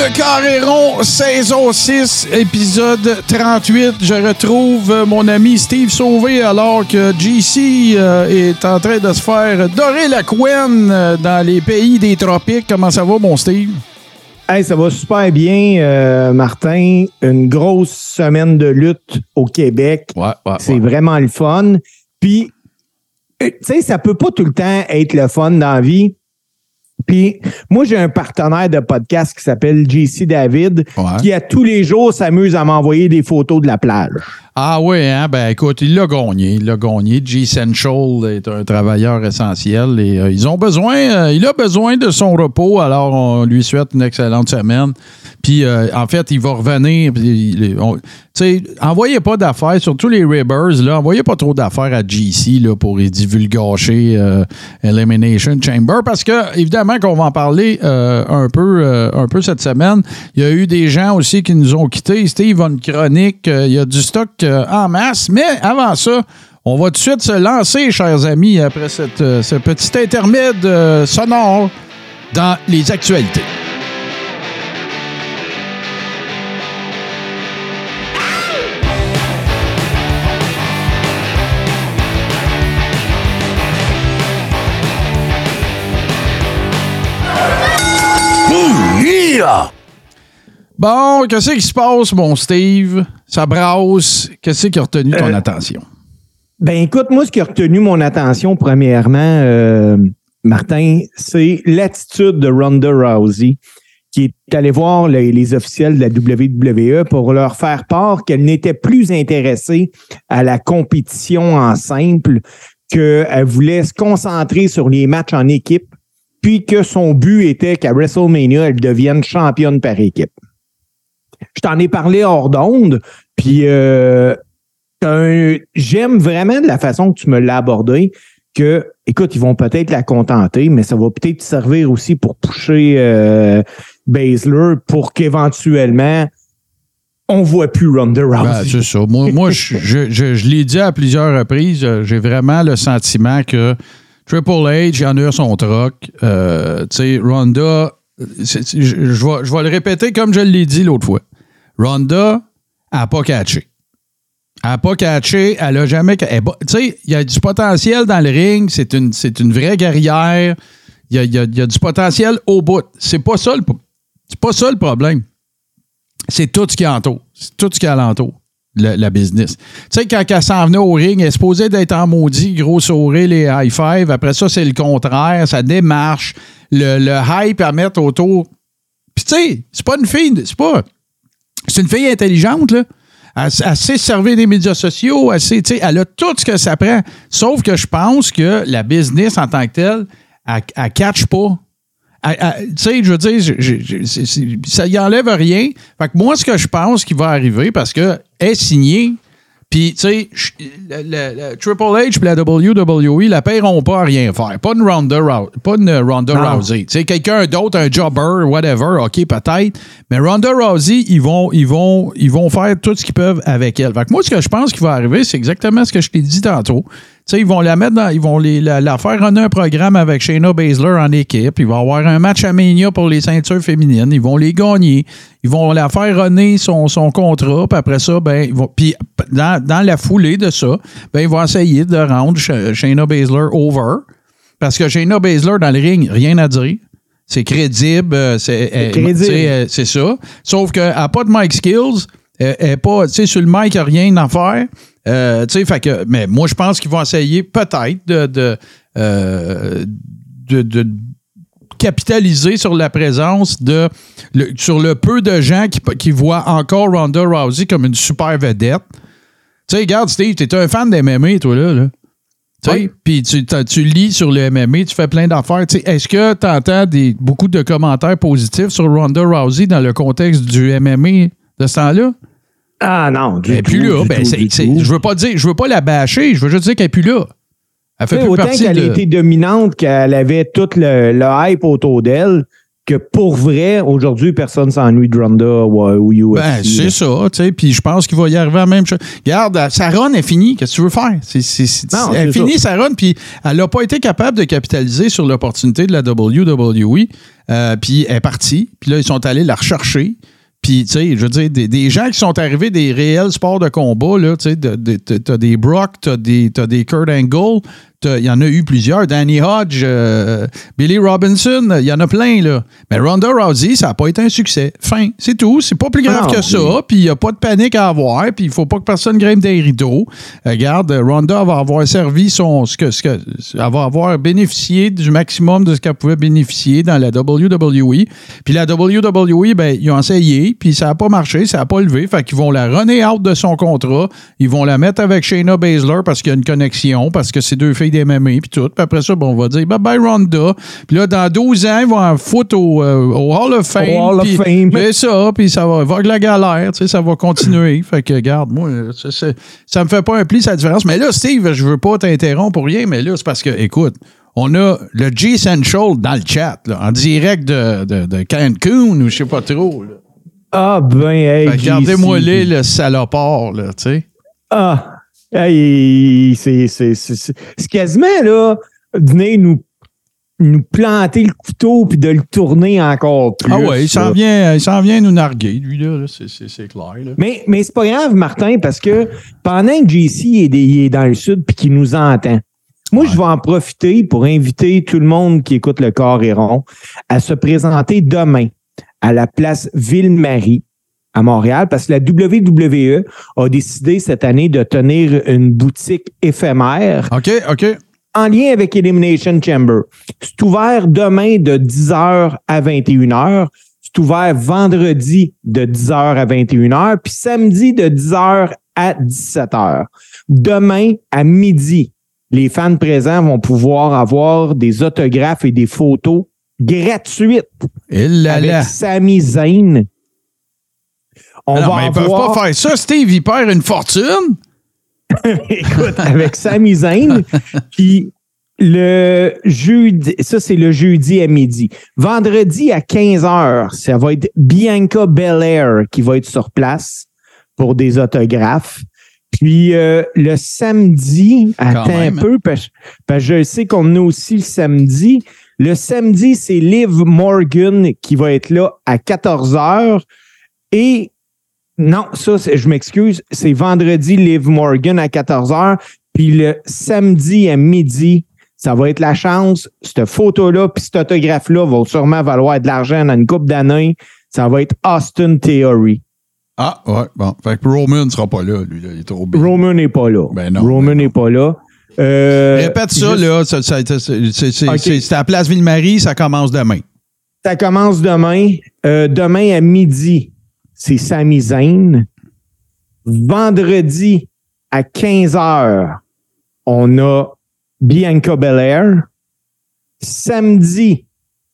Le Carré rond, saison 6, épisode 38. Je retrouve euh, mon ami Steve Sauvé alors que JC euh, est en train de se faire dorer la couenne euh, dans les pays des tropiques. Comment ça va, mon Steve? Hey, ça va super bien, euh, Martin. Une grosse semaine de lutte au Québec. Ouais, ouais, C'est vraiment le fun. Puis, tu sais, ça peut pas tout le temps être le fun dans la vie. Puis, moi, j'ai un partenaire de podcast qui s'appelle JC David, Ouais. qui à tous les jours s'amuse à m'envoyer des photos de la plage. Ah oui, hein? Ben écoute, il l'a gagné. Il l'a gagné. G-Central est un travailleur essentiel et euh, ils ont besoin, euh, il a besoin de son repos, alors on lui souhaite une excellente semaine. Puis euh, en fait, il va revenir. Tu sais, envoyez pas d'affaires, surtout les Ribbers, là, envoyez pas trop d'affaires à GC là, pour divulgacher Elimination Chamber parce que, évidemment, qu'on va en parler un, peu, un peu cette semaine. Il y a eu des gens aussi qui nous ont quittés. Steve une chronique. il y a du stock euh, en masse. Mais avant ça, on va tout de suite se lancer, chers amis, après cette, euh, ce petit intermède euh, sonore dans les actualités. Bon, qu'est-ce qui se passe, mon Steve? Ça brasse. Qu'est-ce qui a retenu ton Euh, attention? Ben écoute, moi, ce qui a retenu mon attention, premièrement, euh, Martin, c'est l'attitude de Ronda Rousey, qui est allée voir les, les officiels de la WWE pour leur faire part qu'elle n'était plus intéressée à la compétition en simple, qu'elle voulait se concentrer sur les matchs en équipe, puis que son but était qu'à WrestleMania, elle devienne championne par équipe. Je t'en ai parlé hors d'onde, puis euh, j'aime vraiment de la façon que tu me l'as abordé, que, écoute, ils vont peut-être la contenter, mais ça va peut-être servir aussi pour toucher euh, Baszler pour qu'éventuellement, on voit plus Ronda Ben, Rousey. c'est ça. Moi, moi je, l'ai dit à plusieurs reprises, euh, j'ai vraiment le sentiment que Triple H, en a son troc. Euh, tu sais, Ronda, je vais le répéter comme je l'ai dit l'autre fois. Ronda n'a pas catché. Elle n'a pas catché, elle n'a jamais. Tu sais, il y a du potentiel dans le ring, c'est une, vraie guerrière. Il y a, du potentiel au bout. C'est pas ça le, c'est pas ça le problème c'est tout ce qui entoure. C'est tout ce qui alentour, le- la business. Tu sais, quand elle s'en venait au ring, elle est supposée d'être en maudit, gros les high five. Après ça, c'est le contraire. Ça démarche. Le, le hype à mettre autour. Puis, tu sais, c'est pas une fille. C'est pas. C'est une fille intelligente, là. Elle, elle sait se servir des médias sociaux. Elle, sait, elle a tout ce que ça prend. Sauf que je pense que la business en tant que telle, elle, elle catch pas. Tu sais, je veux dire, ça y enlève rien. Fait que moi, ce que je pense qui va arriver, parce que est signé, puis, tu sais, le, le- le Triple H et la WWE la paieront pas à rien faire. Pas une Ronda, pas une Ronda. Rousey. Tu sais, quelqu'un d'autre, un jobber, whatever, OK, peut-être. Mais Ronda Rousey, ils vont, ils, vont, ils vont faire tout ce qu'ils peuvent avec elle. Fait que moi, ce que je pense qui va arriver, c'est exactement ce que je t'ai dit tantôt. Ils vont la mettre dans. Ils vont les- la, la faire runner un programme avec Shayna Baszler en équipe. Il va y avoir un match à Mania pour les ceintures féminines. Ils vont les gagner. Ils vont la faire runner son, son contrat. Puis après ça, ben, ils vont. Puis dans, dans la foulée de ça, ben, ils vont essayer de rendre Sh- Shayna Baszler over. Parce que Shayna Baszler, dans le ring, rien à dire. C'est crédible. euh, C'est euh, c'est ça. Sauf qu'elle n'a pas de mic skills. Elle elle pas, tu sais, sur le mic, il n'y a rien à faire. Euh, tu sais, fait que, mais moi, je pense qu'ils vont essayer peut-être de, de, euh, de, de capitaliser sur la présence de, le- sur le peu de gens qui, qui voient encore Ronda Rousey comme une super vedette. Tu sais, regarde, Steve, t'es un fan des MMA, toi, là. là. Tu sais, Oui. puis tu, tu lis sur le MMA, tu fais plein d'affaires. Tu sais, Est-ce que tu entends des, beaucoup de commentaires positifs sur Ronda Rousey dans le contexte du MMA de ce temps-là? Ah non, du Elle est tout, plus là. Ben, je veux pas dire, je veux pas la bâcher, je veux juste dire qu'elle est plus là. Elle fait plus autant qu'elle de... était dominante, qu'elle avait tout le, le hype autour d'elle, que pour vrai, aujourd'hui, personne s'ennuie de Ronda ou, ou UFC. Ben, c'est ça, tu sais. Puis je pense qu'il va y arriver à la même chose. Regarde, sa run est finie. Qu'est-ce que tu veux faire? C'est, c'est, c'est- Non, elle finie, sa run, puis elle n'a pas été capable de capitaliser sur l'opportunité de la WWE. Euh, puis elle est partie. Puis là, ils sont allés la rechercher. Puis, tu sais, je veux dire, des, gens qui sont arrivés des réels sports de combat, là, tu sais, t'as des Brock, t'as des, t'as des Kurt Angle, il y en a eu plusieurs, Danny Hodge, euh, Billy Robinson, il y en a plein, là. Mais Ronda Rousey, ça n'a pas été un succès. Fin, c'est tout. C'est pas plus grave Ah, que ça. oui. Puis il n'y a pas de panique à avoir. Puis il faut pas que personne grimpe des rideaux. Euh, Regarde, Ronda va avoir servi son. Ce que, ce que, elle va avoir bénéficié du maximum de ce qu'elle pouvait bénéficier dans la WWE. Puis la WWE, ben, ils ont essayé. Puis ça n'a pas marché. Ça n'a pas levé. Fait qu'ils vont la runner out de son contrat. Ils vont la mettre avec Shayna Baszler parce qu'il y a une connexion. Parce que c'est deux filles des MMA. Puis tout. Puis après ça, bon, on va dire bye bye Ronda. Puis là, dans 12 ans, ils vont en foutre au, euh, au Hall of Fame. Hall of Fame. mais ça, puis ça va, va avec la galère, tu sais, ça va continuer. fait que, regarde, moi, ça, ça me fait pas un pli, sa différence. Mais là, Steve, je veux pas t'interrompre pour rien, mais là, c'est parce que, écoute, on a le G Central dans le chat, là, en direct de, de, de Cancun ou je sais pas trop. là. Ah, ben, hey. Que Regardez-moi les le salopard, là, tu sais. Ah, hey, c'est, c'est, c'est, c'est c'est quasiment, là, venir nous, nous planter le couteau puis de le tourner encore plus. Ah ouais, il s'en vient, il s'en vient nous narguer, lui, là, là, c'est- c'est c'est clair. Là. Mais, mais c'est pas grave, Martin, parce que pendant que JC est, est dans le sud puis qu'il nous entend, moi, je vais en profiter pour inviter tout le monde qui écoute le corps et rond à se présenter demain à la place Ville-Marie à Montréal parce que la WWE a décidé cette année de tenir une boutique éphémère OK, OK. en lien avec Elimination Chamber. C'est ouvert demain de 10h à 21h. C'est ouvert vendredi de 10h à 21h, puis samedi de 10h à 17h. Demain à midi, les fans présents vont pouvoir avoir des autographes et des photos gratuites Et là avec là. Sami Zayn. On Ah non, va mais ils peuvent pas faire ça, Steve, il perd une fortune. Écoute, avec Sami Zayn. Puis le jeudi, ça c'est le jeudi à midi. Vendredi à 15 h ça va être Bianca Belair qui va être sur place pour des autographes. Puis euh, le samedi, attends même. un peu, parce, que je sais qu'on a aussi le samedi. Le samedi, c'est Liv Morgan qui va être là à 14 h Et non, ça, je m'excuse, c'est vendredi Liv Morgan à 14 h Puis le samedi à midi, ça va être la chance. Cette photo-là, puis cet autographe-là va sûrement valoir de l'argent dans une coupe d'années. Ça va être Austin Theory. Ah, ouais, bon. Fait que Roman ne sera pas là, lui, là, il est trop big. Roman n'est pas là. Ben non, Roman ben n'est pas là. Euh, Répète ça, juste- là. c'est- à la place Ville-Marie, ça commence demain. Ça commence demain. Euh, demain à midi, c'est Sami Zayn. Vendredi à 15 h on a Bianca Belair. Samedi,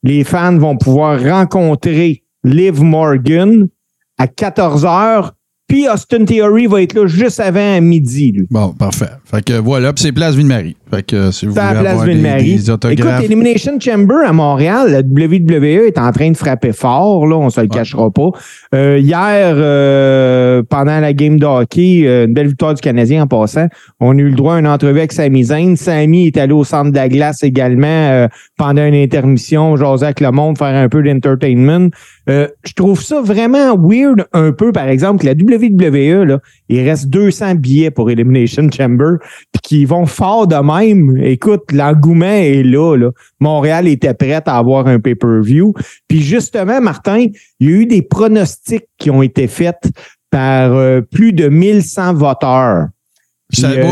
les fans vont pouvoir rencontrer Liv Morgan à 14 h Puis Austin Theory va être là juste avant à midi, lui. Bon, parfait. Fait que voilà, puis c'est place Ville-Marie. Fait que euh, si vous voulez avoir des, Ville-Marie. des autographes. Écoute, Elimination Chamber à Montréal, la WWE est en train de frapper fort, là, on se le cachera pas. Euh, hier, euh, pendant la game de hockey, euh, une belle victoire du Canadien en passant, on a eu le droit à une entrevue avec Sami Zayn. Sami est allé au centre de la glace également euh, pendant une intermission, jaser avec le monde, faire un peu d'entertainment. Euh, je trouve ça vraiment weird un peu, par exemple, que la WWE, là, il reste 200 billets pour Elimination Chamber, puis qu'ils vont fort de même. Écoute, l'engouement est là, là. Montréal était prête à avoir un pay-per-view. Puis justement, Martin, il y a eu des pronostics qui ont été faits par euh, plus de 1100 voteurs. Ça- euh,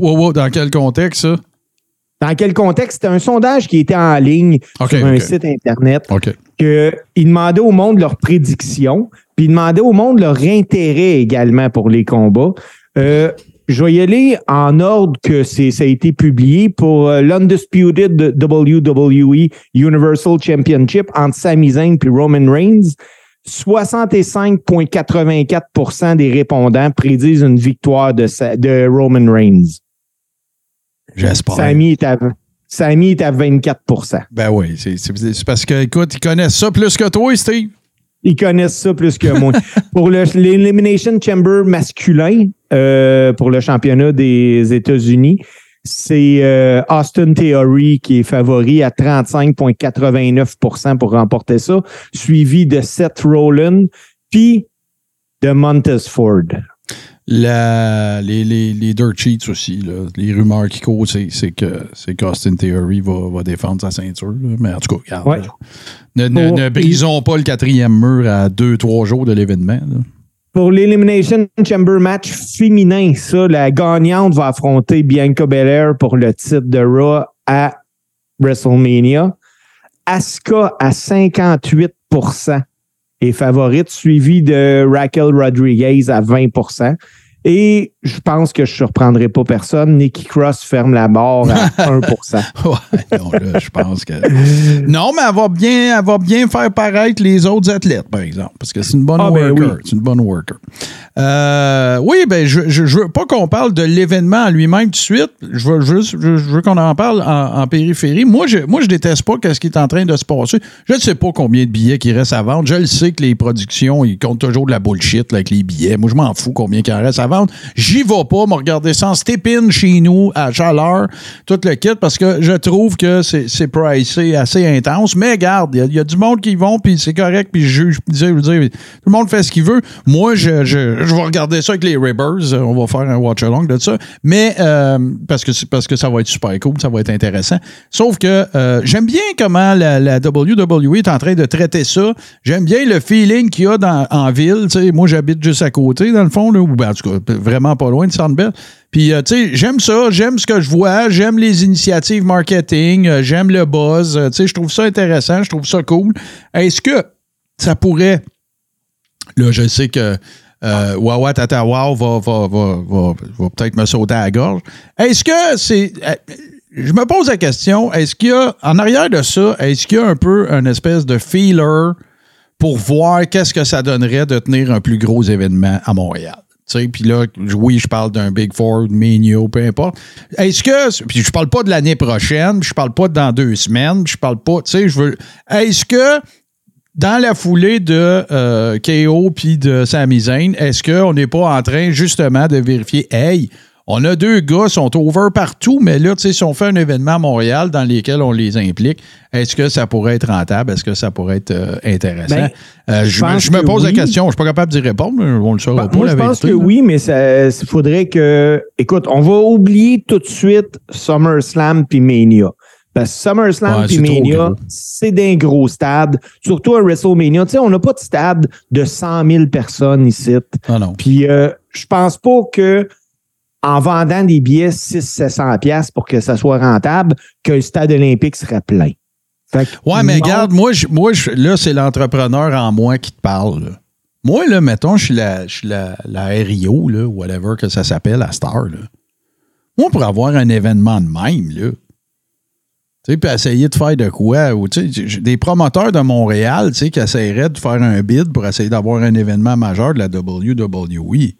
wow, wow, dans quel contexte, ça? Dans quel contexte? C'était un sondage qui était en ligne sur un site Internet. OK. qu'ils demandaient au monde leurs prédictions, puis ils demandaient au monde leur intérêt également pour les combats. Euh, je vais y aller en ordre que ça a été publié pour euh, l'Undisputed WWE Universal Championship entre Sami Zayn et Roman Reigns. 65,84% des répondants prédisent une victoire de, de Roman Reigns. J'espère. Samy est à, Samy est à 24% Ben oui, c'est- parce que, écoute, ils connaissent ça plus que toi, Steve. Ils connaissent ça plus que moi. pour le- l'Elimination Chamber masculin, euh, pour le championnat des États-Unis, c'est euh, Austin Theory qui est favori à 35,89% pour remporter ça, suivi de Seth Rollins, puis de Montez Ford. La- les, les, les dirt sheets aussi, là, les rumeurs qui courent, c'est que c'est qu'Austin Theory va, va défendre sa ceinture. là. Mais en tout cas, regarde, Ouais. ne, ne- brisons pas le quatrième mur à deux, trois jours de l'événement. Pour l'Elimination Chamber match féminin, ça, la gagnante va affronter Bianca Belair pour le titre de Raw à WrestleMania. Asuka à 58% est favorite, suivie de Raquel Rodriguez à 20 Et je pense que je ne surprendrai pas personne. Nikki Cross ferme la barre à 1 Ouais, non, là, je pense que. Non, mais elle va, bien, elle va bien faire paraître les autres athlètes, par exemple, parce que c'est une bonne Ah, ben worker. oui. C'est une bonne worker. Euh, oui, ben, je, je veux pas qu'on parle de l'événement en lui-même tout de suite. Je veux juste, je, je veux qu'on en parle en, en périphérie. Moi, je, moi, je déteste pas ce qui est en train de se passer. Je ne sais pas combien de billets qui restent à vendre. Je le sais que les productions, ils comptent toujours de la bullshit là, avec les billets. Moi, je m'en fous combien il en reste à vendre. J'y vais pas, me regarder ça en step-in chez nous, à chaleur, tout le kit, parce que je trouve que c'est pricé assez intense. Mais garde, il y a- du monde qui y vont, puis c'est correct, puis je juge. Tout le monde fait ce qu'il veut. Moi, je, je, je vais regarder ça avec les Ribbers. On va faire un watch-along de ça. Mais, euh, parce, que, parce que ça va être super cool, ça va être intéressant. Sauf que euh, j'aime bien comment la, WWE est en train de traiter ça. J'aime bien le feeling qu'il y a dans, en ville. Moi, j'habite juste à côté, dans le fond, là, ou ben, en tout cas, vraiment pas loin de Sandbell. Puis, euh, tu sais, j'aime ça, j'aime ce que je vois, j'aime les initiatives marketing, euh, j'aime le buzz. euh, tu sais, je trouve ça intéressant, je trouve ça cool. Est-ce que ça pourrait. Là, je sais que euh, Wawa Wow va, va, va, va, peut-être me sauter à la gorge. Est-ce que c'est. Je me pose la question, est-ce qu'il y a, en arrière de ça, est-ce qu'il y a un peu une espèce de feeler pour voir qu'est-ce que ça donnerait de tenir un plus gros événement à Montréal? Puis là, oui, je parle d'un Big Four, Mania, peu importe. Est-ce que. Puis je parle pas de l'année prochaine, je parle pas de dans deux semaines, je parle pas. Tu sais, je veux. Est-ce que dans la foulée de euh, KO puis de Sami Zayn, est-ce qu'on n'est pas en train justement de vérifier, hey, on a deux gars, sont over partout, mais là, tu sais, si on fait un événement à Montréal dans lequel on les implique, est-ce que ça pourrait être rentable? Est-ce que ça pourrait être euh, intéressant? Ben, Euh, je, je me- pose la question, je ne suis pas capable d'y répondre, on le saura Bah, pas, moi, la je pense vérité, que là. oui, mais il faudrait que. Écoute, on va oublier tout de suite SummerSlam puis Mania. Parce que SummerSlam puis Mania, c'est d'un gros stade. Surtout à WrestleMania. Tu sais, on n'a pas de stade de 100 000 personnes ici. Ah non. Puis euh, je pense pas que en vendant des billets 600-700 pièces pour que ça soit rentable, que le stade olympique serait plein. Fait que Ouais, mais non. regarde, moi, je- moi je- là, c'est l'entrepreneur en moi qui te parle. là. Moi, là, mettons, je suis la, je suis la, la RIO, là, whatever que ça s'appelle, à Star. Là. Moi, pour avoir un événement de même, là, tu sais, puis essayer de faire de quoi, ou tu sais, des promoteurs de Montréal, tu sais, qui essaieraient de faire un bid pour essayer d'avoir un événement majeur de la WWE.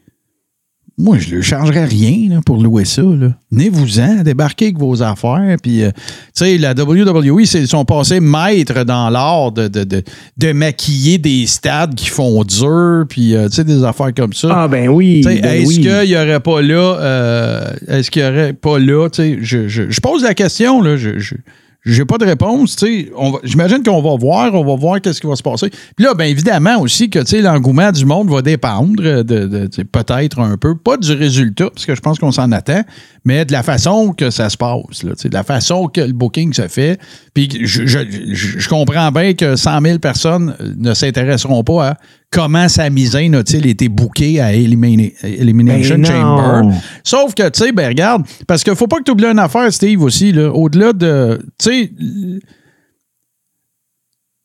Moi, je ne chargerais rien là, pour louer ça. Venez-vous-en, débarquez avec vos affaires. Puis, euh, tu sais, la WWE, ils sont passés maîtres dans l'art de, de, de, de maquiller des stades qui font dur, puis, euh, tu sais, des affaires comme ça. Ah ben oui. Ben est-ce oui. qu'il n'y aurait pas là, euh, est-ce qu'il n'y aurait pas là, tu sais, je, je, je pose la question, là, je, je, j'ai pas de réponse, tu sais, j'imagine qu'on va voir, on va voir qu'est-ce qui va se passer. Puis là, bien évidemment aussi que, l'engouement du monde va dépendre de, de- peut-être un peu, pas du résultat, parce que je pense qu'on s'en attend, mais de la façon que ça se passe, là, de la façon que le booking se fait. Puis je, je, comprends bien que 100 000 personnes ne s'intéresseront pas à comment Sami Zayn a-t-il été booké à Elimina- Elimination Ben. Chamber. Sauf que, tu sais, ben regarde, parce qu'il faut pas que tu oublies une affaire, Steve, aussi, là, au-delà de, tu sais,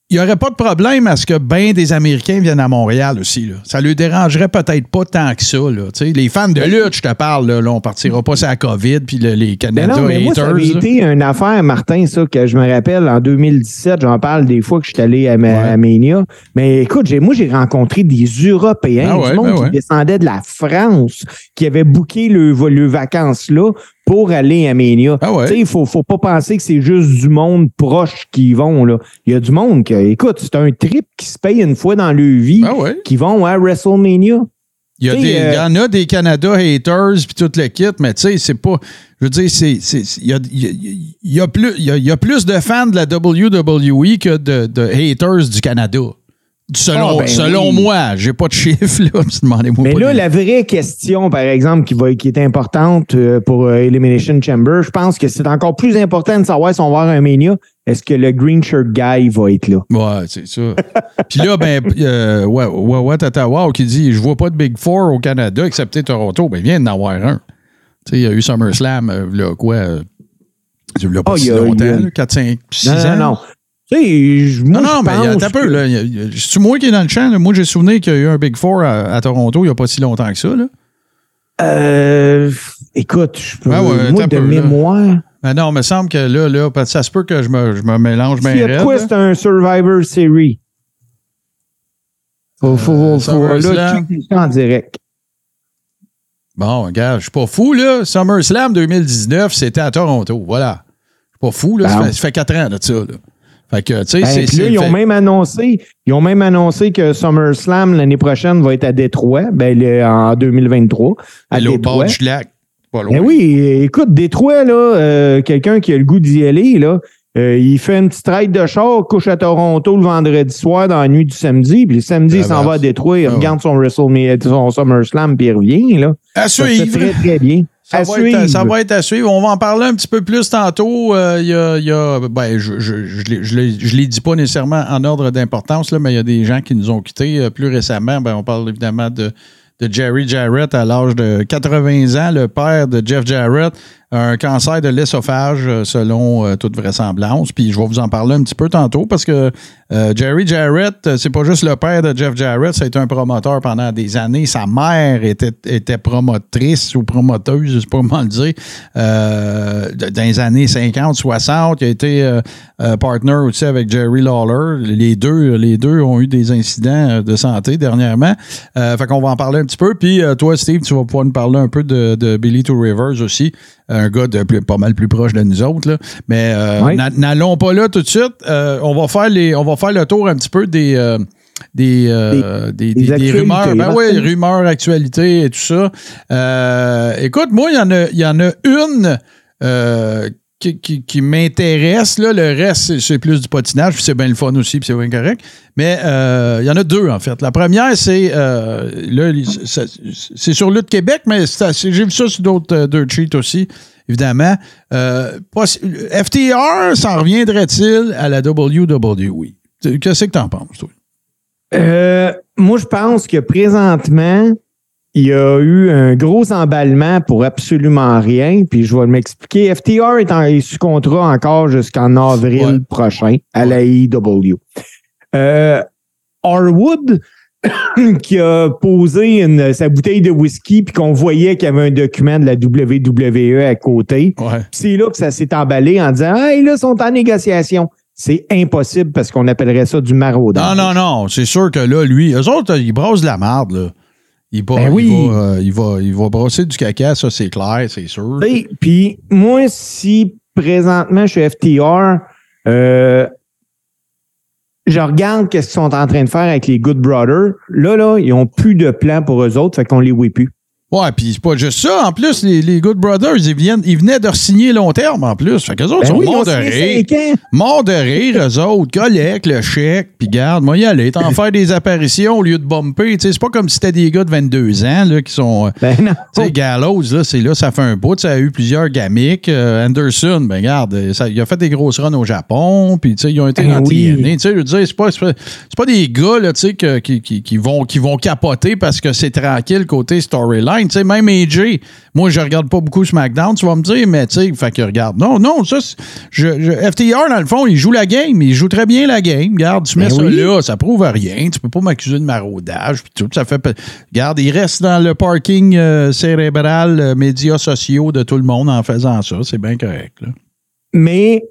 il n'y aurait pas de problème à ce que bien des Américains viennent à Montréal aussi. Là. Ça ne leur dérangerait peut-être pas tant que ça. Là. Tu sais, Les fans de lutte, je te parle, là, là, on partira pas sur la COVID puis le- les Canada non, mais moi, ça haters. avait été une affaire, Martin, ça, que je me rappelle en 2017. J'en parle des fois que je suis allé à, Ma- Ouais. à Mania. Mais écoute, moi, j'ai rencontré des Européens, Ah ouais, du monde ben qui ouais. descendait de la France, qui avaient booké le, le vacances là pour aller à Mania. Ah ouais. Tu sais, il faut, faut pas penser que c'est juste du monde proche qui y vont. Là. Il y a du monde qui, écoute, c'est un trip qui se paye une fois dans leur vie Ah ouais. qui vont à WrestleMania. Il y, a des, euh, il y en a des Canada haters puis tout le kit, mais tu sais, c'est pas. Je veux dire, c'est. Il y a, il y a- il y a plus, il y a- il y a plus de fans de la WWE que de, de haters du Canada. Selon, Ah, ben selon oui. moi, j'ai pas de chiffre, là. Demandez-moi Mais pas là, de- la vraie question, par exemple, qui, va, qui est importante euh, pour euh, Elimination Chamber, je pense que c'est encore plus important de savoir si on va avoir un Mania. Est-ce que le Green Shirt Guy va être là? Ouais, c'est ça. Puis là, ben, euh, ouais, ouais, ouais, Tata Wow qui dit Je vois pas de Big Four au Canada, excepté Toronto. Ben, il vient d'en avoir un. Tu sais, il y a eu SummerSlam, là, quoi, pas Oh, si il y a- longtemps, il y a- là, 4, 5, 6 Non, ans. non, non. Tu sais, je- moi, Non, non, mais il y a- un peu. Là, c'est moi qui est dans le champ. là? Moi, j'ai souvenir qu'il y a eu un Big Four à, à Toronto il n'y a pas si longtemps que ça. Là. Euh, écoute, je peux, ouais, moi, de peu, là. mémoire. Mais non, il me semble que là, là parce que ça se peut que je me, je me mélange bien raide, quoi, là. c'est un Survivor Series. Faut, faut, Euh, faut, là, en direct. Bon, regarde, je suis pas fou, là. SummerSlam 2019, c'était à Toronto. Voilà. Je suis pas fou, là. Ça Bon. fait, ça fait quatre ans de ça, là. Fait que, tu sais, Ben, c'est. là, ils ont même annoncé, ils ont même annoncé que SummerSlam l'année prochaine va être à Détroit, ben, le- en 2023, à l'autre bord Détroit. du lac. Pas loin. Ben oui, écoute, Détroit, là, euh, quelqu'un qui a le goût d'y aller, là, euh, il fait une petite ride de char, couche à Toronto le vendredi soir dans la nuit du samedi, puis le samedi, Ah, il s'en ben, va à Détroit, il ah, regarde son WrestleMania, son SummerSlam, puis il revient, là. À suivre. très, très bien. Ça à va, suivre. être, ça va être à suivre. On va en parler un petit peu plus tantôt. Euh, y, a, il y a- ben, je je, je, je, je les dis pas nécessairement en ordre d'importance, mais il y a des gens qui nous ont quittés euh, plus récemment. Ben, on parle évidemment de, de Jerry Jarrett à l'âge de 80 ans, le père de Jeff Jarrett, un cancer de l'esophage euh, selon euh, toute vraisemblance. Puis je vais vous en parler un petit peu tantôt parce que euh, Jerry Jarrett, euh, c'est pas juste le père de Jeff Jarrett, ça a été un promoteur pendant des années. Sa mère était, était promotrice ou promoteuse, je sais pas comment le dire, euh, dans les années 50, 60. Il a été euh, partner aussi avec Jerry Lawler. Les deux, les deux ont eu des incidents de santé dernièrement. Fait qu'on va en parler un petit peu. Puis toi, Steve, tu vas pouvoir nous parler un peu de, de Billy Two Rivers aussi. Un gars de plus- pas mal plus proche de nous autres. Là. Mais euh, Oui. n'allons pas là tout de suite. Euh, on, va faire les, on va faire le tour un petit peu des. euh, des, euh, des, des- rumeurs. Ben oui, rumeurs, actualités et tout ça. Euh, écoute, moi, il y en a, il y en a une euh, qui, m'intéresse. là. Le reste, c'est- plus du patinage, puis c'est bien le fun aussi, puis c'est bien correct. Mais euh, il y en a deux, en fait. La première, c'est euh, là, c'est sur Lutte Québec, mais j'ai vu ça sur d'autres euh, dirt sheets aussi, évidemment. Euh, FTR, s'en reviendrait-il à la WWE? Qu'est-ce que t'en penses, toi? Euh, moi, je pense que présentement, il y a eu un gros emballement pour absolument rien. Puis je vais m'expliquer. FTR est, en, est sous contrat encore jusqu'en avril Ouais. prochain à la IW. Euh, Harwood, qui a posé une- sa bouteille de whisky, puis qu'on voyait qu'il y avait un document de la WWE à côté. Ouais. C'est là que ça s'est emballé en disant Hey, là, ils sont en négociation. C'est impossible parce qu'on appellerait ça du maraudage. Non, non, non. C'est sûr que là, lui, eux autres, ils brassent de la marde, là. Il va, Ben il, oui. va, euh, il, va, il va brasser du caca, ça, c'est clair, c'est sûr. Puis moi, si présentement je suis FTR, euh, je regarde qu'est-ce qu'ils sont en train de faire avec les Good Brothers. Là, là, ils ont plus de plan pour eux autres, fait qu'on les oui plus. Ouais, puis c'est pas juste ça. En plus, les, les Good Brothers, ils, viennent, ils venaient de signer long terme, en plus. Fait qu'eux autres Ben sont oui, ils morts ont de signé rire. cinq ans. Morts de rire, eux autres. Collecte le chèque, puis garde, moi, y aller. T'en faire des apparitions au lieu de bumper. Tu sais, c'est pas comme si c'était des gars de 22 ans, là, qui sont... euh, Ben non. Tu sais, Gallows, là, c'est là, ça fait un bout. Ça a eu plusieurs gamiques. Euh, Anderson, ben regarde, ça- il a fait des grosses runs au Japon, puis tu sais, ils ont été Ben oui. Tu sais, je veux dire, c'est pas, c'est pas, des gars, là, tu sais, que- qui, qui, qui vont, qui vont capoter parce que c'est tranquille côté storyline. Tu sais, même AJ, moi, je regarde pas beaucoup SmackDown, tu vas me dire, mais tu sais, fait que regarde. Non, non, ça, je, je- FTR, dans le fond, il joue la game. Il joue très bien la game. Regarde, tu mets Ben ça oui. là, ça prouve à rien. Tu peux pas m'accuser de maraudage, puis tout. Ça fait. Regarde, il reste dans le parking euh, cérébral, euh, médias sociaux de tout le monde en faisant ça. C'est bien correct, là. Mais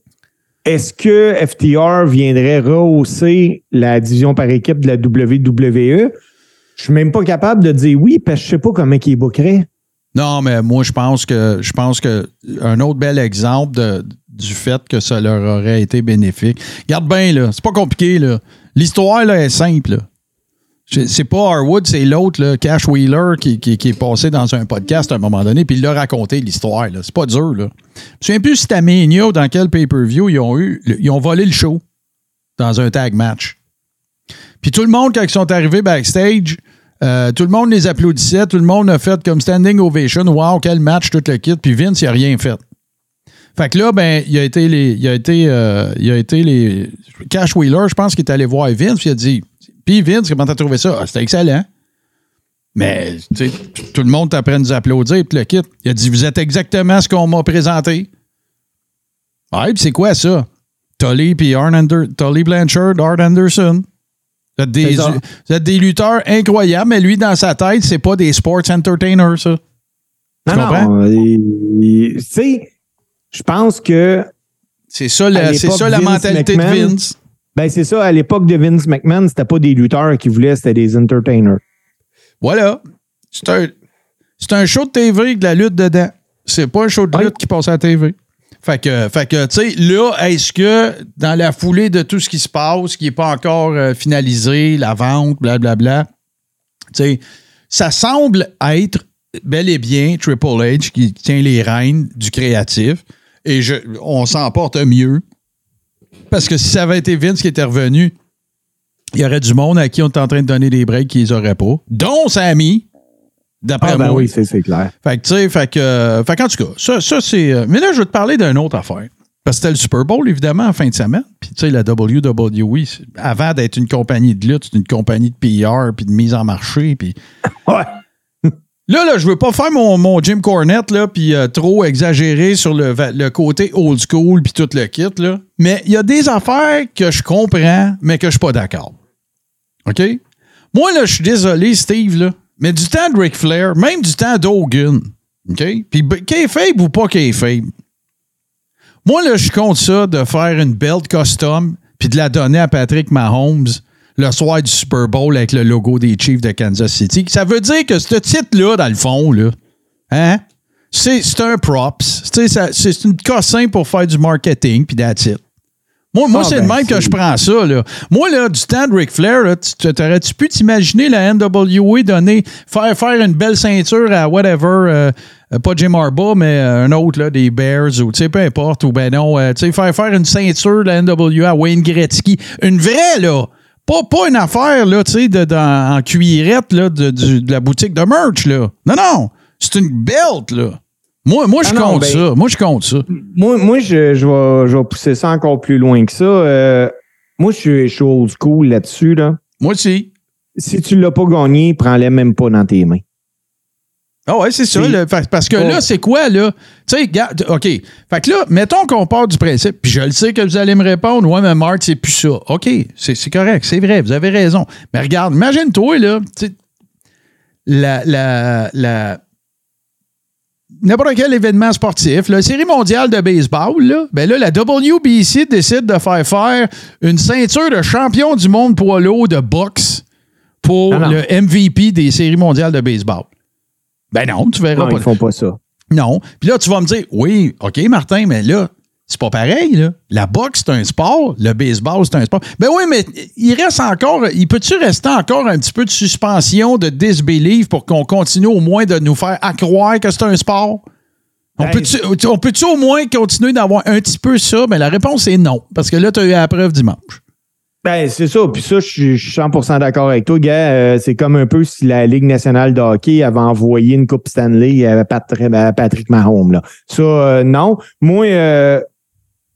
est-ce que FTR viendrait rehausser la division par équipe de la WWE? Je suis même pas capable de dire oui parce que je sais pas comment ils bookerait. Non, mais moi, je pense que je pense que un autre bel exemple de, du fait que ça leur aurait été bénéfique. Garde bien, là. C'est pas compliqué, là. L'histoire, là, est simple, là. C'est pas Harwood, c'est l'autre, Cash Wheeler, qui, qui- est passé dans un podcast à un moment donné, puis il l'a raconté, l'histoire. là. C'est pas dur. Là. Je me souviens plus si ou dans quel pay-per-view ils ont eu. Ils ont volé le show dans un tag match. Puis tout le monde, quand ils sont arrivés backstage, euh, tout le monde les applaudissait, tout le monde a fait comme standing ovation. Wow, quel match, tout le kit. Puis Vince, il a rien fait. Fait que là, ben, il a été les. Il a été, euh, il a été les. Cash Wheeler, je pense qu'il est allé voir Vince, puis il a dit. Puis Vince, comment t'as trouvé ça? Ah, C'était excellent. Mais, tu sais, tout le monde t'apprend à nous applaudir, puis le kit. Il a dit, vous êtes exactement ce qu'on m'a présenté. Ah, puis c'est quoi ça? Tully puis Tully Blanchard, Art Anderson. Vous êtes, des, vous êtes des lutteurs incroyables, mais lui, dans sa tête, c'est pas des sports entertainers, ça. Tu Non, comprends? il- Tu sais, je pense que C'est ça, la, c'est ça la Vince mentalité McMahon- de Vince. Ben, c'est ça, à l'époque de Vince McMahon, c'était pas des lutteurs qui voulaient, c'était des entertainers. Voilà. C'est un, c'est un show de TV avec de la lutte dedans. C'est pas un show de lutte qui passe à la TV. Fait que, fait que tu sais, là, est-ce que dans la foulée de tout ce qui se passe, qui n'est pas encore euh, finalisé, la vente, blablabla, tu sais, ça semble être bel et bien Triple H qui tient les rênes du créatif. Et je, on s'en porte mieux. Parce que si ça avait été Vince qui était revenu, il y aurait du monde à qui on est en train de donner des breaks qu'ils n'auraient pas, dont Sammy, d'après Ah, ben moi. oui, c'est clair. Fait que, tu sais, fait que, euh, fait qu'en tout cas, ça, ça c'est. euh, mais là, je vais te parler d'une autre affaire. Parce que c'était le Super Bowl, évidemment, en fin de semaine. Puis, tu sais, la WWE, avant d'être une compagnie de lutte, c'est une compagnie de PR, puis de mise en marché. Puis Ouais. là, là, je veux pas faire mon, mon Jim Cornette, là, puis euh, trop exagérer sur le, le côté old school, puis tout le kit, là. Mais il y a des affaires que je comprends, mais que je suis pas d'accord. OK? Moi, là, je suis désolé, Steve, là, mais du temps de Ric Flair, même du temps d'Hogan, OK? Puis b- kayfabe ou pas kayfabe, moi, là, je suis contre ça de faire une belt custom puis de la donner à Patrick Mahomes le soir du Super Bowl avec le logo des Chiefs de Kansas City. Ça veut dire que ce titre-là, dans le fond, là, hein? C'est un props. C'est une cossin pour faire du marketing, puis. Moi, moi Ah, c'est ben, de même que je prends ça. Là. Moi, là, du temps de Ric Flair, t'aurais-tu pu t'imaginer la NWA donner, faire, faire une belle ceinture à whatever, euh, euh, pas Jim Harbaugh, mais euh, un autre, là, des Bears, ou peu importe, ou ben non, euh, faire, faire une ceinture de la NWA à Wayne Gretzky. Une vraie, là. Pas, pas une affaire, là, tu sais, en cuirette, là, de, du- de la boutique de merch, là. Non, non. C'est une belt, là. Moi, moi je Ah non, compte ben- ça. Moi, je compte ça. Moi, moi je, je, vais, je vais pousser ça encore plus loin que ça. Euh, moi, je suis, je suis old school là-dessus. Là. Moi aussi. Si tu ne l'as pas gagné, prends-les même pas dans tes mains. Ah ouais, c'est ça. Là. Parce que Oh. là, c'est quoi, là? Tu sais, regarde, OK. Fait que là, mettons qu'on part du principe, puis je le sais que vous allez me répondre, ouais, mais Marc, c'est plus ça. OK, c'est c'est correct, c'est vrai, vous avez raison. Mais regarde, imagine-toi, là, tu sais, la, la, la, n'importe quel événement sportif, la série mondiale de baseball, là, ben là, la WBC décide de faire faire une ceinture de champion du monde poids lourd de boxe pour Ah le MVP des séries mondiales de baseball. Ben non, tu verras Non, pas. ils font pas ça. Non. Puis là, tu vas me dire, oui, OK, Martin, mais là, c'est pas pareil, là. La boxe, c'est un sport. Le baseball, c'est un sport. Ben oui, mais il reste encore. Il peut-tu rester encore un petit peu de suspension, de disbelief pour qu'on continue au moins de nous faire accroire que c'est un sport? On peut-tu on peut-tu au moins continuer d'avoir un petit peu ça? Ben la réponse est non. Parce que là, tu as eu la preuve dimanche. Ben, c'est ça. Puis ça, je suis je suis 100 d'accord avec toi, gars. Euh, c'est comme un peu si la Ligue nationale de hockey avait envoyé une Coupe Stanley à Patrick, à Patrick Mahomes. Là. Ça, euh, non. Moi, euh,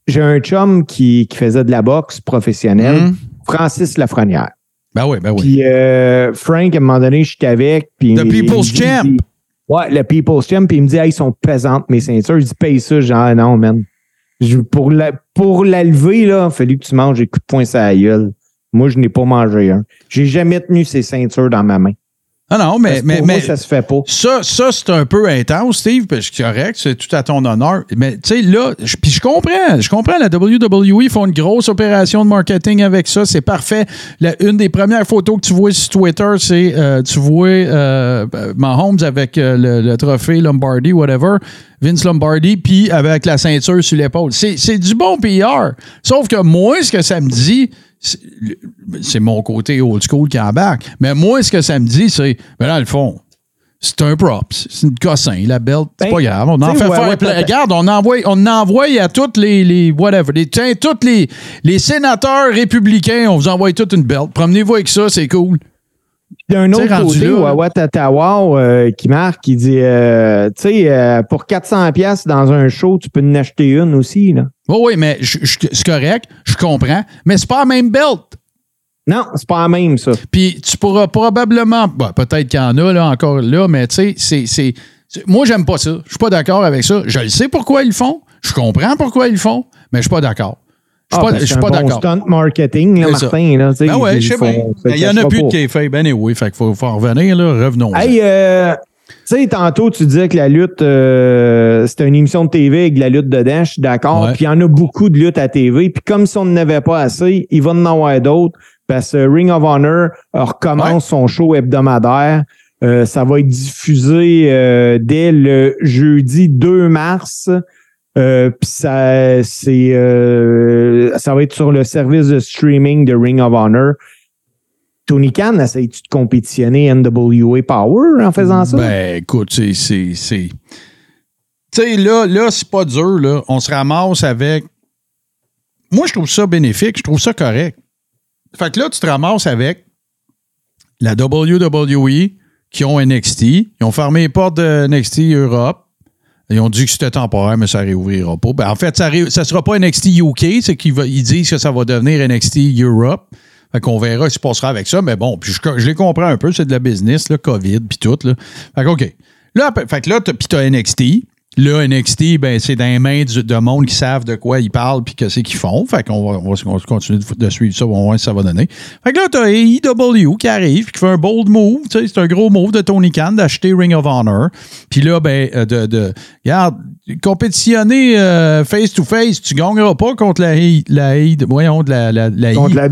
j'ai un chum qui, qui faisait de la boxe professionnelle, Hum. Francis Lafrenière. Ben oui, ben oui. Puis euh, Frank, à un moment donné, je suis avec. Puis The People's dit- Champ. il- Ouais, le People's Champ. Puis il me dit, hey, ils sont pesantes, mes ceintures. Je dis, paye ça. Genre, Ah, non, man. Je- pour, la, pour la lever, là, il fallu que tu manges des coups de poing sur la gueule. Moi, je n'ai pas mangé un. J'ai jamais tenu ces ceintures dans ma main. Ah non, mais, Parce mais, pour moi, mais ça se fait pas. ça, ça c'est un peu intense, Steve, parce que c'est correct, c'est tout à ton honneur. Mais tu sais, là, je- puis je comprends, je comprends, la WWE font une grosse opération de marketing avec ça, c'est parfait. La- une des premières photos que tu vois sur Twitter, c'est euh, tu vois euh, Mahomes avec euh, le, le trophée Lombardi, whatever, Vince Lombardi, puis avec la ceinture sur l'épaule. C'est c'est du bon PR. Sauf que moi, ce que ça me dit, c'est- mon côté old school qui embarque. Mais moi, ce que ça me dit, c'est, ben dans le fond, c'est un props. C'est une cossin. La belt, c'est Ben, pas grave. On en fait ouais, faire ouais, plein. peut-être. Regarde, on envoie, on envoie à toutes les, les whatever, les, tiens, tous les, les sénateurs républicains, on vous envoie toute une belt. Promenez-vous avec ça, c'est cool. D'un autre côté, Wawa Tatawa euh, qui marque, il dit euh, Tu sais, euh, pour 400$ piastres dans un show, tu peux en acheter une aussi. Là. Oui, oui, mais c'est correct, je comprends, mais c'est pas la même belt. Non, c'est pas la même, ça. Puis tu pourras probablement, bah, peut-être qu'il y en a là, encore là, mais tu sais, c'est, moi j'aime pas ça. Je suis pas d'accord avec ça. Je le sais pourquoi ils le font. Je comprends pourquoi ils le font, mais je suis pas d'accord. Je suis Ah, pas, ben, suis bon d'accord. stunt marketing, là. Martin. Là, Ben ouais, je sais bien. Il y en a plus de kayfabe, ben oui, fait qu'il faut, faut en revenir, là, revenons. Hey, euh, tu sais, tantôt, tu disais que la lutte, euh, c'était une émission de TV avec de la lutte dedans. Je suis d'accord. Ouais. Puis il y en a beaucoup de luttes à TV. Puis comme si on n'avait pas assez, il va en avoir d'autres. Parce que Ring of Honor recommence son show hebdomadaire. Euh, ça va être diffusé euh, dès le jeudi 2 mars. Euh, puis ça, c'est, euh, ça va être sur le service de streaming de Ring of Honor. Tony Khan, essaye-tu de compétitionner NWA Power en faisant ça? Ben, écoute, c'est. Tu sais, là, là c'est pas dur, là. On se ramasse avec. Moi, je trouve ça bénéfique, je trouve ça correct. Fait que là, tu te ramasses avec la WWE qui ont NXT. Ils ont fermé les portes de NXT Europe. Ils ont dit que c'était temporaire, mais ça réouvrira pas. Ben, en fait, ça ne sera pas NXT UK, c'est qu'ils disent que ça va devenir NXT Europe. Fait qu'on verra ce qui se passera avec ça, mais bon, puis je, je les comprends un peu, c'est de la business, là, COVID, puis tout. Là. Fait que, OK. Là, fait que là, puis t'as NXT. Là, NXT, ben, c'est dans les mains du- de monde qui savent de quoi ils parlent puis que c'est qu'ils font. Fait qu'on va, on va, on va continuer de, de suivre ça, on va voir ce que ça va donner. Fait que là, t'as AEW qui arrive puis qui fait un bold move. tu sais, C'est un gros move de Tony Khan d'acheter Ring of Honor. Puis là, ben, euh, de, de regarde, compétitionner euh, face-to-face, tu gagneras pas contre la, A- la, A- voyons, de la, la, la Contre I. la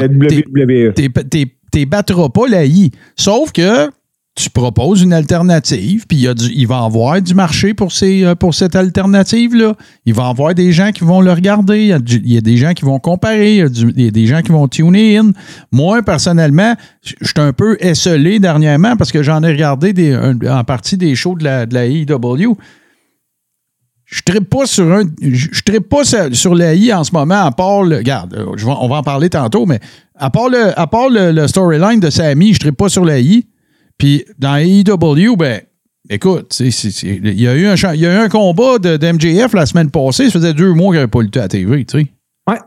la WWE. T'es- t'es- T'es battras pas la I. Sauf que tu proposes une alternative, puis il y a du- il va y avoir du marché pour, ces, euh, pour cette alternative-là. Il va y avoir des gens qui vont le regarder. Il y a, des gens qui vont comparer. Il y, a des gens qui vont tuner in. Moi, personnellement, je suis un peu esselé dernièrement parce que j'en ai regardé des, en partie des shows de la, de la AEW. Je ne pas sur un. Je pas sur, sur la I en ce moment, à part le. Regarde, euh, on va en parler tantôt, mais à part le, le, storyline de Sammy, je ne pas sur la I. Puis dans AEW, ben, écoute, il y, a eu un, y a eu un combat de, de MJF la semaine passée. Ça faisait deux mois qu'il n'avait pas lutté à la TV, tu sais. Ouais.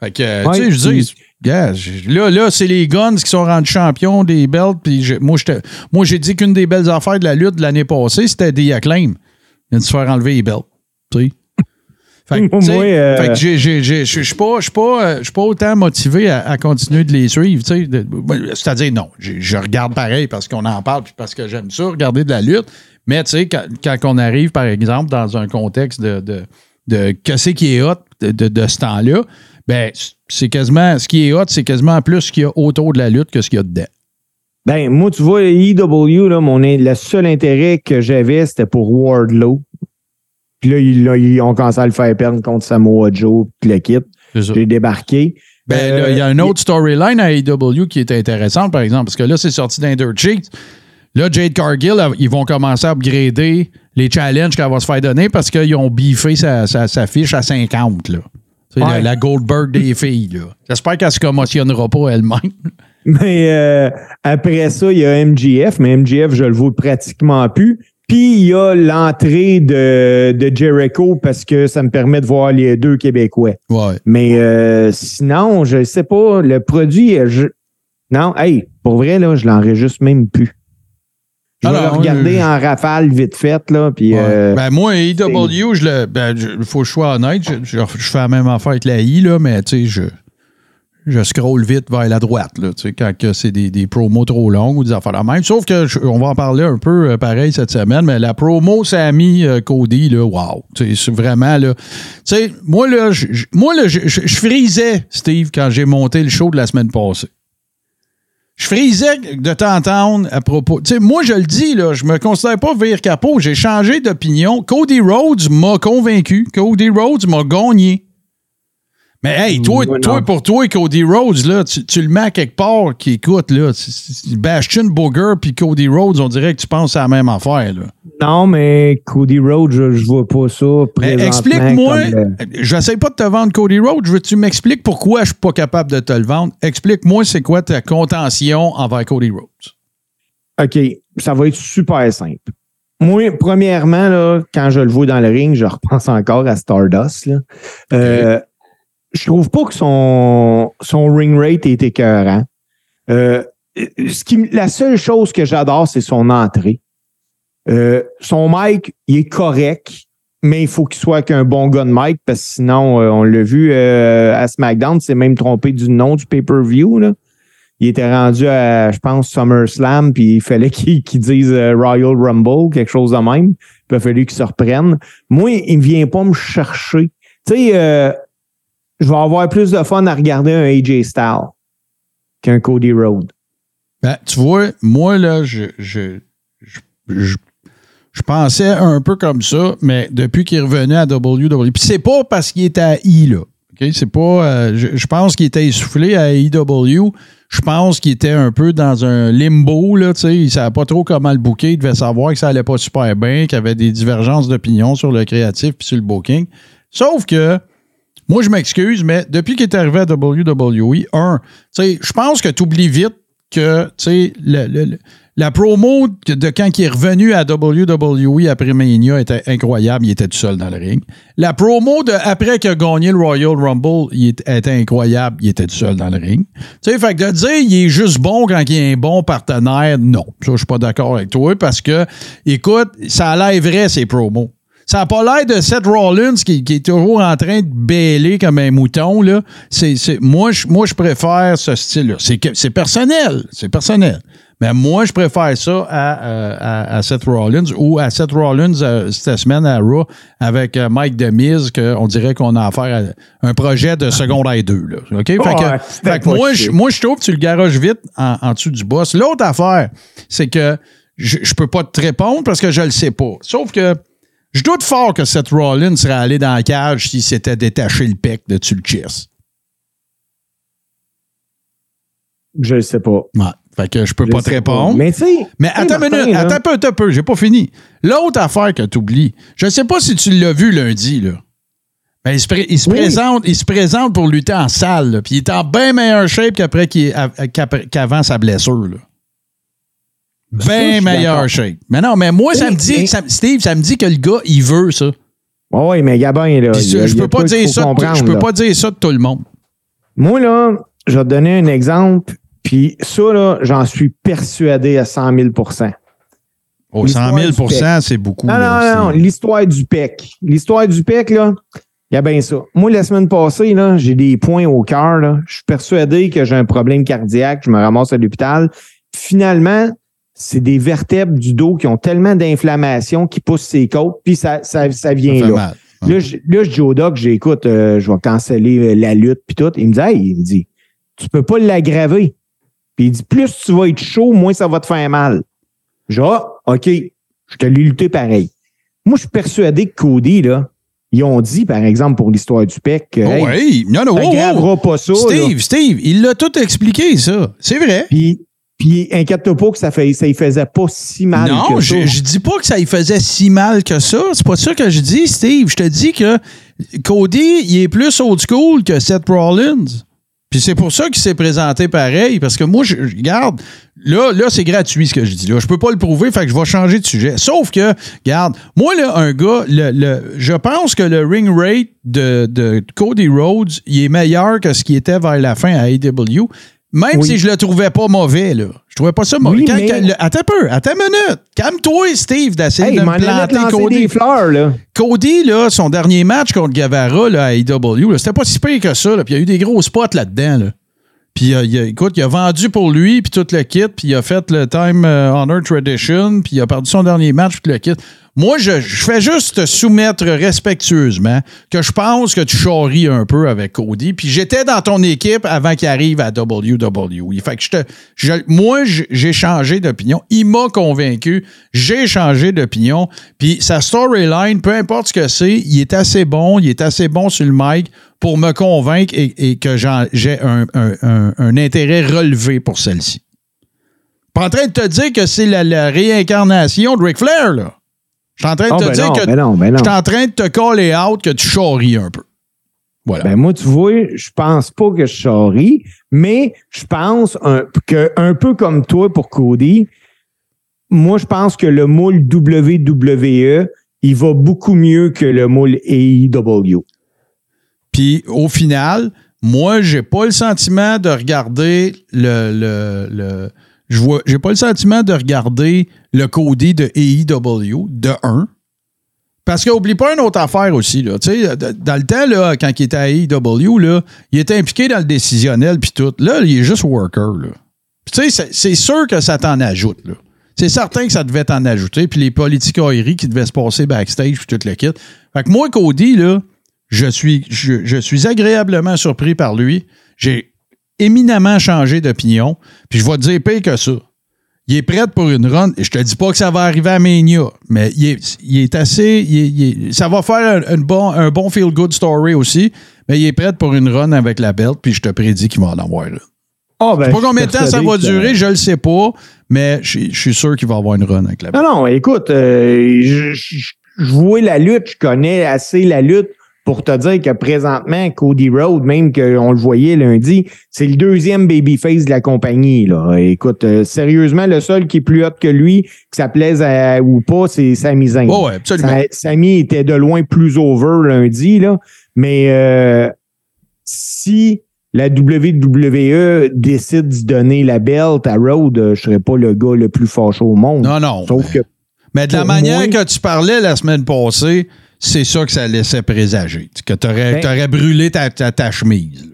Fait que, Ouais, tu sais, je dis, là, là c'est les Guns qui sont rendus champions des belts. Puis moi, j'ai dit qu'une des belles affaires de la lutte de l'année passée, c'était des acclaim. Il de se faire enlever les belts. Tu sais. Fait que, euh, fait que je suis pas, autant motivé à, à continuer de les suivre. De- C'est-à-dire, non, je regarde pareil parce qu'on en parle puis parce que j'aime ça, regarder de la lutte. Mais tu sais, quand, quand on arrive, par exemple, dans un contexte de, de, de qu'est-ce qui est hot de, de, de ce temps-là, ben, c'est quasiment, ce qui est hot, c'est quasiment plus ce qu'il y a autour de la lutte que ce qu'il y a dedans. Ben, moi, tu vois, EW, là, mon, le seul intérêt que j'avais, c'était pour Wardlow. Puis là, ils, là, ils ont commencé à le faire perdre contre Samoa Joe, puis le kit. J'ai débarqué. Ben, Euh, il y a une autre storyline à AEW qui est intéressante, par exemple, parce que là, c'est sorti d'un dirt sheet. Là, Jade Cargill, ils vont commencer à upgrader les challenges qu'elle va se faire donner parce qu'ils ont biffé sa, sa- sa fiche à 50, là. Ouais. la, la Goldberg des filles. J'espère qu'elle se commotionnera pas elle-même. Mais euh, après ça, il y a MGF, mais MGF, je le vois pratiquement plus. Puis il y a l'entrée de, de Jericho parce que ça me permet de voir les deux Québécois. Ouais. Mais euh, sinon, je sais pas, le produit, je... non, hey, pour vrai, là, je l'enregistre même plus. Je vais Alors, le regarder euh, en rafale vite fait, là, puis Ouais. euh, ben, moi, AEW, je le. Ben, faut que je sois honnête, je, je- je fais la même affaire avec la I, là, mais tu sais, je. Je scroll vite vers la droite, là, quand c'est des, des promos trop longues ou des affaires de même. Sauf que on va en parler un peu euh, pareil cette semaine, mais la promo Sammy euh, Cody, là, wow. C'est vraiment là. Tu sais, moi là, je- moi là, je frisais, Steve, quand j'ai monté le show de la semaine passée. Je frisais de t'entendre à propos. Tu sais, moi, je le dis, là, je me considère pas vire capot. J'ai changé d'opinion. Cody Rhodes m'a convaincu. Cody Rhodes m'a gagné. Mais hey, toi, toi pour toi, Cody Rhodes, là, tu, tu le mets à quelque part qui écoute, là. Bastion Booger puis Cody Rhodes, on dirait que tu penses à la même affaire, là. Non, mais Cody Rhodes, je, je vois pas ça. Explique-moi, le- j'essaie pas de te vendre Cody Rhodes, je veux que tu m'expliques pourquoi je suis pas capable de te le vendre? Explique-moi c'est quoi ta contention envers Cody Rhodes. OK, ça va être super simple. Moi, premièrement, là, quand je le vois dans le ring, je repense encore à Stardust. Là. Euh, je trouve pas que son, son ring rate est écœurant. Euh, ce qui, la seule chose que j'adore, c'est son entrée. Euh, son mic, il est correct, mais il faut qu'il soit avec un bon gun mic, parce que sinon, euh, on l'a vu euh, à SmackDown, c'est même trompé du nom du pay-per-view. Là il était rendu à, je pense, SummerSlam, puis il fallait qu'il qu'il dise euh, Royal Rumble, quelque chose de même. Puis il a fallu qu'il se reprenne. Moi, il ne vient pas me chercher. Tu sais, je vais avoir plus de fun à regarder un AJ Styles qu'un Cody Rhodes. Ben, tu vois, moi, là, je, je, je, je- je pensais un peu comme ça, mais depuis qu'il est revenu à WWE, puis c'est pas parce qu'il était à I, là. C'est pas. euh, je, pense qu'il était essoufflé à IW. Je pense qu'il était un peu dans un limbo, là, tu sais. Il savait pas trop comment le booker. Il devait savoir que ça allait pas super bien, qu'il y avait des divergences d'opinion sur le créatif puis sur le booking. Sauf que, moi, je m'excuse, mais depuis qu'il est arrivé à WWE, un, je pense que tu oublies vite que, le- le- la promo de, quand il est revenu à WWE après Mania était incroyable. Il était tout seul dans le ring. La promo de après qu'il a gagné le Royal Rumble, il était incroyable. Il était tout seul dans le ring. Sais, fait que de dire il est juste bon quand il est un bon partenaire, non. Ça, je suis pas d'accord avec toi parce que, écoute, ça a l'air vrai, ces promos. Ça n'a pas l'air de Seth Rollins qui, qui est toujours en train de bêler comme un mouton. Là. C'est, c'est- moi, je, moi, je préfère ce style-là. C'est, c'est personnel. C'est personnel. Mais moi, je préfère ça à, euh, à, à Seth Rollins ou à Seth Rollins euh, cette semaine à Raw avec euh, Mike Demise, qu'on dirait qu'on a affaire à un projet de secondaire 2. Là. OK? Fait que, Ouais, fait que moi, je, moi, je trouve que tu le garages vite en, en dessous du boss. L'autre affaire, c'est que je, je peux pas te répondre parce que je le sais pas. Sauf que je doute fort que Seth Rollins serait allé dans la cage s'il s'était détaché le pec de chest. Je ne sais pas. Ouais. Fait que je peux Je pas te répondre. Mais tu sais. Mais attends une minute, attends un peu, attends un peu, j'ai pas fini. L'autre affaire que tu oublies, je sais pas si tu l'as vu lundi, là. Ben, il, se pré- il se Oui. présente, il se présente pour lutter en salle, puis il est en bien meilleure shape qu'avant sa blessure. Là. Je Bien d'accord. shape. Mais non, mais moi, ça me dit, ça- Steve, ça me dit que le gars, il veut ça. Oui, mais Gabin, là. Puis il y a- je a peux pas dire ça, je peux là. pas dire ça de tout le monde. Moi, là, je vais te donner un exemple. Puis ça, là, j'en suis persuadé à 100 000% Oh, 100 000% c'est beaucoup. Non, là, non, non, l'histoire du PEC. L'histoire du PEC, là, il y a bien ça. Moi, la semaine passée, là, j'ai des points au cœur. là. Je suis persuadé que j'ai un problème cardiaque. Je me ramasse à l'hôpital. Finalement, c'est des vertèbres du dos qui ont tellement d'inflammation qui poussent ses côtes, puis ça, ça, ça vient là. mal. Là, je, là, je dis au doc, j'écoute, euh, je vais canceller euh, la lutte puis tout. Il me dit, hey, il me dit, tu peux pas l'aggraver. Puis il dit, plus tu vas être chaud, moins ça va te faire mal. Dis, ah, OK, je te l'ai lutté pareil. Moi, je suis persuadé que Cody, là, ils ont dit, par exemple, pour l'histoire du PEC, que, Oh, hey, non, non, oh, oh. pas ça. là. Steve, Steve, il l'a tout expliqué, ça. C'est vrai. Puis, puis inquiète-toi pas que ça, fait, ça y faisait pas si mal Non, que je, ça. je dis pas que ça y faisait si mal que ça. C'est pas ça que je dis, Steve. Je te dis que Cody, il est plus old school que Seth Rollins. Puis c'est pour ça qu'il s'est présenté pareil, parce que moi, je je- regarde, là, là c'est gratuit ce que je dis. Là. Je peux pas le prouver, fait que je vais changer de sujet. Sauf que, regarde, moi, là, un gars, le, le- je pense que le ring rate de, de Cody Rhodes, il est meilleur que ce qui était vers la fin à AEW. Même Oui. si je le trouvais pas mauvais, là. Je trouvais pas ça mauvais. Oui, Quand- mais- quand- le- attends un peu, attends une minute. Calme-toi, Steve, d'essayer Hey, de me planter Cody. des fleurs, là. Cody, là, son dernier match contre Guevara là, à AEW, c'était pas si pire que ça. là, Puis il y a eu des gros spots là-dedans. Là. Puis, euh, il a- écoute, il a vendu pour lui, puis tout le kit, puis il a fait le Time euh, Honor Tradition, puis il a perdu son dernier match, puis tout le kit. Moi, je, je fais juste te soumettre respectueusement que je pense que tu charries un peu avec Cody. Puis j'étais dans ton équipe avant qu'il arrive à WWE. Fait que je te, je- moi, j'ai changé d'opinion. Il m'a convaincu. J'ai changé d'opinion. Puis sa storyline, peu importe ce que c'est, il est assez bon. Il est assez bon sur le mic pour me convaincre et, que j'ai un, un- un- un intérêt relevé pour celle-ci. Pas en train de te dire que c'est la, la réincarnation de Ric Flair, là. Je suis en train de Oh, te ben dire non, que ben non, ben non. je suis en train de te caller out que tu charries un peu. Voilà. Ben moi, tu vois, je pense pas que je charrie, mais je pense un, que un peu comme toi pour Cody, moi, je pense que le moule WWE, il va beaucoup mieux que le moule AEW. Puis au final, moi, j'ai pas le sentiment de regarder le. le, le je vois, j'ai pas le sentiment de regarder le Cody de AEW de 1. Parce qu'oublie pas une autre affaire aussi. Là. Dans le temps, là, quand il était à AEW, là, il était impliqué dans le décisionnel puis tout. Là, il est juste worker. C'est- sûr que ça t'en ajoute. C'est certain que ça devait t'en ajouter. Puis les politiques aériennes qui devaient se passer backstage puis tout le kit. Fait que moi, Cody, là, je suis, je, je suis agréablement surpris par lui. J'ai éminemment changé d'opinion. Puis je vais te dire pire que ça. Il est prêt pour une run. Je te dis pas que ça va arriver à Mania, mais il est, il est assez. il il ça va faire un, un bon, un bon feel-good story aussi. Mais il est prêt pour une run avec la belt, puis je te prédis qu'il va en avoir là. Ah, ben, Je sais pas combien de temps ça va que- durer, je le sais pas, mais je, je suis sûr qu'il va avoir une run avec la belt. Non, non, écoute, euh, je, je, je vois la lutte, je connais assez la lutte pour te dire que présentement, Cody Rhodes, même qu'on le voyait lundi, c'est le deuxième babyface de la compagnie. Là. Écoute, euh, sérieusement, le seul qui est plus hot que lui, que ça plaise à- ou pas, c'est Sami Zayn. Ouais, ouais, absolument. Sa- Sami était de loin plus over lundi, là. Mais euh, si la WWE décide de donner la belt à Rhodes, euh, je serais pas le gars le plus fâché au monde. Non, non. Sauf mais- que Mais de la manière moi- que tu parlais la semaine passée, c'est ça que ça laissait présager. Que tu aurais, Ben- brûlé ta, ta, ta chemise.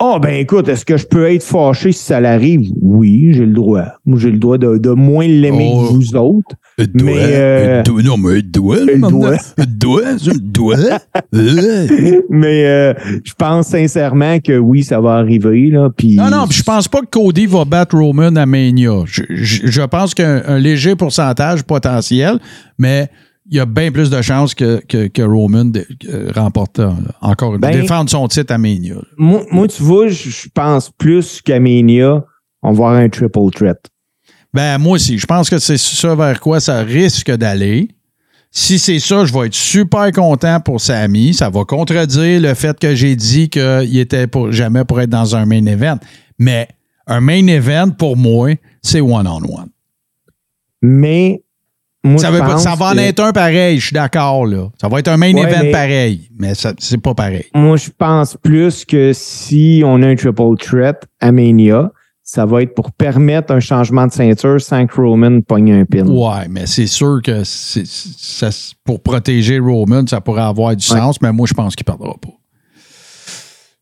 Ah, ben écoute, est-ce que je peux être fâché si ça l'arrive? Oui, j'ai le droit. Moi, j'ai le droit de, de moins l'aimer Oh. que vous autres. Un Mais, euh, doigt, non, mais doigt, doigt. Doigt, doigt. Euh. Mais euh, je pense sincèrement que oui, ça va arriver. Là, non, non, puis je pense pas que Cody va battre Roman à Mania. Je, je- je pense qu'un un léger pourcentage potentiel, mais il y a bien plus de chances que, que, que Roman de- que remporte euh, encore une Ben- défendre son titre à Mania. Moi, moi, tu vois, je je pense plus qu'à Mania, on va avoir un triple threat. Ben, moi aussi. Je pense que c'est ça vers quoi ça risque d'aller. Si c'est ça, je vais être super content pour Samy. Ça va contredire le fait que j'ai dit qu'il était pour, jamais pour être dans un main event. Mais un main event, pour moi, c'est one-on-one. Mais moi, Ça, je veut pas- pense ça va en que- être un pareil, je suis d'accord. là. Ça va être un main Ouais, event mais- pareil, mais c'est pas pareil. Moi, je pense plus que si on a un triple threat à Mania, ça va être pour permettre un changement de ceinture sans que Roman pogne un pin. Ouais, mais c'est sûr que ça- pour protéger Roman, ça pourrait avoir du Ouais. sens, mais moi, je pense qu'il perdra pas.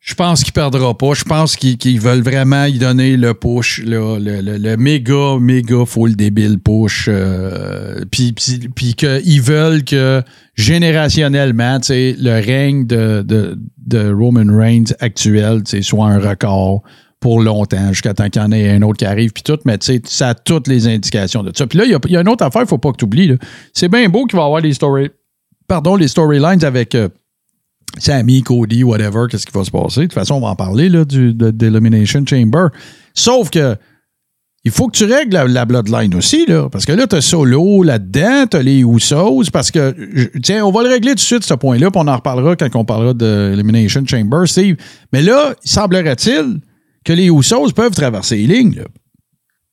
Je pense qu'il perdra pas. Je pense qu'ils veulent vraiment y donner le push, là, le, le- méga, méga full débile push. euh, puis puis- qu'ils veulent que générationnellement, le règne de, de, de Roman Reigns actuel soit un record pour longtemps, jusqu'à temps qu'il y en ait un autre qui arrive, puis tout, mais tu sais, ça a toutes les indications de ça. Puis là, il y y a une autre affaire, il faut pas que tu oublies. C'est bien beau qu'il va y avoir les story, pardon, les storylines avec euh, Sammy, Cody, whatever, qu'est-ce qui va se passer? De toute façon, on va en parler là, du, de, l'Elimination Chamber. Sauf que il faut que tu règles la, bloodline aussi, là. Parce que là, t'as Solo là-dedans, t'as les Usos, parce que, tiens, on va le régler tout de suite, ce point-là, puis on en reparlera quand on parlera de Elimination Chamber, Steve. Mais là, il semblerait-il que les Usos peuvent traverser les lignes.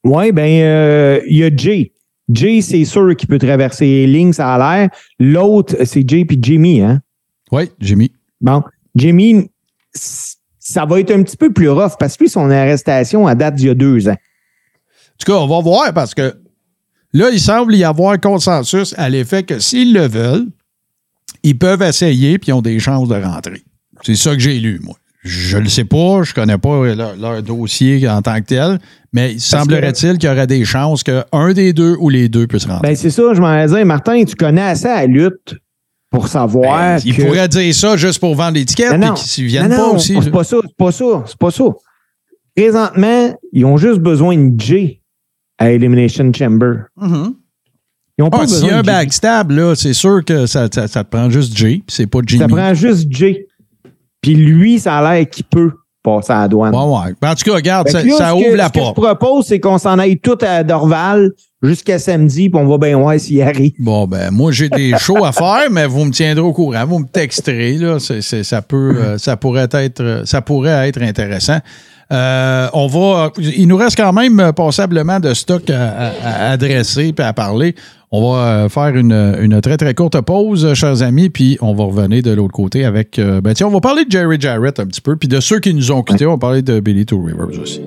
Oui, euh, il y a Jay. Jay, c'est sûr qu'il peut traverser les lignes, ça a l'air. L'autre, c'est Jay puis Jimmy, hein? Oui, j'ai mis. Bon, Jimmy, ça va être un petit peu plus rough parce que lui, son arrestation à date d'il y a deux ans. En tout cas, on va voir parce que là, il semble y avoir consensus à l'effet que s'ils le veulent, ils peuvent essayer puis ils ont des chances de rentrer. C'est ça que j'ai lu, moi. Je ne le sais pas, je connais pas leur, leur dossier en tant que tel, mais il semblerait-il qu'il y aurait des chances qu'un des deux ou les deux puissent rentrer. Ben, c'est ça, je m'en dire, Martin, tu connais assez la lutte pour savoir. Ben, il que- pourrait dire ça juste pour vendre l'étiquette, non. qu'ils ne viennent Non, pas non, aussi. C'est pas ça, c'est pas ça, c'est pas ça. Présentement, ils ont juste besoin de Jay à Elimination Chamber. Mhm. Ils ont pas Ah, S'il y besoin a un backstab, là, c'est sûr que ça, ça, ça te prend juste Jay, puis c'est pas Jimmy. Ça prend juste Jay. Puis lui, ça a l'air qu'il peut passer à la douane. Ouais, ouais. Ben, En tout cas, regarde, ça, là, ouvre que- la ce que porte. je propose, c'est qu'on s'en aille tout à Dorval jusqu'à samedi, puis on va bien voir s'il arrive. Bon, ben, moi, j'ai des shows à faire, mais vous me tiendrez au courant. Vous me texterez, là. C'est- ça, peut, euh, ça, pourrait être, ça pourrait être intéressant. Euh, on va. Il nous reste quand même euh, passablement de stock à, à- à adresser et à parler. On va euh, faire une, une très, très courte pause, euh, chers amis, puis on va revenir de l'autre côté avec. euh, ben, tiens, on va parler de Jerry Jarrett un petit peu, puis de ceux qui nous ont quittés. On va parler de Billy Two Rivers aussi.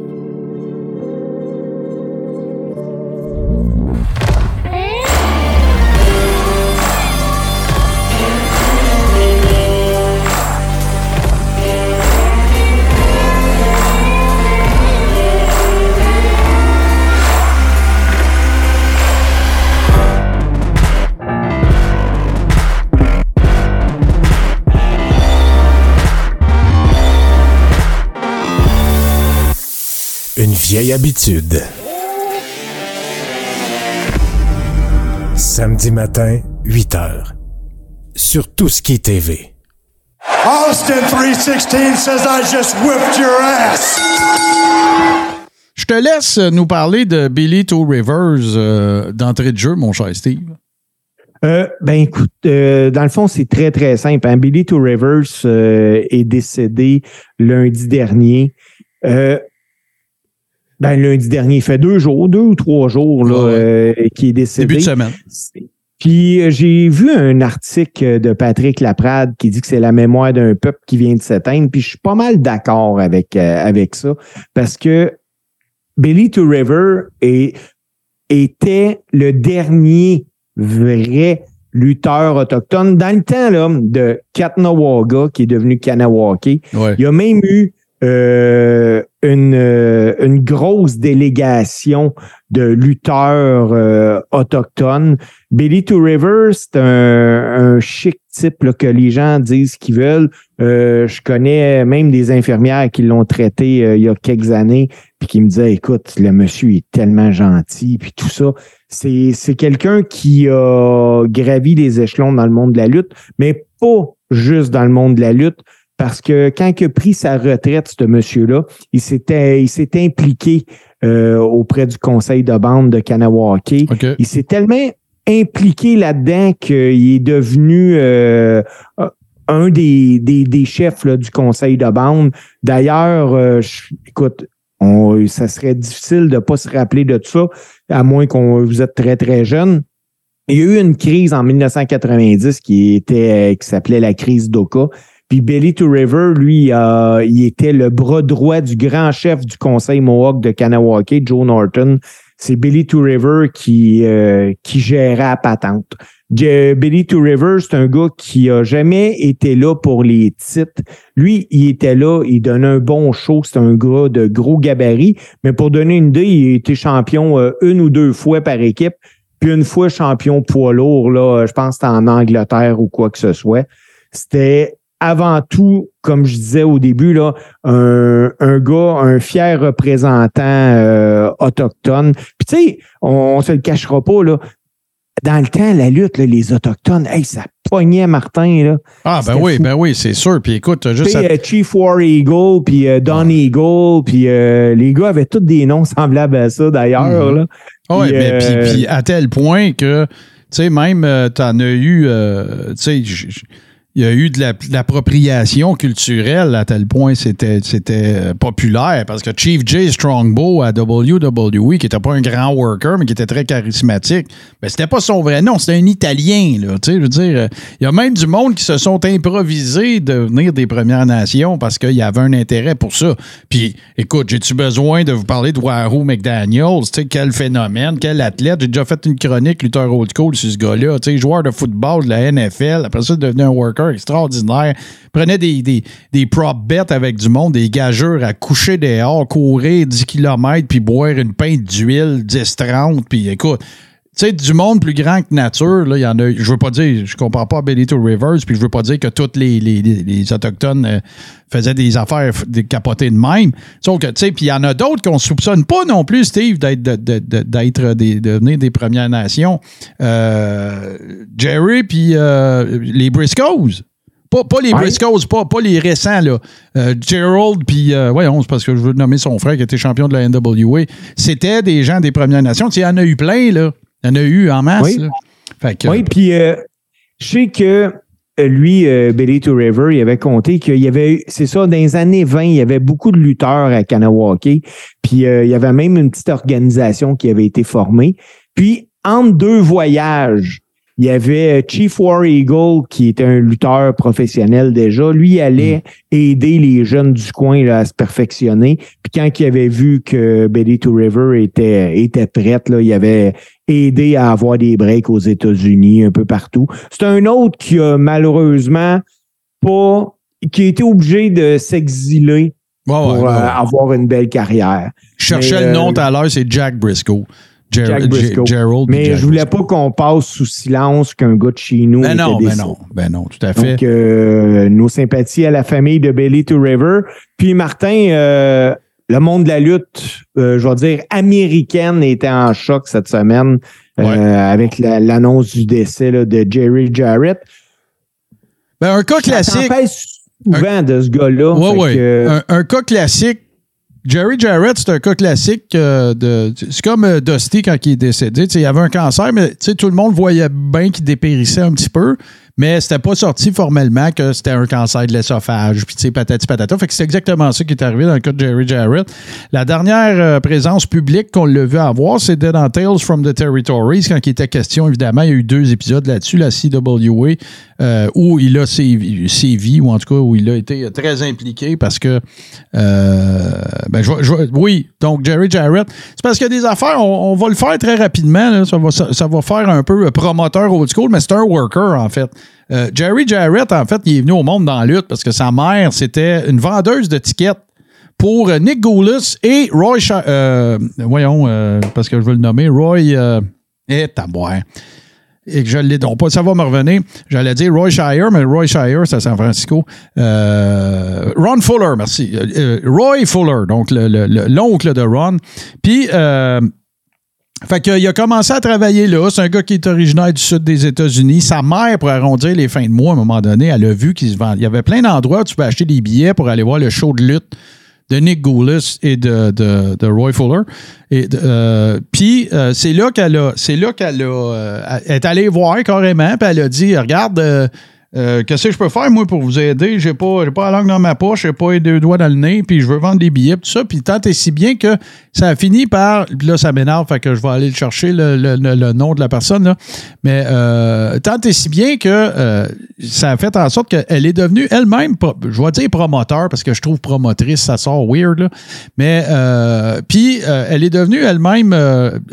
Vieille habitude. Samedi matin, 8 heures. Sur tout ce qui est TV. Austin 316 says I just whipped your ass. Je te laisse nous parler de Billy Two Rivers euh, d'entrée de jeu, mon cher Steve. Euh, ben écoute, euh, dans le fond, c'est très, très simple. hein. Billy Two Rivers euh, est décédé lundi dernier. Ben, lundi dernier, il fait deux jours, deux ou trois jours là, Ouais, euh, qu'il est décédé. Début de semaine. Puis euh, j'ai vu un article de Patrick Laprade qui dit que c'est la mémoire d'un peuple qui vient de s'éteindre. Puis je suis pas mal d'accord avec, euh, avec ça parce que Billy to River est- était le dernier vrai lutteur autochtone dans le temps là, de Katnawaga qui est devenu Kanawake. Ouais. Il y a même eu euh, une, euh, une grosse délégation de lutteurs euh, autochtones. Billy to River, c'est un, chic type que les gens disent qu'ils veulent. Je connais même des infirmières qui l'ont traité il y a quelques années, puis qui me disaient, écoute, le monsieur est tellement gentil, puis tout ça. C'est, c'est quelqu'un qui a gravi les échelons dans le monde de la lutte, mais pas juste dans le monde de la lutte, parce que quand il a pris sa retraite, ce monsieur-là, il s'était, il s'est impliqué euh, auprès du conseil de bande de Kanawake. OK. Il s'est tellement impliqué là-dedans qu'il est devenu euh, un des, des, des chefs là, du conseil de bande. D'ailleurs, euh, écoute, on, ça serait difficile de ne pas se rappeler de tout ça, à moins qu'on vous êtes très, très jeune. Il y a eu une crise en 1990 qui était qui s'appelait la crise d'Oka. Puis Billy to River, lui, euh, il était le bras droit du grand chef du conseil Mohawk de Kanawake, Joe Norton. C'est Billy to River qui, euh, qui gérait la patente. Je- Billy to River, c'est un gars qui a jamais été là pour les titres. Lui, il était là, il donnait un bon show. C'est un gars de gros gabarit. Mais pour donner une idée, il été champion euh, une ou deux fois par équipe. Puis une fois champion poids lourd, là, je pense que c'était en Angleterre ou quoi que ce soit. C'était avant tout, comme je disais au début, là, un, un gars, un fier représentant euh, autochtone. Puis tu sais, on, on se le cachera pas, là. Dans le temps, la lutte, là, les Autochtones, hey, ça pognait Martin, là. Ah, ben oui, fou. ben oui, c'est sûr. Puis écoute, Tu juste. sais, à- euh, Chief War Eagle, puis euh, Don Eagle, puis euh, les gars avaient tous des noms semblables à ça, d'ailleurs, Mhm. là. Oui, Puis, mais euh, puis, puis à tel point que, tu sais, même, euh, t'en as eu, euh, tu sais, il y a eu de la- de l'appropriation culturelle à tel point c'était c'était euh, populaire parce que Chief J Strongbow à WWE, qui était pas un grand worker, mais qui était très charismatique, ben c'était pas son vrai nom, c'était un Italien, là, tu sais, je veux dire, euh, il y a même du monde qui se sont improvisés de venir des Premières Nations parce qu'il y avait un intérêt pour ça. Puis, écoute, j'ai-tu besoin de vous parler de Wahoo McDaniels? Tu quel phénomène, quel athlète? J'ai déjà fait une chronique lutteur old school sur ce gars-là. Tu sais, joueur de football de la NFL. Après ça, devenu un worker finisher extraordinaire. Prenait des, des, prop bets avec du monde, des gageurs à coucher dehors, courir 10 km, puis boire une pinte d'huile 10-30. Puis écoute, sais, du monde plus grand que nature, là, il y en a. Je veux pas dire, je compare pas Benito Rivers, puis je veux pas dire que tous les, les, les- les Autochtones euh, faisaient des affaires des capotés de même. Sauf que, tu sais, puis il y en a d'autres qu'on soupçonne pas non plus, Steve, d'être de, de- des, de venir des Premières Nations. Euh, Jerry, puis euh, les Briscoes. Pas, pas les. Briscoes, pas, pas les récents, là. Euh, Gerald, puis, euh, voyons, c'est parce que je veux nommer son frère qui était champion de la NWA. C'était des gens des Premières Nations. Tu sais, Il y en a eu plein, là. Il y en a eu en masse. Oui. là. Fait que, Oui, puis euh, je sais que euh, lui, euh, Billy to River, il avait compté qu'il y avait, eu- c'est ça, dans les années 20, il y avait beaucoup de lutteurs à Kanawake. Puis euh, il y avait même une petite organisation qui avait été formée. Puis, entre deux voyages, il y avait Chief War Eagle, qui était un lutteur professionnel déjà. Lui, il allait aider les jeunes du coin là, à se perfectionner. Puis quand il avait vu que Betty to River était, était prête, là, il avait aidé à avoir des breaks aux États-Unis, un peu partout. C'est un autre qui a malheureusement pas qui a été obligé de s'exiler ouais, ouais, pour ouais, euh, avoir une belle carrière. Je cherchais mais, le nom euh, tout à l'heure, c'est Jack Briscoe. Ger- Jack Ge- Briscoe. Gerald. Mais Jack je voulais Briscoe. pas qu'on passe sous silence qu'un gars de chez nous Ben était non, ben non, ben non, tout à fait. Donc, euh, nos sympathies à la famille de Belly to River. Puis, Martin, euh, le monde de la lutte, euh, je vais dire, américaine, était en choc cette semaine euh, Ouais. avec la- l'annonce du décès là, de Jerry Jarrett. ben, un cas classique. souvent de ce gars-là. Que, Un, un cas classique. Jerry Jarrett, c'est un cas classique euh, de. C'est comme Dusty quand il est décédé. Tu sais, il avait un cancer, mais tout le monde voyait bien qu'il dépérissait un petit peu, mais c'était pas sorti formellement que c'était un cancer de l'esophage. Puis, tu sais, patati patata. Fait que c'est exactement ça qui est arrivé dans le cas de Jerry Jarrett. La dernière euh, présence publique qu'on l'a vu avoir, c'était dans Tales from the Territories, quand il était question, évidemment, il y a eu deux épisodes là-dessus, la CWA, euh, où il a sévi, ou en tout cas où il a été très impliqué parce que, euh, ben, je, je oui, donc Jerry Jarrett, c'est parce qu'il y a des affaires, on, va le faire très rapidement, ça, va, ça va faire un peu promoteur old school, mais c'est un worker en fait. Euh, Jerry Jarrett, en fait, il est venu au monde dans la lutte parce que sa mère, c'était une vendeuse de tickets pour euh, Nick Goulas et Roy, Sha- euh, voyons, euh, parce que je veux le nommer, Roy, et taboire et que je l'ai donc pas, ça va me revenir. J'allais dire Roy Shire, mais Roy Shire, c'est à San Francisco. Ron Fuller, merci. Roy Fuller, donc le- le- l'oncle de Ron. Puis, fait qu'il a commencé à travailler là. C'est un gars qui est originaire du sud des États-Unis. Sa mère, pour arrondir les fins de mois, à un moment donné, elle a vu qu'il se vend. Il y avait plein d'endroits où tu peux acheter des billets pour aller voir le show de lutte de Nick Goulas et de, de, Roy Fuller. Euh, puis euh, c'est là qu'elle a, c'est là qu'elle a, euh, est allée voir carrément, puis elle a dit, regarde, euh, qu'est-ce que je peux faire moi pour vous aider? J'ai pas, pas la langue dans ma poche, j'ai pas les deux doigts dans le nez, puis je veux vendre des billets, tout ça. Puis tant et si bien que ça a fini par, puis là ça m'énerve, fait que je vais aller le chercher le, le- le- nom de la personne là. Mais euh, tant et si bien que euh, ça a fait en sorte qu'elle est devenue elle-même, je vais dire promoteur parce que je trouve promotrice, ça sort weird, là. mais euh, puis elle est devenue elle-même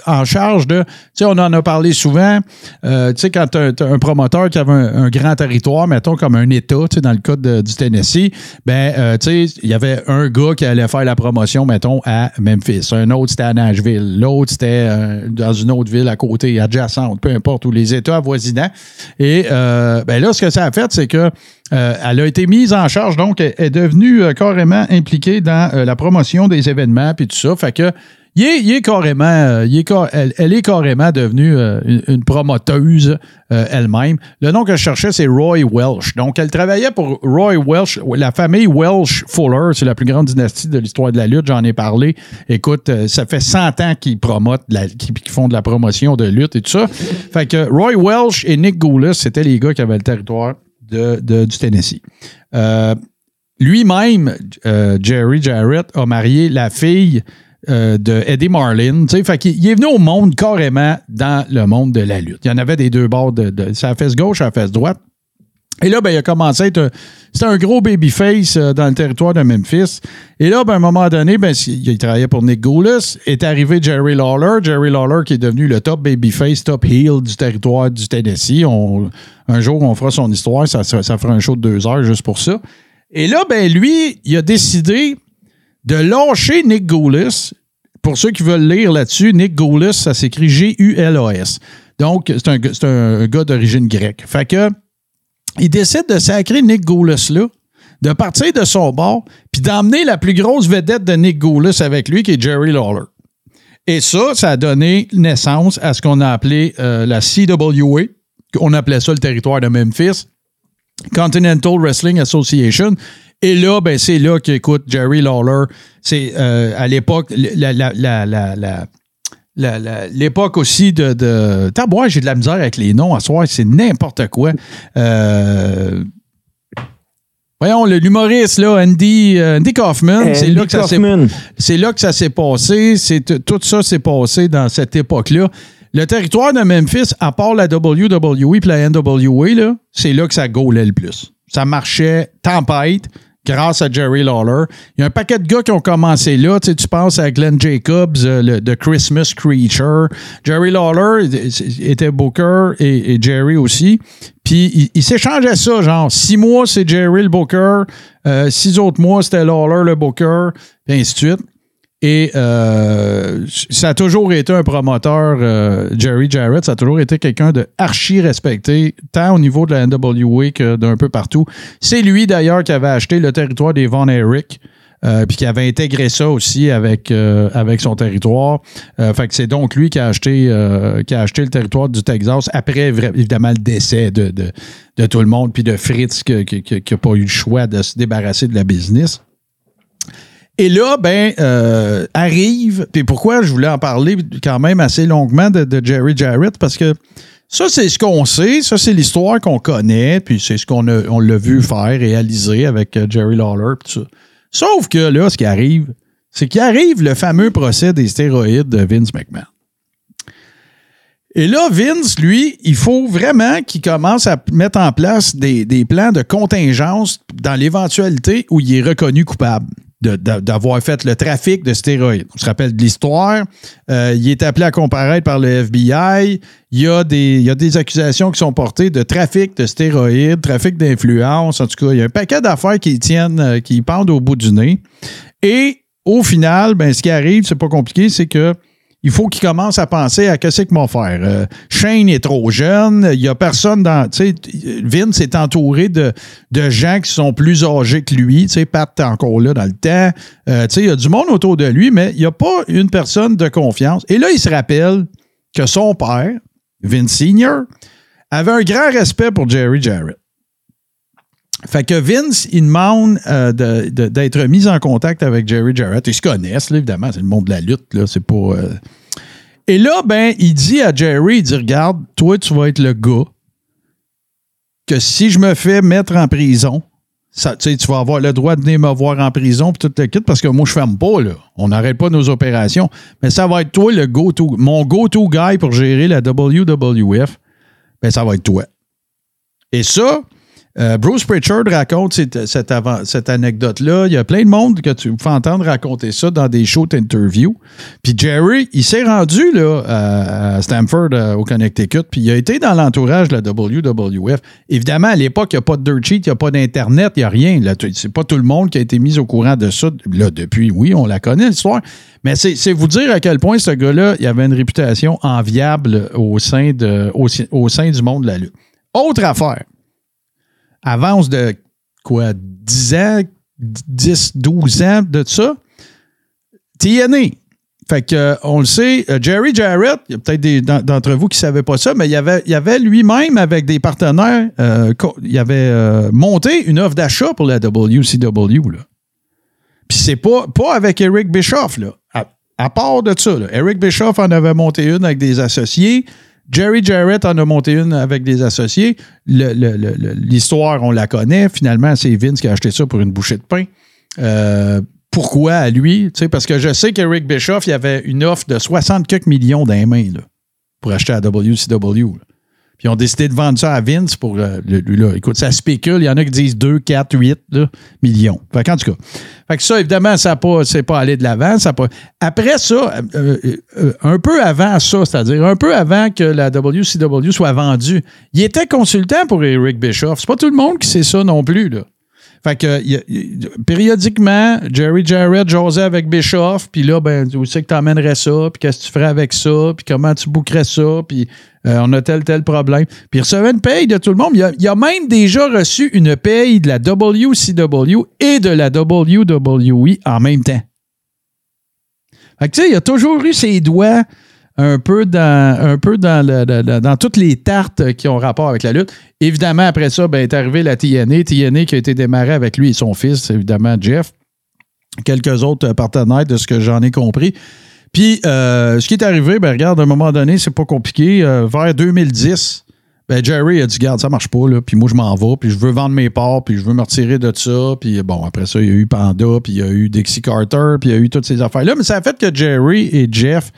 en charge de, tu sais, on en a parlé souvent, tu sais, quand tu un promoteur qui avait un grand territoire, mettons comme un État, tu sais, dans le cas du Tennessee, ben, euh, tu sais, il y avait un gars qui allait faire la promotion, mettons, à Memphis, un autre c'était à Nashville, l'autre c'était euh, dans une autre ville à côté, adjacente, peu importe, ou les États avoisinants. Et euh, ben là, ce que ça a fait, c'est que elle a été mise en charge, donc elle est devenue carrément impliquée dans la promotion des événements puis tout ça. Fait que il est, carrément, euh, elle, est carrément devenue euh, une, promoteuse euh, elle-même. Le nom que je cherchais, c'est Roy Welsh. Donc, elle travaillait pour Roy Welsh, la famille Welsh Fuller. C'est la plus grande dynastie de l'histoire de la lutte. J'en ai parlé. Écoute, ça fait 100 ans qu'ils promotent, qu'ils font de la promotion de lutte et tout ça. Fait que Roy Welsh et Nick Goulas, c'était les gars qui avaient le territoire de, du Tennessee. Lui-même, Jerry Jarrett, a marié la fille euh, de Eddie Marlin. Fait il est venu au monde carrément dans le monde de la lutte. Il y en avait des deux bords de, de sa fesse gauche, sa fesse droite. Et là, ben, il a commencé à être. C'était un gros babyface euh, dans le territoire de Memphis. Et là, ben, à un moment donné, ben, il, il travaillait pour Nick Goulas. Est arrivé Jerry Lawler. Jerry Lawler qui est devenu le top babyface, top heel du territoire du Tennessee. On- un jour, on fera son histoire. Ça, ça, ça fera un show de deux heures juste pour ça. Et là, ben, lui, il a décidé de lâcher Nick Goulas. Pour ceux qui veulent lire là-dessus, Nick Goulas, ça s'écrit G-U-L-A-S. Donc, c'est un, gars d'origine grecque. Fait que, il décide de sacrer Nick Goulas là, de partir de son bord, puis d'emmener la plus grosse vedette de Nick Goulas avec lui, qui est Jerry Lawler. Et ça, ça a donné naissance à ce qu'on a appelé euh, la CWA. On appelait ça le territoire de Memphis. Continental Wrestling Association. Et là, ben, c'est là qu'écoute Jerry Lawler. C'est euh, à l'époque, la, l'époque aussi de. de Tabois, j'ai de la misère avec les noms à soir, c'est n'importe quoi. Euh, voyons, l'humoriste, là, Andy, euh, Andy Kaufman, c'est là que ça s'est Kaufman. c'est là que ça s'est passé. C'est tout ça s'est passé dans cette époque-là. Le territoire de Memphis, à part la WWE et la NWA, là, c'est là que ça gaulait le plus. Ça marchait tempête grâce à Jerry Lawler. Il y a un paquet de gars qui ont commencé là. Tu, penses à Glenn Jacobs, euh, le The Christmas Creature. Jerry Lawler était Booker et, Jerry aussi. Puis il, il s'échangeait ça, genre six mois, c'est Jerry le Booker, euh, six autres mois, c'était Lawler le Booker, et ainsi de suite. Et euh, ça a toujours été un promoteur, euh, Jerry Jarrett, ça a toujours été quelqu'un de archi respecté, tant au niveau de la NWA que d'un peu partout. C'est lui d'ailleurs qui avait acheté le territoire des Von Erich. euh, puis qui avait intégré ça aussi avec, euh, avec son territoire. Euh, fait que c'est donc lui qui a acheté euh, qui a acheté le territoire du Texas après évidemment le décès de, de, de tout le monde puis de Fritz qui n'a pas eu le choix de se débarrasser de la business. Et là, ben, euh, arrive, puis pourquoi je voulais en parler quand même assez longuement de, Jerry Jarrett, parce que ça, c'est ce qu'on sait, ça, c'est l'histoire qu'on connaît, puis c'est ce qu'on a- on l'a vu faire, réaliser avec euh, Jerry Lawler, tout ça. Sauf que là, ce qui arrive, c'est qu'il arrive le fameux procès des stéroïdes de Vince McMahon. Et là, Vince, lui, il faut vraiment qu'il commence à mettre en place des, des plans de contingence dans l'éventualité où il est reconnu coupable d'avoir fait le trafic de stéroïdes. On se rappelle de l'histoire. Euh, il est appelé à comparaître par le FBI. Il y, a des, il y a des accusations qui sont portées de trafic de stéroïdes, trafic d'influence. En tout cas, il y a un paquet d'affaires qui tiennent, euh, qui pendent au bout du nez. Et au final, ben, ce qui arrive, c'est pas compliqué, c'est que il faut qu'il commence à penser à qu'est-ce qu'il va faire. Euh, Shane est trop jeune, il y a personne dans. Vince est entouré de, gens qui sont plus âgés que lui. Tu sais, Pat est encore là dans le temps. Euh, il y a du monde autour de lui, mais il n'y a pas une personne de confiance. Et là, il se rappelle que son père, Vince Senior, avait un grand respect pour Jerry Jarrett. Fait que Vince, il demande euh, d'être mis en contact avec Jerry Jarrett. Ils se connaissent, là, évidemment, c'est le monde de la lutte, là, c'est pas... euh. Et là, ben, il dit à Jerry, il dit, regarde, toi, tu vas être le gars que si je me fais mettre en prison, ça, tu vas avoir le droit de venir me voir en prison puis tout le kit parce que moi, je ferme pas, là. On n'arrête pas nos opérations. Mais ça va être toi, le go-to, mon go-to guy pour gérer la WWF. Ben, ça va être toi. Et ça, euh, Bruce Pritchard raconte cette, anecdote-là. Il y a plein de monde que tu peux entendre raconter ça dans des shows d'interview. Puis Jerry, il s'est rendu à, Stamford, euh, au Connecticut, puis il a été dans l'entourage de la WWF. Évidemment, à l'époque, il n'y a pas de dirt sheet, il n'y a pas d'Internet, il n'y a rien. C'est pas tout le monde qui a été mis au courant de ça. Là, depuis, oui, on la connaît, l'histoire. Mais c'est vous dire à quel point ce gars-là, il avait une réputation enviable au sein, au sein du monde de la lutte. Autre affaire avance de quoi, 10 ans, 10, 12 ans de ça, TNA. Fait que, euh, on le sait, euh, Jerry Jarrett, il y a peut-être d'entre vous qui ne savaient pas ça, mais il avait, avait lui-même, avec des partenaires, euh, il avait monté une offre d'achat pour la WCW. Puis c'est pas, pas avec Eric Bischoff. À, part de ça. Eric Bischoff en avait monté une avec des associés. Jerry Jarrett en a monté une avec des associés. L'histoire, on la connaît. Finalement, c'est Vince qui a acheté ça pour une bouchée de pain. Euh, pourquoi à lui? Parce que je sais qu'Eric Bischoff, il avait une offre de 60 quelques millions là, pour acheter à WCW. Ils ont décidé de vendre ça à Vince pour euh, le- lui, là. Écoute, ça spécule. Il y en a qui disent 2, 4, 8 là, millions. Fait qu'en tout cas. Fait que ça, évidemment, ça pas, c'est pas allé de l'avant. Pas... Après ça, euh, euh, un peu avant ça, c'est-à-dire un peu avant que la WCW soit vendue, il était consultant pour Eric Bischoff. C'est pas tout le monde qui sait ça non plus, là. Fait que périodiquement, Jerry Jarrett jasait avec Bischoff, puis là, ben, où c'est que tu emmènerais ça, puis qu'est-ce que tu ferais avec ça, puis comment tu bouquerais ça, puis euh, on a tel, tel problème. Puis il recevait une paye de tout le monde. Il a, il a même déjà reçu une paye de la WCW et de la WWE en même temps. Fait que tu sais, il a toujours eu ses doigts un peu dans, un peu dans, dans toutes les tartes qui ont rapport avec la lutte. Évidemment, après ça, ben, est arrivé la TNA. TNA qui a été démarré avec lui et son fils, évidemment, Jeff. Quelques autres partenaires de ce que j'en ai compris. Puis, euh, ce qui est arrivé, ben, regarde, à un moment donné, c'est pas compliqué. Euh, vers 2010, ben, Jerry a dit, regarde, ça marche pas, là. Puis moi, je m'en vais, puis je veux vendre mes parts, puis je veux me retirer de ça. Puis bon, après ça, il y a eu Panda, puis il y a eu Dixie Carter, puis il y a eu toutes ces affaires-là. Mais ça a fait que Jerry et Jeff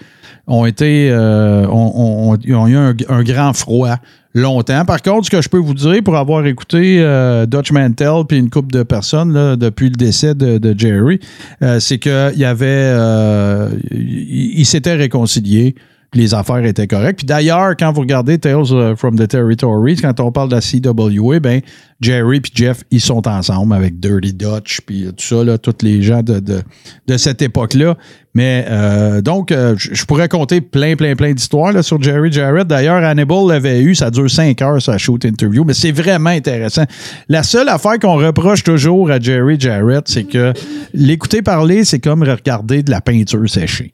ont été, euh, ont, ont- eu un, grand froid longtemps. Par contre, ce que je peux vous dire, pour avoir écouté euh, Dutch Mantel puis une couple de personnes là, depuis le décès de, Jerry, euh, c'est qu'il y avait, euh, il s'était réconcilié. Puis Les affaires étaient correctes. Puis d'ailleurs, quand vous regardez Tales euh, from the Territories, quand on parle de la CWA, ben Jerry et Jeff, ils sont ensemble avec Dirty Dutch, puis tout ça, là, tous les gens de, cette époque-là. Mais euh, donc, euh, je pourrais compter plein, plein, plein d'histoires sur Jerry Jarrett. D'ailleurs, Hannibal l'avait eu, ça dure cinq heures, sa shoot interview, mais c'est vraiment intéressant. La seule affaire qu'on reproche toujours à Jerry Jarrett, c'est que l'écouter parler, c'est comme regarder de la peinture séchée.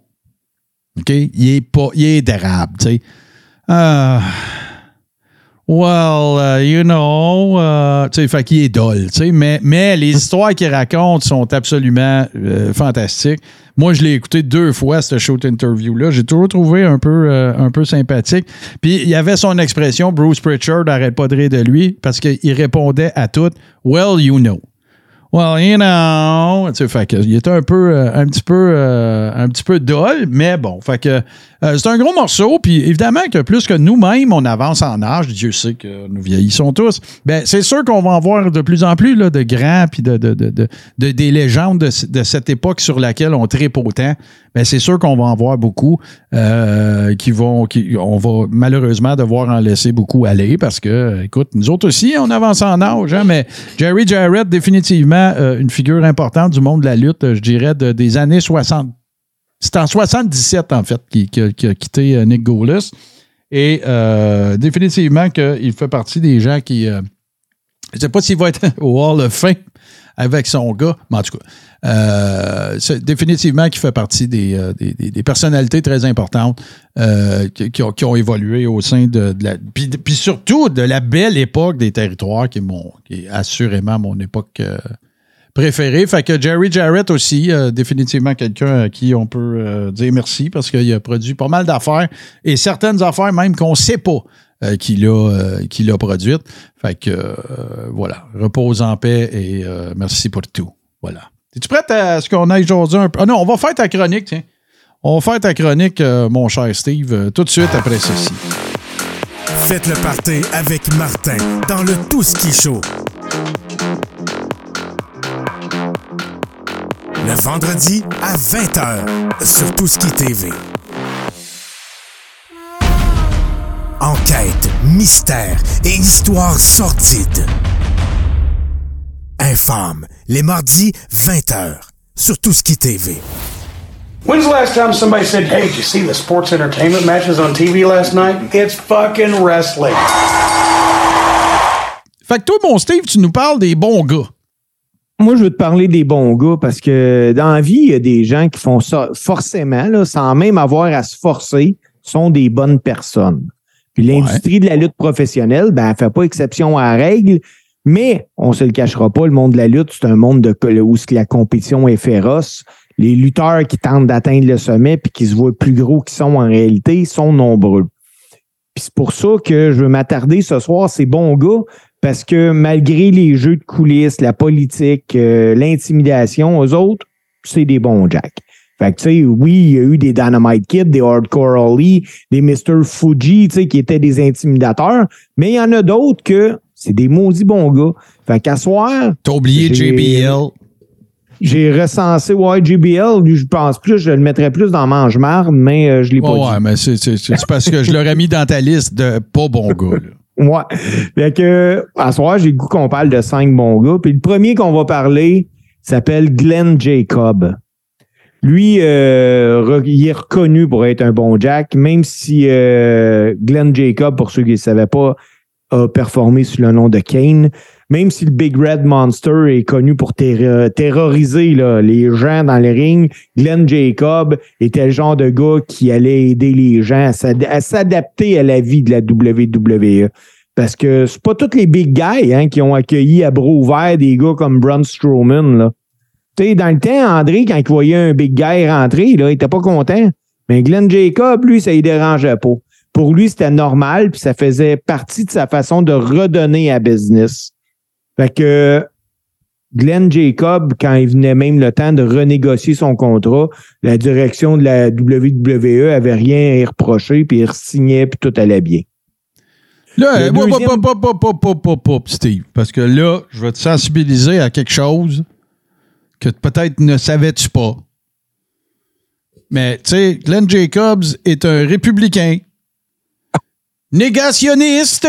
OK? Il est pas, il est érable, tu sais. Ah. Well, uh, you know, uh, tu sais, fait qu'il est dole, tu sais, mais, mais les histoires qu'il raconte sont absolument euh, fantastiques. Moi, je l'ai écouté deux fois, cette show interview-là. J'ai toujours trouvé un peu, euh, un peu sympathique. Puis, il y avait son expression, Bruce Pritchard n'arrête pas de rire de lui, parce qu'il répondait à tout, Well, you know. Well, you know, tu sais, fait que, il était un peu, euh, un petit peu, euh, un petit peu dole, mais bon, fait que euh, c'est un gros morceau, puis évidemment que plus que nous-mêmes on avance en âge, Dieu sait que nous vieillissons tous, ben c'est sûr qu'on va en voir de plus en plus là, de grands puis de, de, de, de- de- des légendes de, cette époque sur laquelle on tripe autant. Ben c'est sûr qu'on va en voir beaucoup qui vont, qui, on va malheureusement devoir en laisser beaucoup aller parce que, écoute, nous autres aussi, on avance en âge, hein, mais Jerry Jarrett, définitivement euh, une figure importante du monde de la lutte, euh, je dirais, de- des années 60. C'est en 77, en fait, qu'il qu'il a quitté euh, Nick Goulas. Et définitivement qu'il fait partie des gens qui. je ne sais pas s'il va être au Hall of Fame avec son gars, mais en tout cas, définitivement qu'il fait partie des, des, personnalités très importantes qui, qui ont, qui ont évolué au sein de, la. Puis, surtout de la belle époque des territoires qui qui est assurément mon époque. Préférée. Fait que Jerry Jarrett aussi, euh, définitivement quelqu'un à qui on peut euh, dire merci parce qu'il a produit pas mal d'affaires et certaines affaires même qu'on sait pas euh, qu'il a, produites. Fait que voilà, repose en paix et merci pour tout. Voilà. Es-tu prête à ce qu'on aille jaser un peu? Ah non, on va faire ta chronique, tiens. On va faire ta chronique, mon cher Steve, tout de suite après ceci. Faites le party avec Martin dans le Tout Ski Show. Le vendredi à 20h sur Tout Ski TV. Enquête, mystère et histoire sordide. Infâme, les mardis 20h sur Tout Ski TV. When's the last time somebody said, hey, did you see the sports entertainment matches on TV last night? It's fucking wrestling. Fait que toi, mon Steve, tu nous parles des bons gars. Moi, je veux te parler des bons gars parce que dans la vie, il y a des gens qui font ça forcément, là, sans même avoir à se forcer, sont des bonnes personnes. Puis l'industrie de la lutte professionnelle, ben, elle fait pas exception à la règle, mais on se le cachera pas, le monde de la lutte, c'est un monde de, où la compétition est féroce. Les lutteurs qui tentent d'atteindre le sommet puis qui se voient plus gros qu'ils sont en réalité sont nombreux. Puis c'est pour ça que je veux m'attarder ce soir, ces bons gars, parce que malgré les jeux de coulisses, la politique, euh, l'intimidation, aux autres, c'est des bons Jack. Fait que, tu sais, oui, il y a eu des Dynamite Kids, des Hardcore Holly, des Mr. Fuji, tu sais, qui étaient des intimidateurs, mais il y en a d'autres que c'est des maudits bons gars. Fait qu'à soir, T'as oublié JBL. j'ai recensé, ouais, JBL, lui, je pense plus, je le mettrais plus dans Mange-Marde, mais euh, je l'ai pas Ouais, dit. ouais, mais c'est parce que je l'aurais mis dans ta liste de pas bons gars. là. Ouais. Fait que, à soir, j'ai le goût qu'on parle de cinq bons gars. Puis le premier qu'on va parler s'appelle Glenn Jacob. Lui, euh, il est reconnu pour être un bon Jack, même si euh, Glenn Jacob, pour ceux qui ne savaient pas, a performé sous le nom de Kane. Même si le Big Red Monster est connu pour terro- terroriser les gens dans le ring, Glenn Jacob était le genre de gars qui allait aider les gens à s'ad- à s'adapter à la vie de la WWE. Parce que c'est pas tous les big guys hein, qui ont accueilli à bras ouverts des gars comme Braun Strowman. Là. Dans le temps, André, quand il voyait un big guy rentrer, il était pas content. Mais Glenn Jacob, lui, ça ne dérangeait pas. Pour lui, c'était normal, puis ça faisait partie de sa façon de redonner à business. Fait que Glenn Jacob, quand il venait même le temps de renégocier son contrat, la direction de la WWE avait rien à y reprocher, puis il signait, puis tout allait bien. Là, pop, deuxième- pop, pop, pop, Steve. Parce que là, je vais te sensibiliser à quelque chose que peut-être ne savais-tu pas. Mais, tu sais, Glenn Jacobs est un républicain, négationniste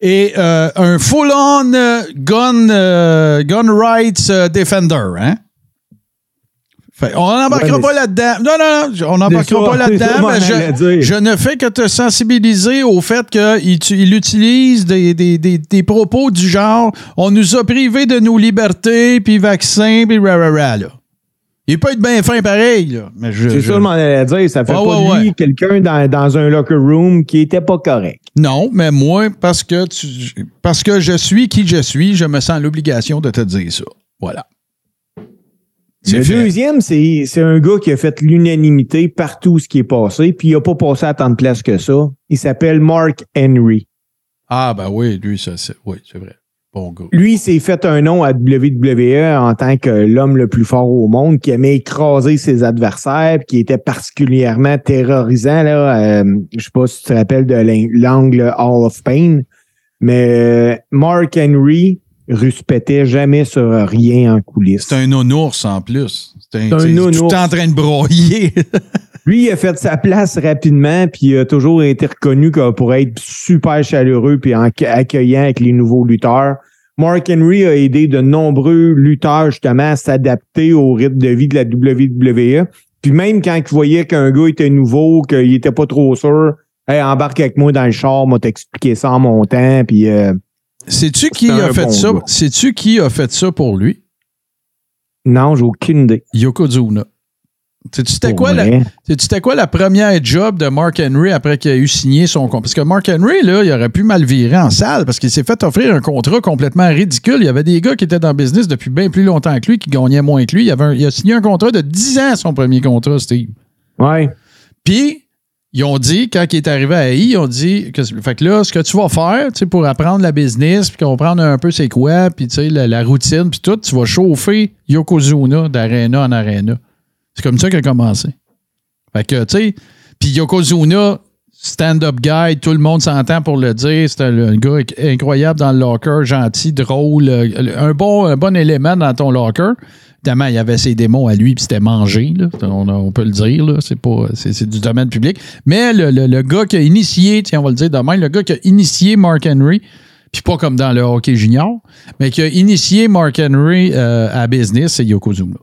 et euh, un full-on euh, gun, euh, gun rights euh, defender, hein? Fait, on n'embarquera Ouais, pas là-dedans. Non, non, non, on n'embarquera pas là-dedans. je- je ne fais que te sensibiliser au fait qu'il il utilise des, des- des- des propos du genre on nous a privés de nos libertés, puis vaccins, puis rarara, là. Il peut être bien fin pareil, là. Mais je, C'est je- ça, je m'en allais dire. Ça fait Ouais, pas ouais, lui ouais. quelqu'un dans, dans un locker room qui était pas correct. Non, mais moi, parce que, tu, parce que je suis qui je suis, je me sens l'obligation de te dire ça. Voilà. Le fait. deuxième, c'est c'est un gars qui a fait l'unanimité partout ce qui est passé, puis il a pas passé à tant de place que ça. Il s'appelle Mark Henry. Ah, ben oui, lui, ça, c'est, oui, c'est vrai. Bon gars. Lui, il s'est fait un nom à WWE en tant que l'homme le plus fort au monde, qui aimait écraser ses adversaires, qui était particulièrement terrorisant. Là, euh, je sais pas si tu te rappelles de l'angle Hall of Pain, mais euh, Mark Henry respectait jamais sur rien en coulisses. C'est un nounours en plus. C'est un, un nounours. Tout en train de broyer. Lui, il a fait sa place rapidement, puis il a toujours été reconnu comme pour être super chaleureux puis accueillant avec les nouveaux lutteurs. Mark Henry a aidé de nombreux lutteurs justement à s'adapter au rythme de vie de la WWE. Puis même quand il voyait qu'un gars était nouveau, qu'il était pas trop sûr, hey, embarque avec moi dans le char, m'a t'expliquer ça en montant, puis euh, Sais-tu qui C'est a fait bon ça? Sais-tu qui a fait ça pour lui? non, j'ai aucune idée. Yokozuna. C'était quoi, la, sais-tu c'était quoi la première job de Mark Henry après qu'il a eu signé son contrat? Parce que Mark Henry, là, il aurait pu mal virer en salle parce qu'il s'est fait offrir un contrat complètement ridicule. Il y avait des gars qui étaient dans le business depuis bien plus longtemps que lui, qui gagnaient moins que lui. Il, avait un- il a signé un contrat de 10 ans, son premier contrat, Steve. Ouais. Puis, ils ont dit, quand il est arrivé à AI, ils ont dit, que, fait que là, ce que tu vas faire, tu sais, pour apprendre la business, puis comprendre un peu c'est quoi, puis tu sais, la, la routine, puis tout, tu vas chauffer Yokozuna d'arena en arena. C'est comme ça qu'il a commencé. Fait que, tu sais, puis Yokozuna, stand-up guy, tout le monde s'entend pour le dire, c'est un, gars incroyable dans le locker, gentil, drôle, euh, un bon, bon élément dans ton locker. Évidemment, il y avait ses démons à lui, puis c'était mangé, là. On, peut le dire, là. C'est c'est, du domaine public. Mais le, le- le gars qui a initié, tiens, on va le dire demain, le gars qui a initié Mark Henry, puis pas comme dans le hockey junior, mais qui a initié Mark Henry euh, à business, c'est Yokozuna.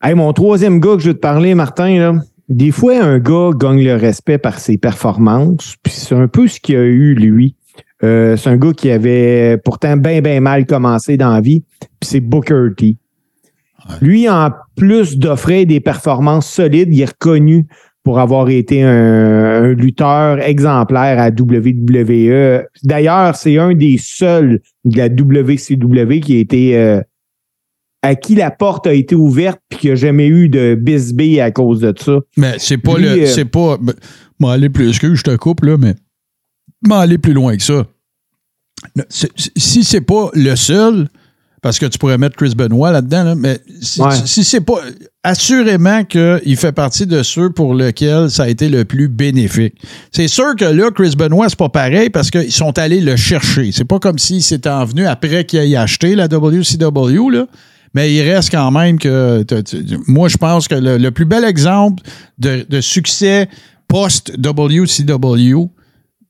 Hey, mon troisième gars que je veux te parler, Martin, là, des fois, un gars gagne le respect par ses performances, puis c'est un peu ce qu'il a eu, lui. Euh, c'est un gars qui avait pourtant bien, bien mal commencé dans la vie, puis c'est Booker T. Lui, en plus d'offrir des performances solides, il est reconnu pour avoir été un, un lutteur exemplaire à WWE. D'ailleurs, c'est un des seuls de la WCW qui a été euh, à qui la porte a été ouverte puis qu'il n'y a jamais eu de bisbee à cause de ça. Mais c'est pas Lui, le. euh, C'est pas. ben, M'en aller plus. Excuse, je te coupe, là, mais. M'en aller plus loin que ça. Si c'est pas le seul, parce que tu pourrais mettre Chris Benoit là-dedans, là, mais si, Ouais. si c'est pas. Assurément qu'il fait partie de ceux pour lesquels ça a été le plus bénéfique. C'est sûr que là, Chris Benoit, c'est pas pareil parce qu'ils sont allés le chercher. C'est pas comme s'il s'était envenu après qu'il ait acheté la WCW, là. Mais il reste quand même que. Moi, je pense que le, le plus bel exemple de, succès post-WCW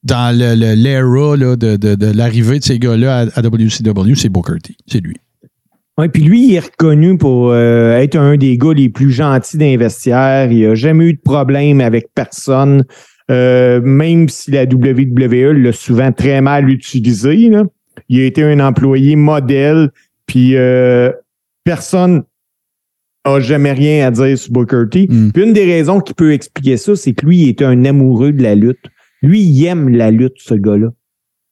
dans le- le- l'era là, de, de- de l'arrivée de ces gars-là à, WCW, c'est Booker T. C'est lui. Oui, puis lui, il est reconnu pour euh, être un des gars les plus gentils d'investiaire. Il n'a jamais eu de problème avec personne. Euh, même si la WWE l'a souvent très mal utilisé. Il a été un employé modèle, puis euh, personne n'a jamais rien à dire sur Booker T. Mm. Puis une des raisons qui peut expliquer ça, c'est que lui, il était un amoureux de la lutte. Lui, il aime la lutte, ce gars-là.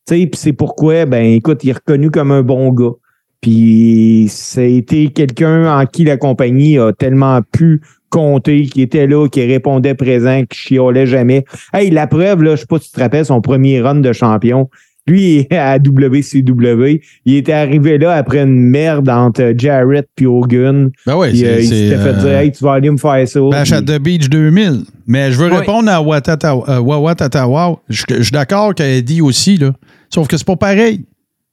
Puis c'est pourquoi, ben écoute, il est reconnu comme un bon gars. Puis ça a été quelqu'un en qui la compagnie a tellement pu compter, qui était là, qui répondait présent, qui chiolait jamais. Hey, la preuve, là, je sais pas si tu te rappelles, son premier run de champion. Lui, à WCW, il était arrivé là après une merde entre Jarrett puis Hogan. Ben oui, euh, il c'est. s'était fait euh, dire, hey, tu vas aller me faire ça. Bash at Puis- the Beach 2000. Mais je veux Ouais. répondre à euh, Wawatatawa. Je je suis d'accord qu'Eddie aussi, là. Sauf que c'est pas pareil.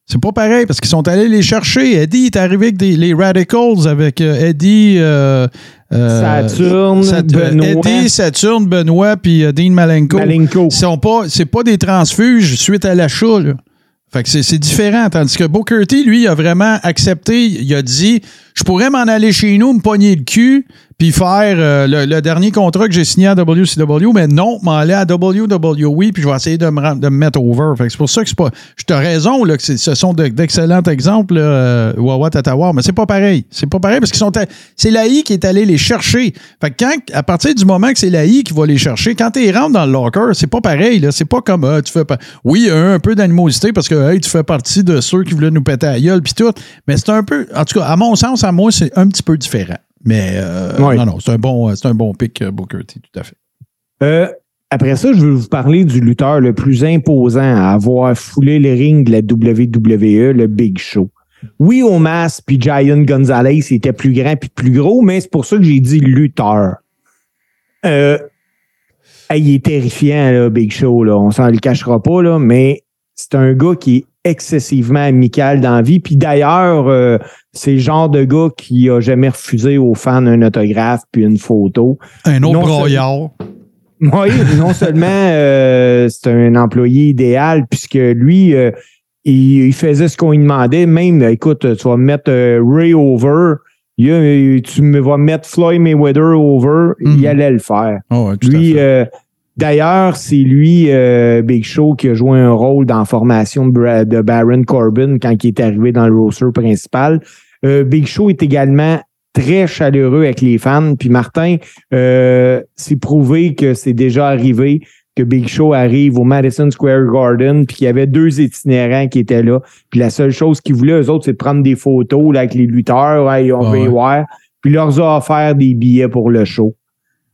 C'est pas pareil parce qu'ils sont allés les chercher. Eddie est arrivé avec des, les Radicals, avec euh, Eddie. euh, euh, Saturne, Sat- euh, Benoît. Eddie, Saturne, Benoît, puis euh, Dean Malenko. Malenko. Sont pas, c'est pas des transfuges suite à l'achat, là. Fait que c'est, c'est différent. Tandis que Booker T, lui, il a vraiment accepté. Il a dit Je pourrais m'en aller chez nous, me pogner le cul, puis faire euh, le, le dernier contrat que j'ai signé à WCW, mais non, m'aller à WWE, puis je vais essayer de me, de me mettre over. Fait c'est pour ça que c'est pas. Je te raison, là, que ce sont de- d'excellents exemples, euh, Wawa Tatawa, mais c'est pas pareil. C'est pas pareil parce qu'ils sont. c'est l'AI qui est allé les chercher. Fait que quand, à partir du moment que c'est l'AI qui va les chercher, quand tu rentres dans le locker, c'est pas pareil. C'est pas comme ah, tu fais pas. Oui, a un peu d'animosité parce que hey, tu fais partie de ceux qui voulaient nous péter à gueule puis tout. Mais c'est un peu. En tout cas, à mon sens, à moi, c'est un petit peu différent. Mais euh, Oui. non, non, c'est un bon, c'est un bon pic, euh, Booker T, tout à fait. Euh, après ça, je veux vous parler du lutteur le plus imposant à avoir foulé les rings de la WWE, le Big Show. Oui, Omas puis Giant Gonzalez était plus grand puis plus gros, mais c'est pour ça que j'ai dit lutteur. Euh, il est terrifiant, là, Big Show. Là. On s'en le cachera pas, là, mais c'est un gars qui est excessivement amical dans la vie. Puis d'ailleurs, euh, c'est le genre de gars qui a jamais refusé aux fans un autographe puis une photo. Un autre Non, broyard. Oui, non seulement euh, c'est un employé idéal, puisque lui, euh, il, il faisait ce qu'on lui demandait. Même, écoute, tu vas me mettre Ray over, il a- tu me vas mettre Floyd Mayweather over, Mhm. il allait le faire. Oh, ouais, à Lui, d'ailleurs, c'est lui, euh, Big Show, qui a joué un rôle dans la formation de, Baron Corbin quand il est arrivé dans le roster principal. Euh, Big Show est également très chaleureux avec les fans. Puis Martin, euh, c'est prouvé que c'est déjà arrivé que Big Show arrive au Madison Square Garden, puis qu'il y avait deux itinérants qui étaient là. Puis la seule chose qu'ils voulaient, eux autres, c'est de prendre des photos là, avec les lutteurs. On veut Ouais. y voir. Puis leur a offert des billets pour le show.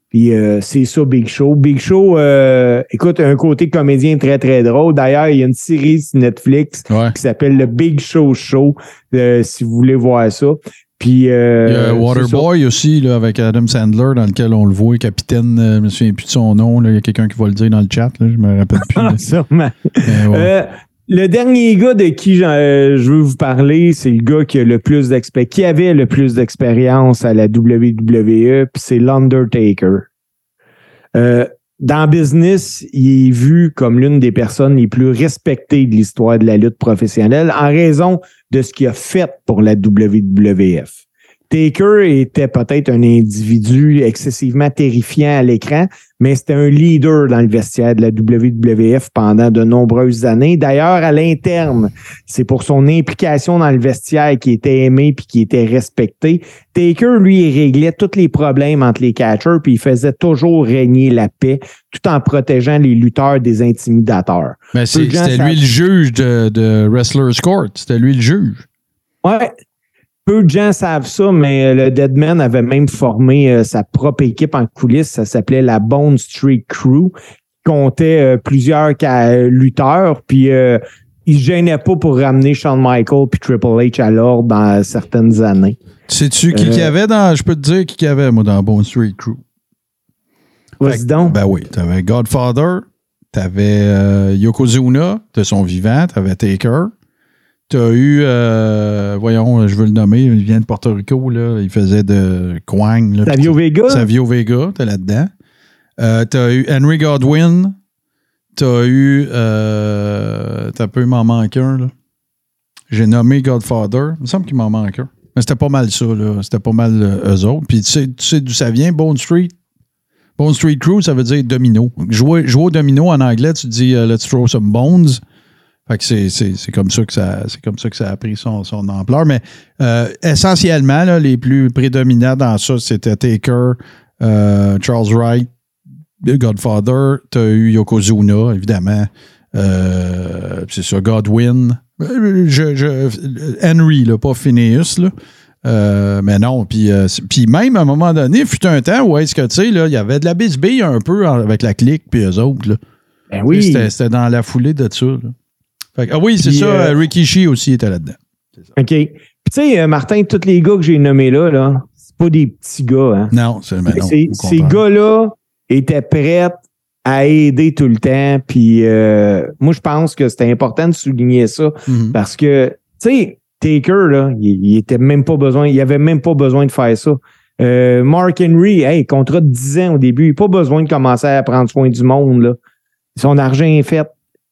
Puis euh, c'est ça, Big Show. Big Show, euh, écoute, un côté comédien très, très drôle. D'ailleurs, il y a une série sur Netflix Ouais. qui s'appelle le Big Show Show, euh, si vous voulez voir ça. Puis, euh, Il y a. Waterboy aussi, là, avec Adam Sandler, dans lequel on le voit, capitaine, euh, je me souviens plus de son nom, là. il y a quelqu'un qui va le dire dans le chat, là, je me rappelle plus. Ah, sûrement. Mais ouais. Euh, le dernier gars de qui euh, je veux vous parler, c'est le gars qui a le plus d'expérience, qui avait le plus d'expérience à la WWE, puis c'est l'Undertaker. Euh, dans business, il est vu comme l'une des personnes les plus respectées de l'histoire de la lutte professionnelle en raison de ce qu'il a fait pour la WWF. Taker était peut-être un individu excessivement terrifiant à l'écran, mais c'était un leader dans le vestiaire de la WWF pendant de nombreuses années. D'ailleurs, à l'interne, c'est pour son implication dans le vestiaire qui était aimé puis qui était respecté. Taker, lui, il réglait tous les problèmes entre les catchers puis il faisait toujours régner la paix tout en protégeant les lutteurs des intimidateurs. Mais c'était lui le juge de, de Wrestler's Court. C'était lui le juge. Ouais. Peu de gens savent ça, mais le Deadman avait même formé euh, sa propre équipe en coulisses. Ça s'appelait la Bone Street Crew. qui comptait euh, plusieurs lutteurs. Puis euh, il se gênait pas pour ramener Shawn Michaels puis Triple H à l'ordre dans certaines années. Sais-tu qui Euh, qu'il y avait dans. Je peux te dire qui qu'il y avait, moi, dans Bone Street Crew? Vas-y donc. Ben oui, t'avais Godfather, t'avais euh, Yokozuna de son vivant, t'avais Taker. T'as eu, euh, voyons, je veux le nommer, il vient de Porto Rico, là, il faisait de Quang. là, Savio Vega? Savio Vega, t'es là-dedans. Euh, t'as eu Henry Godwin. T'as eu. Euh, t'as peu, il m'en manque un, là. J'ai nommé Godfather. Il me semble qu'il m'en manque un. Mais c'était pas mal ça, là. C'était pas mal euh, eux autres. Puis tu sais, tu sais d'où ça vient, Bone Street? Bone Street Crew, ça veut dire domino. Jouer, jouer au domino en anglais, tu dis euh, let's throw some bones. C'est, comme ça que ça c'est comme ça que ça a pris son, son ampleur. Mais euh, essentiellement, là, les plus prédominants dans ça, c'était Taker, euh, Charles Wright, The Godfather, t'as eu Yokozuna, évidemment. Euh, c'est ça, Godwin. Je, je- Henry, là, pas Phineas, là. Euh, mais non, puis euh, même à un moment donné, fut un temps où est-ce que, tu sais, il y avait de la bisbille un peu avec la clique puis eux autres, là. Ben oui. C'était c'était dans la foulée de ça, là. Fait ah oui, c'est ça, euh, Ricky Shee aussi était là-dedans. OK. Puis tu sais, euh, Martin, tous les gars que j'ai nommés là, là, c'est pas des petits gars. Hein? Non, c'est Ces- gars-là étaient prêts à aider tout le temps. Puis euh, moi, je pense que c'était important de souligner ça Mhm. parce que, tu sais, Taker, là, il, il était même pas besoin, il avait même pas besoin de faire ça. Euh, Mark Henry, hey, contrat de 10 ans au début, il n'a pas besoin de commencer à prendre soin du monde. Là. Son argent est fait.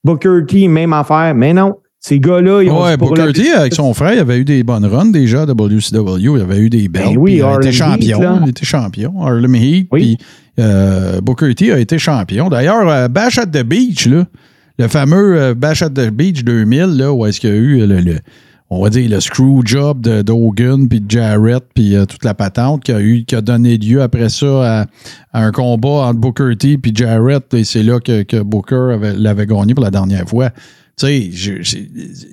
Booker T, même affaire. Mais non, ces gars-là, ils ont Ouais, pour Booker T, avec son frère, il avait eu des bonnes runs déjà à WCW. Il avait eu des. Ben oui, puis il Heat, champion. il était champion. Harlem Heat. Oui. Puis euh, Booker T a été champion. D'ailleurs, euh, Bash at the Beach, là, le fameux euh, Bash at the Beach 2000, là, où est-ce qu'il y a eu le, le- on va dire le screw job de d'Hogan puis de Jarrett puis euh, toute la patente qui a eu qui a donné lieu après ça à, un combat entre Booker T puis Jarrett et c'est là que, que Booker avait- l'avait gagné pour la dernière fois. Tu sais,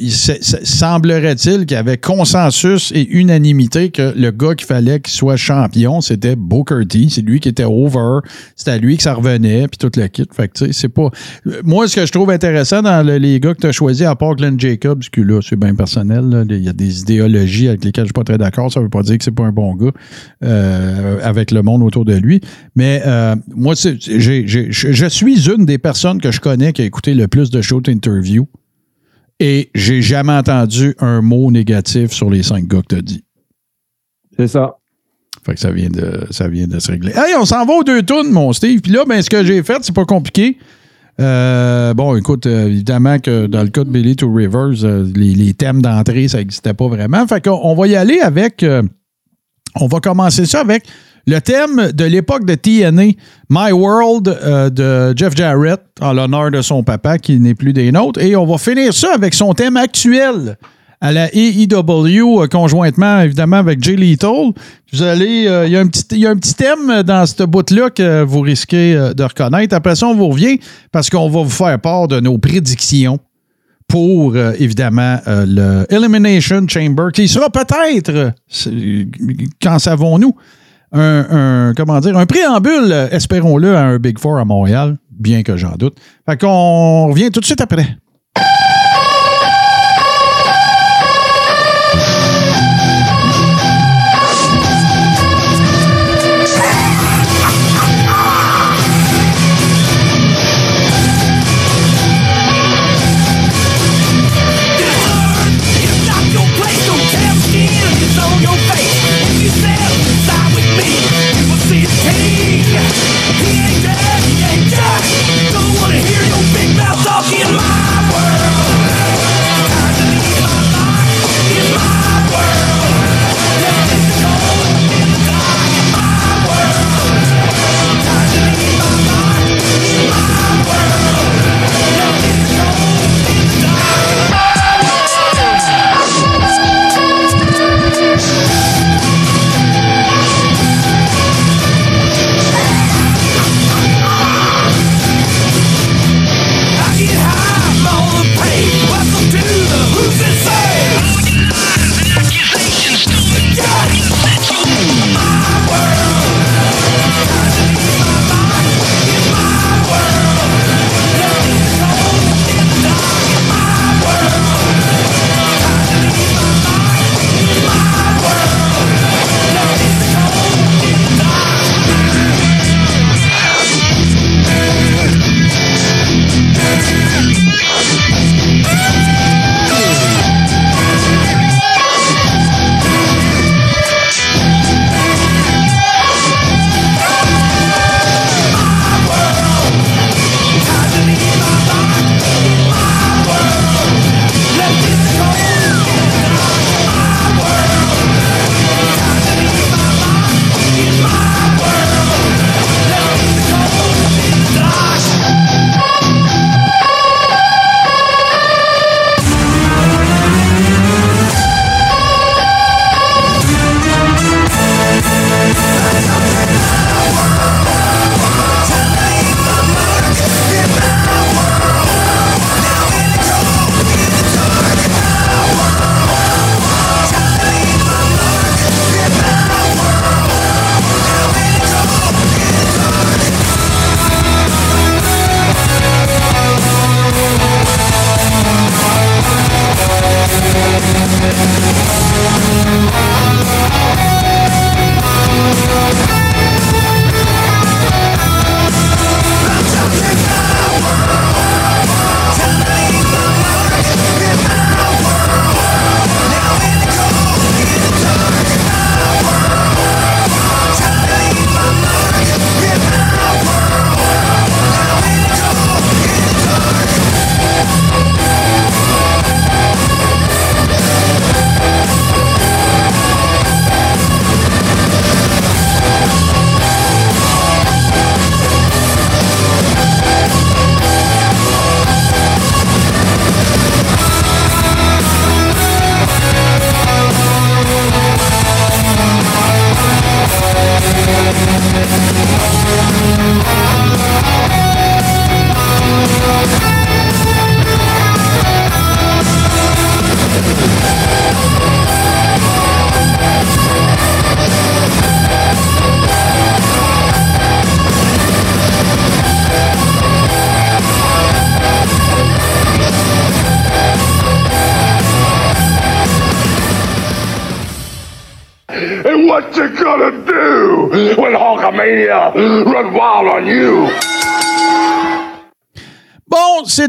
il se- se- semblerait-il qu'il y avait consensus et unanimité que le gars qu'il fallait qu'il soit champion, c'était Booker T. C'est lui qui était over. C'était à lui que ça revenait, puis tout le kit. Fait que, tu sais, c'est pas... Moi, ce que je trouve intéressant dans le- les gars que tu as choisis, à part Glenn Jacobs, que là, c'est bien personnel, il y a des idéologies avec lesquelles je suis pas très d'accord. Ça veut pas dire que c'est pas un bon gars euh, avec le monde autour de lui. Mais euh, moi, j'ai- j'ai- je suis une des personnes que je connais qui a écouté le plus de shows d'interview et j'ai jamais entendu un mot négatif sur les cinq gars que tu as dit. C'est ça. Fait que ça vient de, ça vient de se régler. Hey, on s'en va aux deux tunes, mon Steve. Puis là, ben, ce que j'ai fait, c'est pas compliqué. Euh, bon, écoute, euh, évidemment que dans le cas de Billy to Rivers, euh, les, les thèmes d'entrée, ça n'existait pas vraiment. Fait qu'on on va y aller avec. on va commencer ça avec le thème de l'époque de TNA, My World euh, de Jeff Jarrett, en l'honneur de son papa qui n'est plus des nôtres. Et on va finir ça avec son thème actuel à la AEW, euh, conjointement évidemment avec Jay Lethal. Vous allez, euh, il y, a un petit- y a un petit thème dans ce bout-là que vous risquez de reconnaître. Après ça, on vous revient parce qu'on va vous faire part de nos prédictions pour, évidemment, le Elimination Chamber, qui sera peut-être, qu'en savons-nous, un, un- comment dire, un préambule, euh, espérons-le, à un Big Four à Montréal, bien que j'en doute. Fait qu'on revient tout de suite après.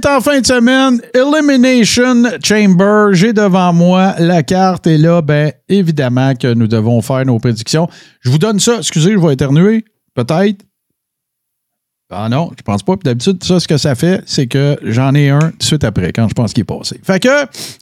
En fin de semaine. Elimination Chamber. J'ai devant moi la carte et là, ben, évidemment que nous devons faire nos prédictions. Je vous donne ça. Excusez, je vais éternuer. Peut-être. Ah non, je pense pas. Puis D'habitude, ça, ce que ça fait, c'est que j'en ai un tout de suite après, quand je pense qu'il est passé. Fait que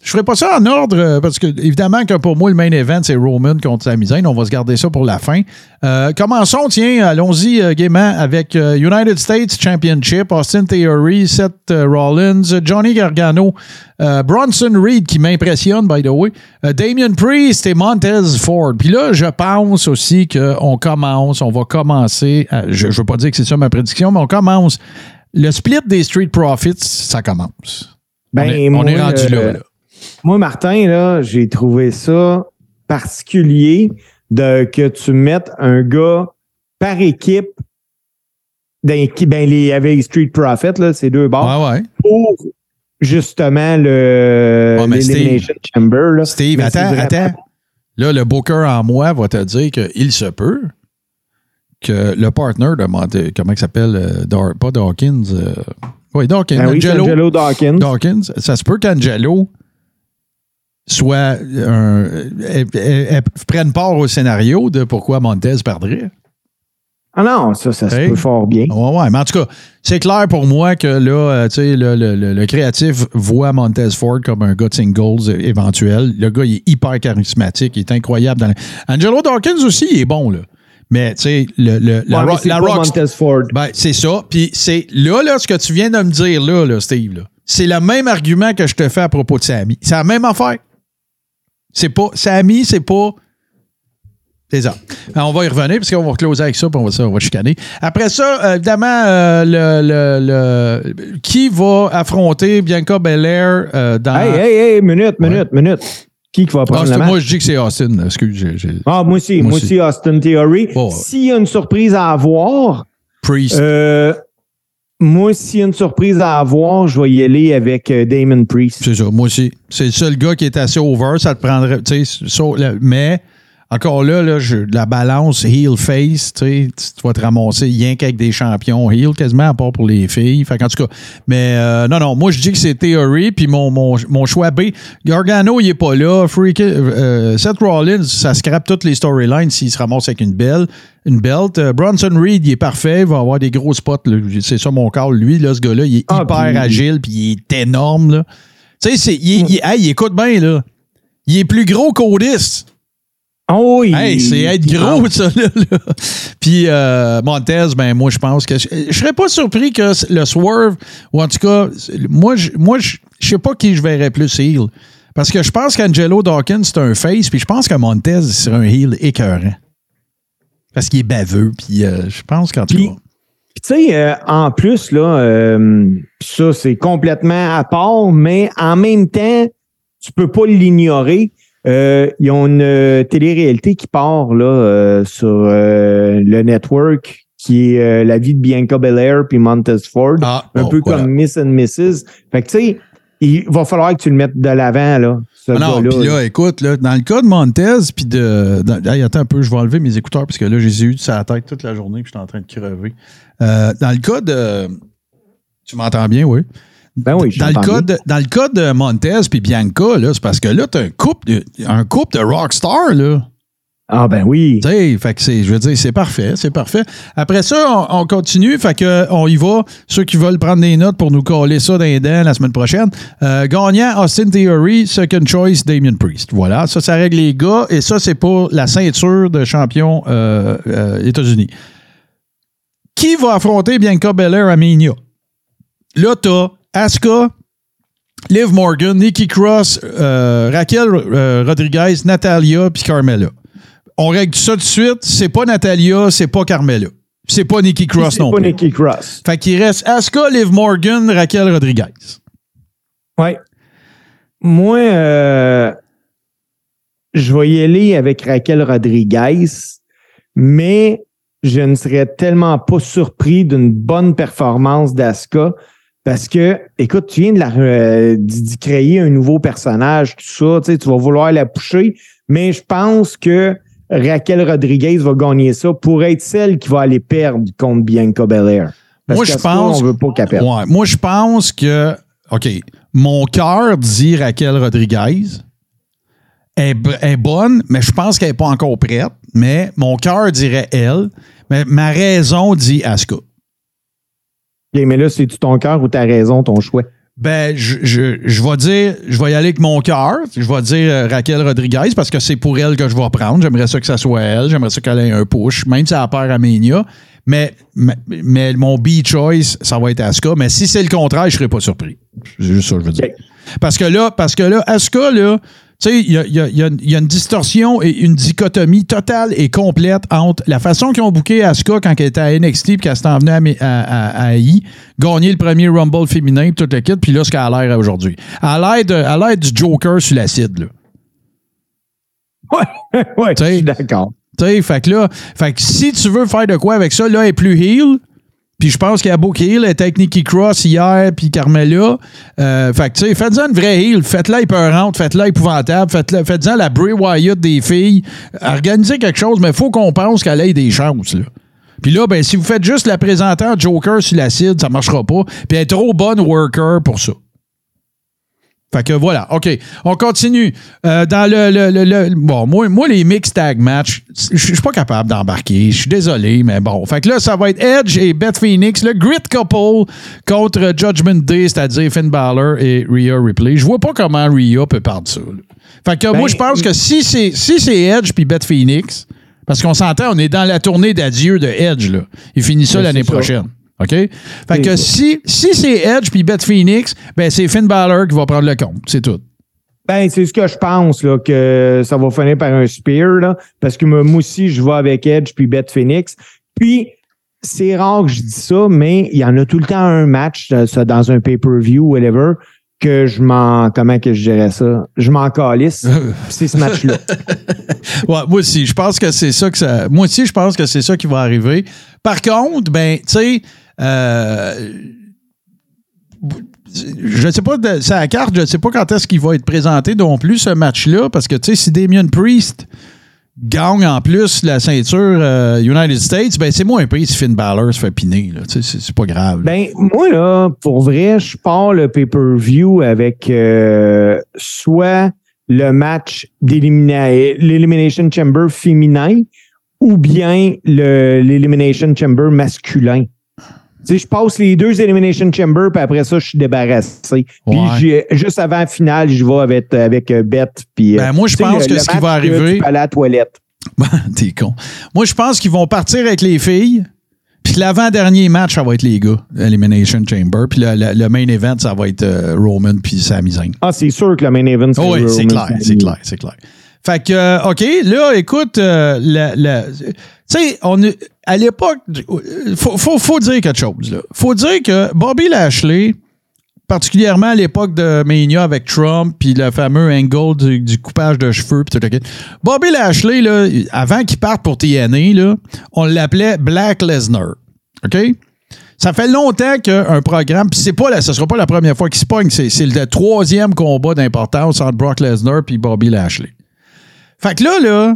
je ferai pas ça en ordre, euh, parce que évidemment que pour moi, le main event, c'est Roman contre Sami Zayn. On va se garder ça pour la fin. Euh, commençons, tiens, allons-y euh, gaiement avec euh, United States Championship, Austin Theory, Seth Rollins, Johnny Gargano, Bronson Reed qui m'impressionne, by the way, Damien Priest et Montez Ford. Puis là, je pense aussi qu'on commence, on va commencer, je ne veux pas dire que c'est ça ma prédiction, mais on commence. Le split des Street Profits, ça commence. Ben, on est, on moi, est rendu euh, là, là. Moi, Martin, là, j'ai trouvé ça particulier de que tu mettes un gars par équipe dans ben les avec Street Profit là, ces deux bars Ouais, ouais. pour justement le l'Elimination Chamber là. Steve, Mais attends, attends. Là, le booker en moi va te dire qu'il se peut que le partner de Monte, comment il s'appelle, euh, pas Dawkins, euh, oui, Dawkins, Ben oui, c'est Angelo, Angelo Dawkins. Dawkins, ça se peut qu'Angelo soit un, elle- elle- elle prenne part au scénario de pourquoi Montez perdrait. Ah non, ça, ça se peut fort bien. Ouais, ouais. Mais en tout cas, c'est clair pour moi que là, euh, tu sais, le, le- le- le créatif voit Montez Ford comme un gars de singles euh, éventuel. Le gars, il est hyper charismatique, il est incroyable. Dans Angelo Dawkins aussi, il est bon, là. Mais, tu sais, le, le- la, Ouais, la. Ben, c'est ça. Puis c'est là, là, ce que tu viens de me dire, là, là Steve, là, c'est le même argument que je te fais à propos de Sammy. C'est la même affaire. C'est pas. Sammy, c'est pas. C'est ça. Alors, on va y revenir parce qu'on va closer avec ça, puis on va, ça, on va chicaner. Après ça, évidemment, euh, le, le- le- qui va affronter Bianca Belair euh, dans. Hey, hey, hey, minute, minute, minute. Qui qui va Ah, prendre match? moi, je dis que c'est Austin. Excuse, j'ai- Ah, moi aussi, Moi moi aussi. Austin Theory. S'il y a une surprise à avoir, Priest. euh, moi, s'il y a une surprise à avoir, je vais y aller avec euh, Damon Priest. C'est ça, moi aussi. C'est le seul gars qui est assez over, ça te prendrait. so- le- mais encore là, là je- la balance heel-face, tu vas te ramasser rien qu'avec des champions heel, quasiment, à part pour les filles. Fait qu'en tout cas, mais euh, non, non, moi je dis que c'est Theory, puis mon, mon, mon choix B. Gargano, il est pas là. Freak, euh, Seth Rollins, ça scrape toutes les storylines s'il se ramasse avec une belle. Une belt. Euh, Bronson Reed, il est parfait. Il va avoir des gros spots. C'est ça mon call. Lui, là, ce gars-là, il est Ah, hyper agile, puis il est énorme. Tu sais, il, il- hey, il écoute bien, là. Il est plus gros qu'Otis. Oh oui! Hey, c'est être gros, ça, là. là. Puis euh, Montez, ben moi, je pense que... Je, je serais pas surpris que le Swerve, ou en tout cas, moi, je moi, je je sais pas qui je verrais plus heel. Parce que je pense qu'Angelo Dawkins, c'est un face, puis je pense que Montez, c'est un heel écœurant. Parce qu'il est baveux, puis euh, je pense qu'en tout cas... Puis, tu sais, euh, en plus, là, euh, ça, c'est complètement à part, mais en même temps, tu peux pas l'ignorer. Euh, ils ont une euh, télé-réalité qui part là, euh, sur euh, le network qui est la vie de Bianca Belair puis Montez Ford. Ah, un bon, peu voilà. comme Miss and Mrs. Fait que, tu sais, il va falloir que tu le mettes de l'avant, là. Ce Ah non, puis là. là, écoute, là, dans le cas de Montez, puis de. dans- attends un peu, je vais enlever mes écouteurs parce que là, je les ai eu sur la tête toute la journée, puis je suis en train de crever. Dans le cas de. Tu m'entends bien, oui? Ben oui, dans le, cas de, dans le cas de Montez puis Bianca, c'est parce que là, tu as un couple de, un couple de rockstar, là. Ah ben oui. Tu fait que c'est, je veux dire, c'est parfait, c'est parfait. Après ça, on, on continue, fait que on y va. Ceux qui veulent prendre des notes pour nous coller ça dans les dents la semaine prochaine. Euh, gagnant, Austin Theory, second choice, Damien Priest. Voilà, ça, ça règle les gars, et ça, c'est pour la ceinture de champion euh, euh, États-Unis. Qui va affronter Bianca Belair à Mania? Là, t'as Asuka, Liv Morgan, Nikki Cross, euh, Raquel euh, Rodriguez, Natalia, puis Carmella. On règle ça tout de suite. C'est pas Natalia, c'est pas Carmella. C'est pas Nikki Cross C'est non pas plus. Nikki Cross. Fait qu'il reste Asuka, Liv Morgan, Raquel Rodriguez. Ouais. Moi, euh, je vais y aller avec Raquel Rodriguez, mais je ne serais tellement pas surpris d'une bonne performance d'Asuka parce que, écoute, tu viens de la, euh, créer un nouveau personnage, tout ça, tu sais, tu vas vouloir la pousser, mais je pense que Raquel Rodriguez va gagner ça pour être celle qui va aller perdre contre Bianca Belair. Parce Moi, je pense- On veut pas qu'elle perde. Ouais, moi, je pense que, OK, mon cœur dit Raquel Rodriguez. Elle est bonne, mais je pense qu'elle n'est pas encore prête. Mais mon cœur dirait elle. Mais ma raison dit Asuka. Mais là, c'est-tu ton cœur ou ta raison, ton choix? Ben, je, je, je vais dire, je vais y aller avec mon cœur. Je vais dire euh, Raquel Rodriguez parce que c'est pour elle que je vais prendre. J'aimerais ça que ça soit elle. J'aimerais ça qu'elle ait un push, même si elle perd à Mania. Mais, mais, mais mon B-choice, ça va être Asuka. Mais si c'est le contraire, je serais pas surpris. C'est juste ça que je veux dire. Parce que là, parce que là, Asuka, là, tu sais, il y a, il y a- il y a- il y a une distorsion et une dichotomie totale et complète entre la façon qu'ils ont booké Asuka quand elle était à NXT puis qu'elle s'est en venue à, à, à, à AI, gagner le premier Rumble féminin tout le kit, puis là, ce qu'elle a l'air aujourd'hui. Elle a l'air du Joker sur l'acide, là. Ouais, ouais, je suis d'accord. Tu sais, fait que là, fait que si tu veux faire de quoi avec ça, là, elle est plus heel. Puis je pense qu'il y a heel. Elle était avec Nikki Cross hier, puis Carmella. Euh, fait que, tu sais, faites-en une vraie heel. Faites-la épeurante, faites-la épouvantable, faites-en la Bray Wyatt des filles. Organisez quelque chose, mais il faut qu'on pense qu'elle ait des chances, là. Puis là, ben, si vous faites juste la présenter en Joker sur l'acide, ça marchera pas. Puis elle est trop bonne worker pour ça. Fait que voilà, OK. On continue. Euh, dans le, le- le- le- Bon, moi, moi, les mix tag match, je suis pas capable d'embarquer. Je suis désolé, mais bon. Fait que là, ça va être Edge et Beth Phoenix, le Grit Couple contre Judgment Day, c'est-à-dire Finn Balor et Rhea Ripley. Je vois pas comment Rhea peut perdre ça. là. Fait que moi, je pense que si c'est si c'est Edge puis Beth Phoenix, parce qu'on s'entend, on est dans la tournée d'adieu de Edge, là. Il finit ça Ben, l'année prochaine. OK? Fait que si, si c'est Edge puis Beth Phoenix, ben c'est Finn Balor qui va prendre le compte. C'est tout. Ben, c'est ce que je pense, là, que ça va finir par un spear, là, parce que moi aussi, je vais avec Edge puis Beth Phoenix. Puis, c'est rare que je dis ça, mais il y en a tout le temps un match, ça, dans un pay-per-view, whatever, que je m'en, comment que je dirais ça? Je m'en calisse. c'est ce match-là. Ouais, moi aussi, je pense que c'est ça que ça. Moi aussi, je pense que c'est ça qui va arriver. Par contre, ben, tu sais, euh, je ne sais pas, c'est à la carte, je ne sais pas quand est-ce qu'il va être présenté non plus, ce match-là, parce que, tu sais, si Damien Priest gagne en plus la ceinture euh, United States, ben, c'est moins pire si Finn Balor se fait piner, c'est, pas grave. Ben, moi, là, pour vrai, je pars le pay-per-view avec euh, soit le match l'Elimination Chamber féminin ou bien le- l'Elimination Chamber masculin. Sais, je passe les deux Elimination Chamber, puis après ça, je suis débarrassé. Puis Ouais. juste avant la finale, je vais avec, avec euh, Beth. Puis, Ben, euh, moi, je pense le- que ce qui va que arriver- Tu à la toilette. T'es con. Moi, je pense qu'ils vont partir avec les filles. Puis l'avant-dernier match, ça va être les gars, Elimination Chamber. Puis le, le- le main event, ça va être euh, Roman puis Sami Zayn. Ah, c'est sûr que le main event, Oh oui, c'est clair, c'est clair, c'est clair. Fait que, euh, OK, là, écoute, euh, la- la- sais, on à l'époque, faut, faut, faut dire quelque chose, là. Faut dire que Bobby Lashley, particulièrement à l'époque de Mania avec Trump, puis le fameux angle du, coupage de cheveux, puis tout le. Bobby Lashley, là, avant qu'il parte pour TNA, là, on l'appelait Black Lesnar. OK? Ça fait longtemps qu'un programme, puis c'est pas la, sera pas la première fois qu'il se pogne, c'est, c'est le troisième combat d'importance entre Brock Lesnar et Bobby Lashley. Fait que là, là,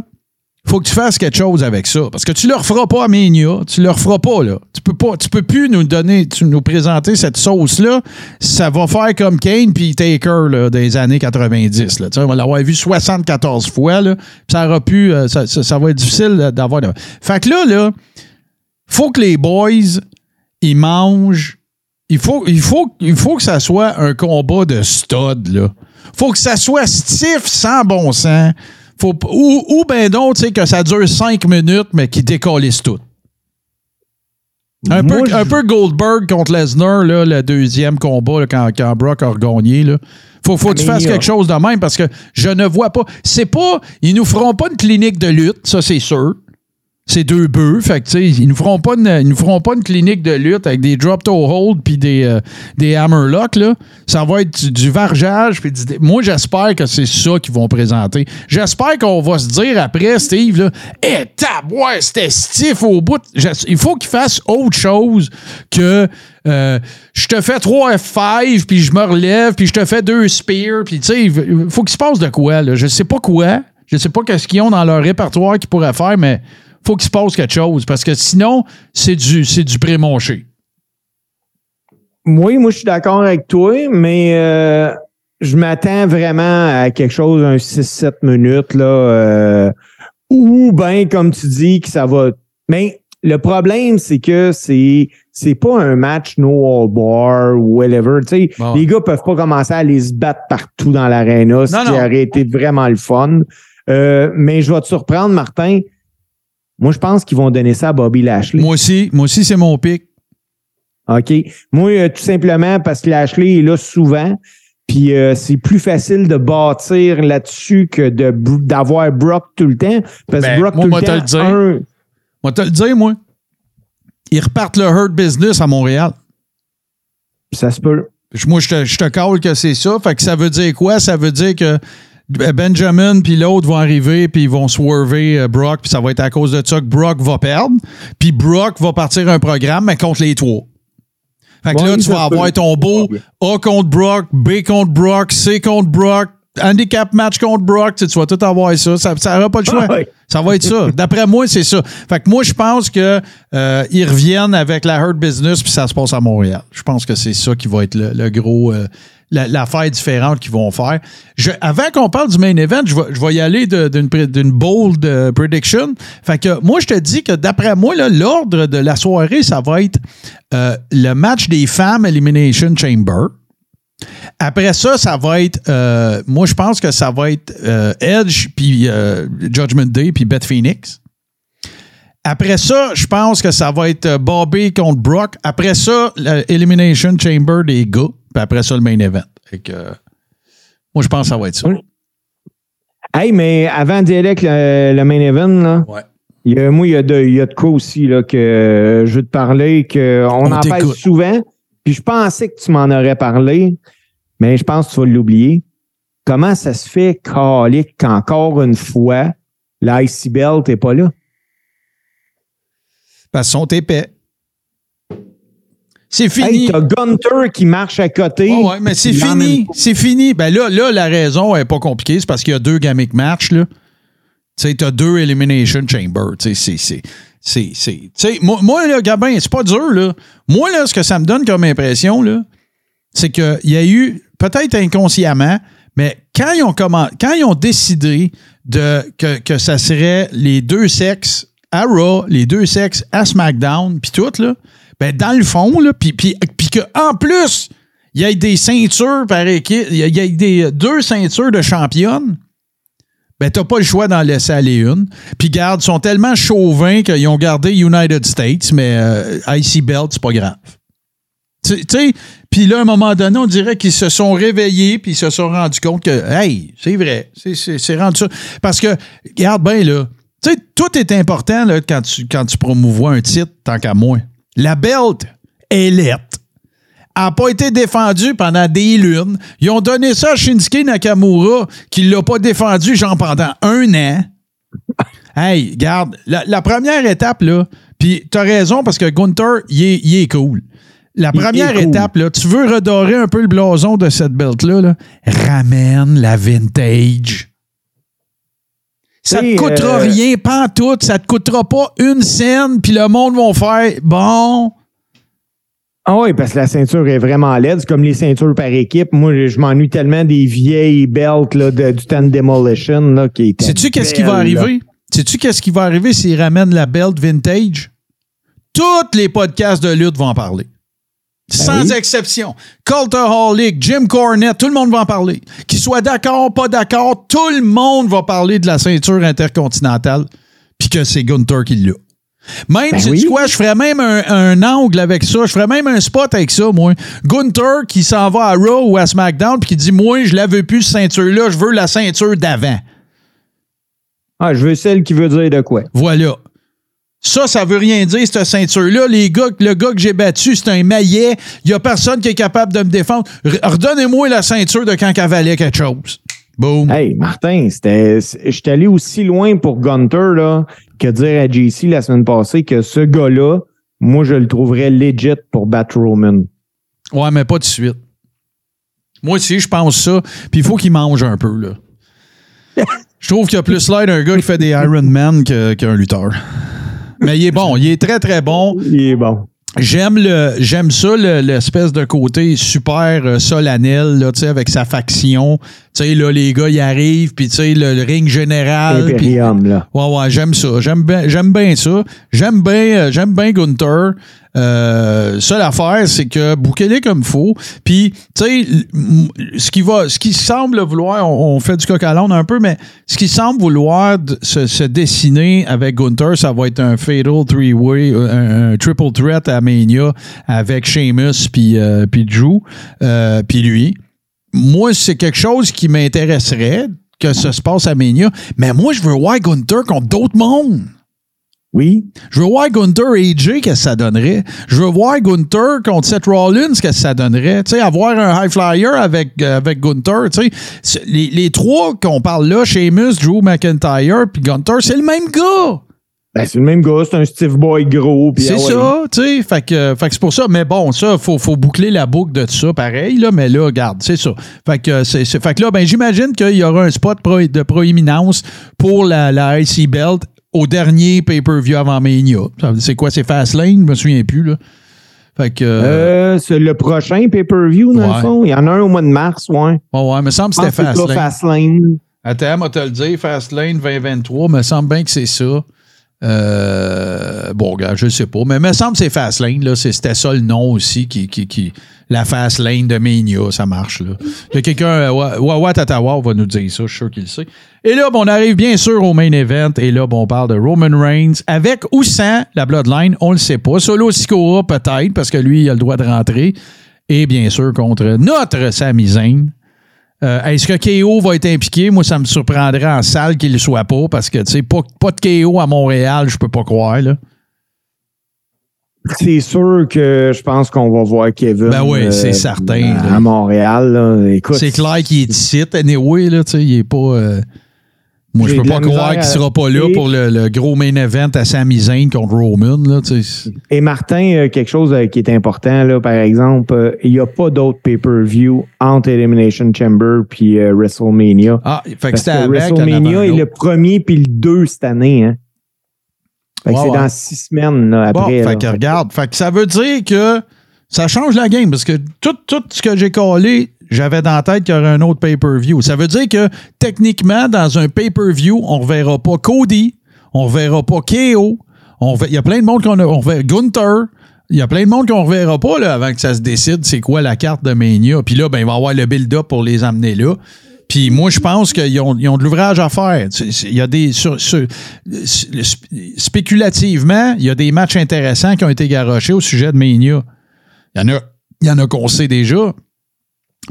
faut que tu fasses quelque chose avec ça. Parce que tu leur feras pas à Mania. Tu leur feras pas, là. Tu peux pas, tu peux plus nous donner, tu nous présenter cette sauce-là. Ça va faire comme Kane puis Taker, là, des années 90, là. On va l'avoir vu 74 fois, là. Ça aura pu, euh, ça va être difficile d'avoir. Fait que là, là, faut que les boys, ils mangent. Il faut, il, faut, il faut que ça soit un combat de stud, là. Faut que ça soit stiff, sans bon sens. Faut, ou, ou ben donc, tu sais, que ça dure cinq minutes, mais qui décollissent tout. Un, Moi, peu, un peu Goldberg contre Lesnar, là, le deuxième combat, là, quand, quand Brock a regagné. Là. Faut, faut que tu fasses quelque chose de même parce que je ne vois pas. C'est pas. Ils nous feront pas une clinique de lutte, ça c'est sûr. C'est deux bœufs. Fait que, ils nous feront pas une, nous feront pas une clinique de lutte avec des drop toe hold puis des, euh, des hammerlocks, là. Ça va être du, du vargeage. moi, j'espère que c'est ça qu'ils vont présenter. J'espère qu'on va se dire après, Steve, là, eh, tabouais, c'était stiff au bout. Il faut qu'ils fassent autre chose que euh, je te fais 3 F5 puis je me relève puis je te fais deux spears puis il faut qu'il se passe de quoi, là? Je sais pas quoi. Je sais pas qu'est-ce qu'ils ont dans leur répertoire qu'ils pourraient faire, mais faut qu'il se passe quelque chose. Parce que sinon, c'est du, c'est du pré-monché. Oui, moi, je suis d'accord avec toi, mais euh, je m'attends vraiment à quelque chose, un 6-7 minutes, là. euh, ou bien, comme tu dis, que ça va. Mais le problème, c'est que c'est c'est pas un match no all bar ou whatever. Tu sais, Bon. les gars peuvent pas commencer à aller se battre partout dans l'aréna, ce Non, qui non. aurait été vraiment le fun. Euh, mais je vais te surprendre, Martin. Moi, je pense qu'ils vont donner ça à Bobby Lashley. Moi aussi, moi aussi, c'est mon pic. OK. Moi, euh, tout simplement parce que Lashley est là souvent. Puis euh, c'est plus facile de bâtir là-dessus que de d'avoir Brock tout le temps. Parce Ben, que Brock moi, tout moi, le te temps. le dire. un- Moi, te le dire, moi. Ils repartent le Hurt Business à Montréal. ça se peut. Moi, je te, je te call que c'est ça. Fait que ça veut dire quoi? Ça veut dire que Benjamin puis l'autre vont arriver puis ils vont swerver euh, Brock puis ça va être à cause de ça que Brock va perdre. Puis Brock va partir un programme, mais contre les trois. Fait que Ouais, là, tu vas avoir ton beau A contre Brock, B contre Brock, C contre Brock, handicap match contre Brock. Tu, sais, tu vas tout avoir ça. Ça n'aura pas le choix. Ouais. Ça va être ça. D'après moi, c'est ça. Fait que moi, je pense que euh, ils reviennent avec la Hurt Business puis ça se passe à Montréal. Je pense que c'est ça qui va être le, le gros euh, la- l'affaire différente qu'ils vont faire. Avant qu'on parle du main event, je vais, y aller d'une bold euh, prediction. Fait que moi, je te dis que d'après moi, l'ordre de la soirée, ça va être euh, le match des femmes Elimination Chamber. Après ça, ça va être. euh, moi, je pense que ça va être Edge, puis Judgment Day, puis Beth Phoenix. Après ça, je pense que ça va être Bobby contre Brock. Après ça, l'Elimination Chamber des gars. Puis après ça, le main event. Fait que, euh, moi, je pense que ça va être ça. Hey, mais avant d'y aller avec le, le main event, là, Ouais. il y a, moi, il y a de, il y a de quoi aussi là, que je veux te parler, qu'on On en parle souvent. Puis je pensais que tu m'en aurais parlé, mais je pense que tu vas l'oublier. Comment ça se fait, Calic, qu'encore une fois, l'IC Belt n'est pas là? Parce qu'ils sont épais. C'est fini. Hey, t'as Gunter qui marche à côté. Ouais, mais c'est fini. C'est fini. Ben là, là, la raison n'est pas compliquée. C'est parce qu'il y a deux gamic matchs. Là. Tu sais, t'as deux Elimination Chamber. Tu sais, c'est. moi, moi, là, Gabin, c'est pas dur, là. Moi, là, ce que ça me donne comme impression, là, c'est qu'il y a eu, peut-être inconsciemment, mais quand ils ont, commen- quand ils ont décidé de, que, que ça serait les deux sexes à Raw, les deux sexes à SmackDown, puis tout, là, ben, dans le fond, là, puis, puis, puis qu'en plus, il y a des ceintures par équipe, il y a, des deux ceintures de championne, ben, t'as pas le choix d'en laisser aller une. Puis, garde, ils sont tellement chauvins qu'ils ont gardé United States, mais euh, IC Belt, c'est pas grave. Tu sais, puis là, à un moment donné, on dirait qu'ils se sont réveillés puis ils se sont rendus compte que, hey, c'est vrai, c'est rendu ça. Parce que, regarde bien, là, tu sais, tout est important là, quand, tu, quand tu promouvois un titre, tant qu'à moi. La belt est lettre. Elle n'a pas été défendue pendant des lunes. Ils ont donné ça à Shinsuke Nakamura, qui ne l'a pas défendu, genre, pendant un an. Hey, garde, la, la première étape, là, puis t'as raison parce que Gunther, il est, il est cool. La première cool. étape, là, tu veux redorer un peu le blason de cette belt-là, là, ramène la vintage. Ça te coûtera euh, rien, pas tout. Ça te coûtera pas une scène, puis le monde va faire bon. Ah oui, parce que la ceinture est vraiment laide. C'est comme les ceintures par équipe. Moi, je m'ennuie tellement des vieilles belts là, de- du temps de Demolition là, qui Sais-tu qu'est-ce qui va arriver? Sais-tu qu'est-ce qui va arriver s'ils ramènent la belt vintage? Tous les podcasts de lutte vont en parler. Sans oui. exception. Cultaholic, Jim Cornette, tout le monde va en parler. Qu'ils soient d'accord, pas d'accord, tout le monde va parler de la ceinture intercontinentale puis que c'est Gunther qui l'a. Même, Ben oui. quoi, je ferais même un, un angle avec ça. Je ferais même un spot avec ça, moi. Gunther qui s'en va à Raw ou à SmackDown puis qui dit, moi, je la veux plus, cette ceinture-là, je veux la ceinture d'avant. Ah, je veux celle qui veut dire de quoi. Voilà. Ça, ça veut rien dire, cette ceinture-là. Les gars, le gars que j'ai battu, c'est un maillet. Il n'y a personne qui est capable de me défendre. Redonnez-moi la ceinture de quand elle valait quelque chose. Boom. Hey, Martin, suis allé aussi loin pour Gunter là, que dire à JC la semaine passée que ce gars-là, moi, je le trouverais legit pour battre Roman. Ouais, mais pas tout de suite. Moi aussi, je pense ça. Puis il faut qu'il mange un peu, là. Je trouve qu'il y a plus l'air d'un gars qui fait des Iron Man qu'un lutteur. Mais il est bon, il est très très bon. Il est bon. J'aime le j'aime ça le- l'espèce de côté super euh, solennel là, tu sais avec sa faction. Tu sais là les gars ils arrivent puis tu sais le, le ring général Imperium, là. Ouais, ouais, j'aime ça. J'aime bien, j'aime bien ça. J'aime bien, euh, j'aime bien Gunther. Euh, seule affaire, c'est que bouquez-les comme faut. Puis, tu sais, ce qui va, ce qui semble vouloir, on, fait du coq à un peu, mais ce qui semble vouloir se, dessiner avec Gunther, ça va être un fatal three-way, euh, un, un triple threat à Mania avec Sheamus puis euh, puis Drew, euh, puis lui moi, c'est quelque chose qui m'intéresserait que ça se passe à Mania. Mais moi, je veux voir Gunther contre d'autres mondes. Oui. Je veux voir Gunther et AJ, qu'est-ce que ça donnerait? Je veux voir Gunther contre Seth Rollins, qu'est-ce que ça donnerait? Tu sais, avoir un high flyer avec, euh, avec Gunther, tu sais. Les, les trois qu'on parle là, Sheamus, Drew McIntyre, puis Gunther, c'est le même gars. Ben, c'est le même gars, c'est un Steve Boy gros. C'est ah ouais. ça, tu sais. Fait que, fait que c'est pour ça. Mais bon, ça, faut, faut boucler la boucle de ça, pareil, là. Mais là, regarde, c'est ça. Fait que, c'est, fait que là, ben, j'imagine qu'il y aura un spot de proéminence pour la, la IC Belt au dernier pay-per-view avant Mania. C'est quoi, c'est Fastlane? Je me souviens plus, là. Fait que. Euh, c'est le prochain pay-per-view, dans Ouais. le fond. Il y en a un au mois de mars, ouais. ouais, ouais, me semble que Je c'était Fastlane. Fastlane. Attends, moi te le dire, Fastlane 2023, me semble bien que c'est ça. Euh, bon, regarde, je sais pas. Mais me semble que c'est Fastlane, là. C'était ça le nom aussi qui. qui, qui la Fastlane de Mania, ça marche, y a quelqu'un, euh, Wa- Wawa Tatawa va nous dire ça, je suis sûr qu'il le sait. Et là, bon, on arrive bien sûr au main event. Et là, bon, on parle de Roman Reigns avec ou sans la Bloodline, on le sait pas. Solo Sikoa, peut-être, parce que lui, il a le droit de rentrer. Et bien sûr, contre notre Sami Zayn. Euh, Est-ce que KO va être impliqué? Moi, ça me surprendrait en salle qu'il ne soit pas parce que, tu sais, pas, pas de KO à Montréal, je peux pas croire, là. C'est sûr que je pense qu'on va voir Kevin. Ben oui, euh, certain, À, Montréal, là. Écoute. C'est clair qu'il est ici, anyway, là, tu sais, il est pas... euh, Moi, je peux pas croire qu'il sera pas là Et- pour le, le gros main event à Sami Zayn contre Roman, là, tu sais. Et Martin, euh, quelque chose qui est important, là, par exemple, il n'y a pas d'autre pay-per-view entre Elimination Chamber puis euh, WrestleMania. Ah, fait que c'était WrestleMania est le premier puis le deux cette année. Hein. Fait que c'est ouais. dans six semaines là, Bon, après. là. fait que regarde, fait que ça veut dire que ça change la game parce que tout, tout ce que j'ai collé, j'avais dans la tête qu'il y aurait un autre pay-per-view. Ça veut dire que techniquement, dans un pay-per-view, on ne reverra pas Cody, on ne reverra pas KO, il y a plein de monde qu'on a, on reverra Gunther. Il y a plein de monde qu'on ne reverra pas là, avant que ça se décide c'est quoi la carte de Mania. Puis là, ben, il va y avoir le build-up pour les amener là. Puis moi, je pense qu'ils ont, ils ont de l'ouvrage à faire. Il y a des. sur- sur- sp- spéculativement, il y a des matchs intéressants qui ont été garochés au sujet de Mania. Il y en a, il y en a qu'on sait déjà.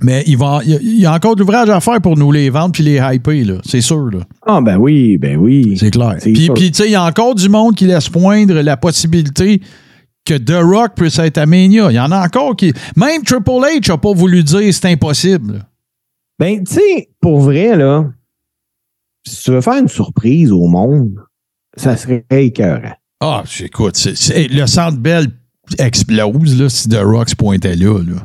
Mais il, va, il y a- encore de l'ouvrage à faire pour nous les vendre puis les hyper, là. C'est sûr, là. Ah, ben oui, ben oui. C'est clair. Puis, tu sais, il y a encore du monde qui laisse poindre la possibilité que The Rock puisse être à Mania. Il y en a encore qui. Même Triple H n'a pas voulu dire c'est impossible. Ben, tu sais, pour vrai, là, si tu veux faire une surprise au monde, ça serait écœurant. Ah, écoute, c'est- c'est- le centre Bell explose là, si The Rock se pointait là. là.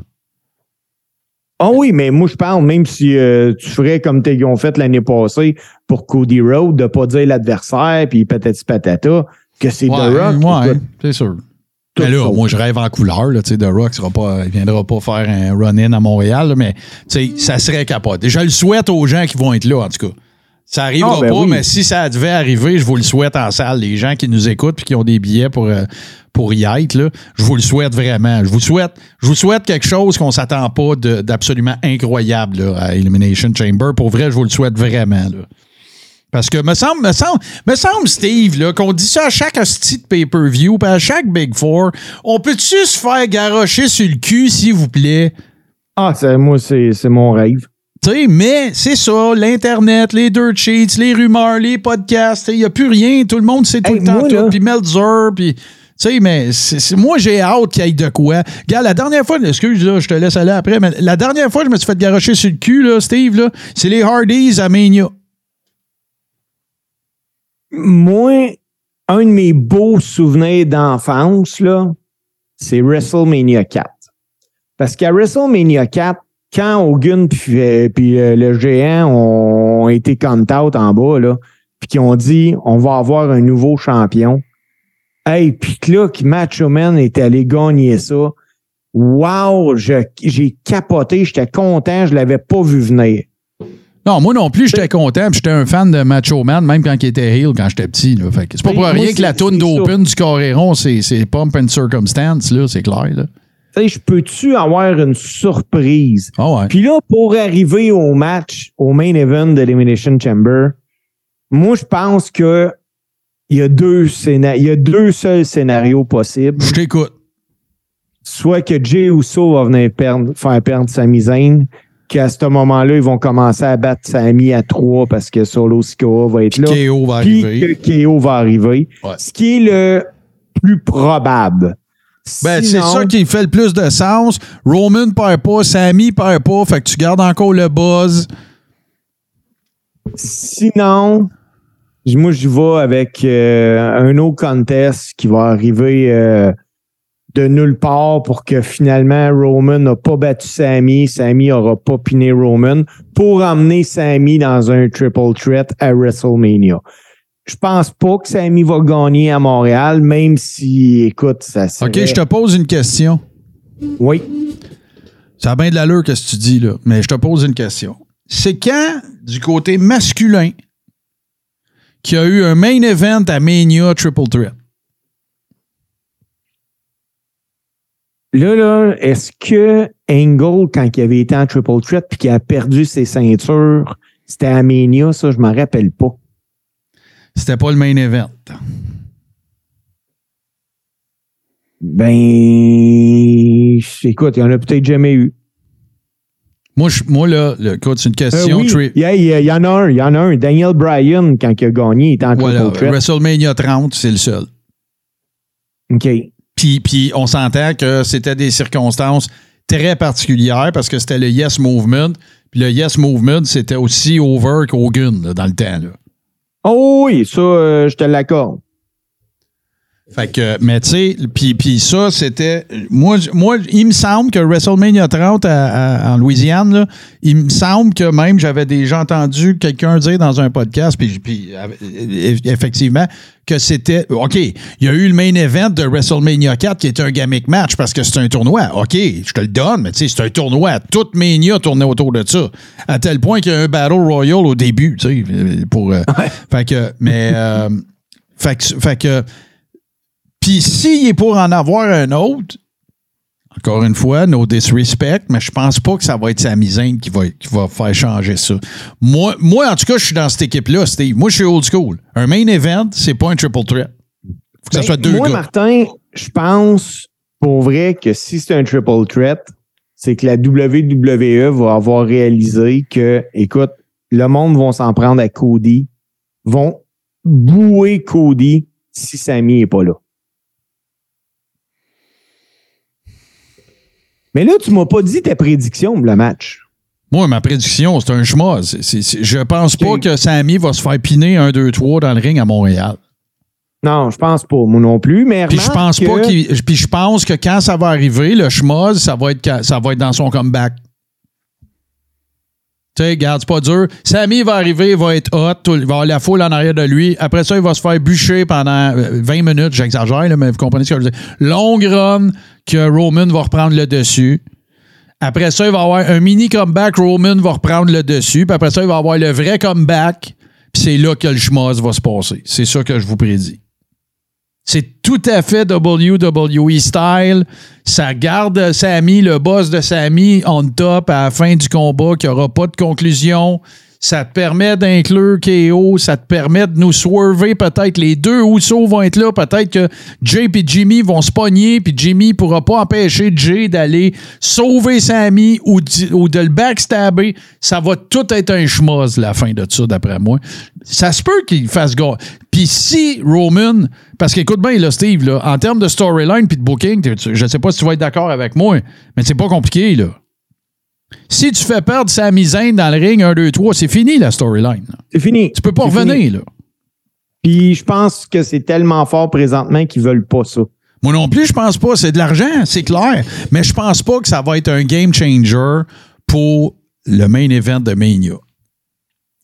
Ah oui, mais moi, je parle, même si euh, tu ferais comme t'es- ils ont fait l'année passée pour Cody Road, de pas dire l'adversaire, puis patati patata, que c'est Ouais, The Rock. ouais, écoute, c'est sûr. Tout Mais là, moi, je rêve en couleur. Là, tu sais, The Rock sera pas, il viendra pas faire un run-in à Montréal, là, mais tu sais, ça serait capote. Je le souhaite aux gens qui vont être là, en tout cas. Ça arrivera Ah, ben pas, oui. mais si ça devait arriver, je vous le souhaite en salle. Les gens qui nous écoutent et qui ont des billets pour, euh, pour y être, là, je vous le souhaite vraiment. Je vous souhaite, je vous souhaite quelque chose qu'on s'attend pas d'absolument incroyable là, à Elimination Chamber. Pour vrai, je vous le souhaite vraiment. Là. Parce que me semble, me semble, me semble, Steve, là, qu'on dit ça à chaque hostie de pay-per-view, puis à chaque Big Four. On peut-tu se faire garrocher sur le cul, s'il vous plaît? Ah, c'est- moi, c'est c'est mon rêve. Tu sais, mais c'est ça, l'Internet, les dirt sheets, les rumeurs, les podcasts, il n'y a plus rien. Tout le monde sait tout Hey, le temps moi, tout. Puis Melzer, puis... Tu sais, mais c'est- c'est- moi, j'ai hâte qu'il y ait de quoi. Regarde, la dernière fois, excuse, là, je te laisse aller après, mais la dernière fois je me suis fait garrocher sur le cul, là, Steve, là, c'est les Hardys à Mania. Moi, un de mes beaux souvenirs d'enfance, là, c'est WrestleMania 4. Parce qu'à WrestleMania 4, quand Hogan puis, euh, euh, le géant ont, été count out en bas, là, puis qui ont dit on va avoir un nouveau champion. Hey, puis là, que Macho Man est allé gagner ça. Wow, j'ai capoté, j'étais content, je l'avais pas vu venir. Non, moi non plus, j'étais content. puis J'étais un fan de Macho Man, même quand il était heel quand j'étais petit. là. Fait que C'est pas pour rien que la toune d'Open du Coréron, c'est c'est Pump and Circumstance, là, c'est clair. Là. Tu sais, je peux-tu avoir une surprise? Ah ouais. Puis là, pour arriver au match, au main event de l'Elimination Chamber, moi, je pense que il y a deux scéna- il y a deux seuls scénarios possibles. Je t'écoute. Soit que Jay Uso va venir perdre, faire perdre Sami Zayn, qu'à ce moment-là, ils vont commencer à battre Sami à trois parce que Solo Sikoa va être là. KO va Puis arriver. que KO va arriver. Ouais. Ce qui est le plus probable. Ben, c'est ça qui fait le plus de sens. Roman perd pas, Sammy perd pas, fait que tu gardes encore le buzz. Sinon, moi, je vais avec euh, un autre contest qui va arriver euh, de nulle part pour que finalement Roman n'a pas battu Sammy, Sammy n'aura pas piné Roman pour emmener Sammy dans un triple threat à WrestleMania. Je pense pas que Sammy va gagner à Montréal, même si, écoute, ça serait... OK, je te pose une question. Oui. Ça a bien de l'allure que ce que tu dis, là, mais je te pose une question. C'est quand, du côté masculin, qu'il y a eu un main event à Mania Triple Threat? Là, là, est-ce que Angle, quand il avait été en triple threat puis qu'il a perdu ses ceintures, c'était à Mania, ça, je m'en rappelle pas. C'était pas le main event. Ben, écoute, il y en a peut-être jamais eu. Moi, je- moi là, le, écoute, c'est une Euh, question. oui, il y a- il y en a un, il y en a un. Daniel Bryan, quand il a gagné, il était en voilà, triple threat. WrestleMania 30, c'est le seul. OK. Puis, puis on s'entend que c'était des circonstances très particulières parce que c'était le Yes Movement. Puis le Yes Movement, c'était aussi over qu'Hogan dans le temps. Là. Oh oui, ça, euh, je te l'accorde. Fait que, mais tu sais, puis, ça, c'était. Moi, moi, il me semble que WrestleMania 30 à- à- en Louisiane, là, il me semble que même j'avais déjà entendu quelqu'un dire dans un podcast, puis, puis euh, effectivement, que c'était. OK, il y a eu le main event de WrestleMania 4 qui était un gimmick match parce que c'est un tournoi. OK, je te le donne, mais tu sais, c'est un tournoi. Toute Mania tournait autour de ça. À tel point qu'il y a un Battle Royal au début, tu sais, pour. euh, Fait que, mais. euh, fait que. Fait que puis s'il est pour en avoir un autre, encore une fois, no disrespect, mais je pense pas que ça va être sa misaine qui va, qui va faire changer ça. Moi, moi, en tout cas, je suis dans cette équipe-là, Steve. Moi, je suis old school. Un main event, c'est pas un triple threat. Faut que ça Ben, soit deux moi, gars. Martin, je pense pour vrai que si c'est un triple threat, c'est que la WWE va avoir réalisé que, écoute, le monde va s'en prendre à Cody, vont bouer Cody si Sami n'est pas là. Mais là, tu m'as pas dit ta prédiction pour le match. Moi, ma prédiction, c'est un schmoz. Je pense pas que Sammy va se faire piner un, deux, trois dans le ring à Montréal. Non, je pense pas, moi non plus. Mais Puis je pense pas que- qu'il. Puis je pense que quand ça va arriver, le schmoz, ça va être, ça va être dans son comeback. Tu sais, regarde, c'est pas dur. Sammy va arriver, il va être hot, il va avoir la foule en arrière de lui. Après ça, il va se faire bûcher pendant euh, 20 minutes, j'exagère, mais vous comprenez ce que je veux dire. Longue run que Roman va reprendre le dessus. Après ça, il va avoir un mini comeback, Roman va reprendre le dessus. Puis après ça, il va avoir le vrai comeback. Puis c'est là que le schmoz va se passer. C'est ça que je vous prédis. C'est tout à fait WWE style. Ça garde Sammy, le boss de Sammy, on top à la fin du combat, qu'il n'y aura pas de conclusion. Ça te permet d'inclure KO. Ça te permet de nous swerver. Peut-être les deux Usos vont être là. Peut-être que Jay et Jimmy vont se pogner. Puis Jimmy ne pourra pas empêcher Jay d'aller sauver Sammy ou, ou de le backstabber. Ça va tout être un schmoz la fin de ça, d'après moi. Ça se peut qu'il fasse gars. Puis si Roman, parce qu'écoute bien, là, Steve, là, en termes de storyline puis de booking, je ne sais pas si tu vas être d'accord avec moi, mais c'est pas compliqué, là. Si tu fais perdre Sami Zayn dans le ring 1, 2, 3, c'est fini la storyline. c'est fini. Tu peux pas revenir, fini. là. Puis je pense que c'est tellement fort présentement qu'ils veulent pas ça. Moi non plus, je pense pas. C'est de l'argent, c'est clair. Mais je pense pas que ça va être un game changer pour le main event de Mania.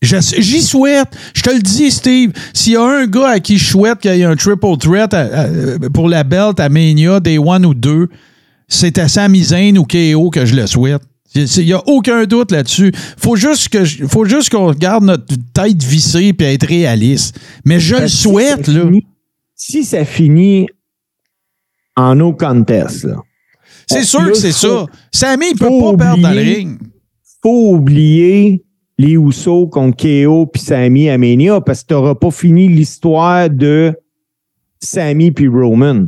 J'y souhaite. Je te le dis, Steve. S'il y a un gars à qui je souhaite qu'il y ait un triple threat à- à- pour la belt à Mania, Day One ou deux, c'est à Sami Zayn ou KO que je le souhaite. Il n'y a aucun doute là-dessus. Faut juste que faut juste qu'on garde notre tête vissée et être réaliste. Mais je le Ben, si souhaite, ça là. finit- Si ça finit en no contest, là, C'est sûr que c'est ça. Sami, il peut pas perdre dans le ring. faut oublier les Usos contre KO puis Sami à Mania parce que tu n'auras pas fini l'histoire de Sami puis Roman.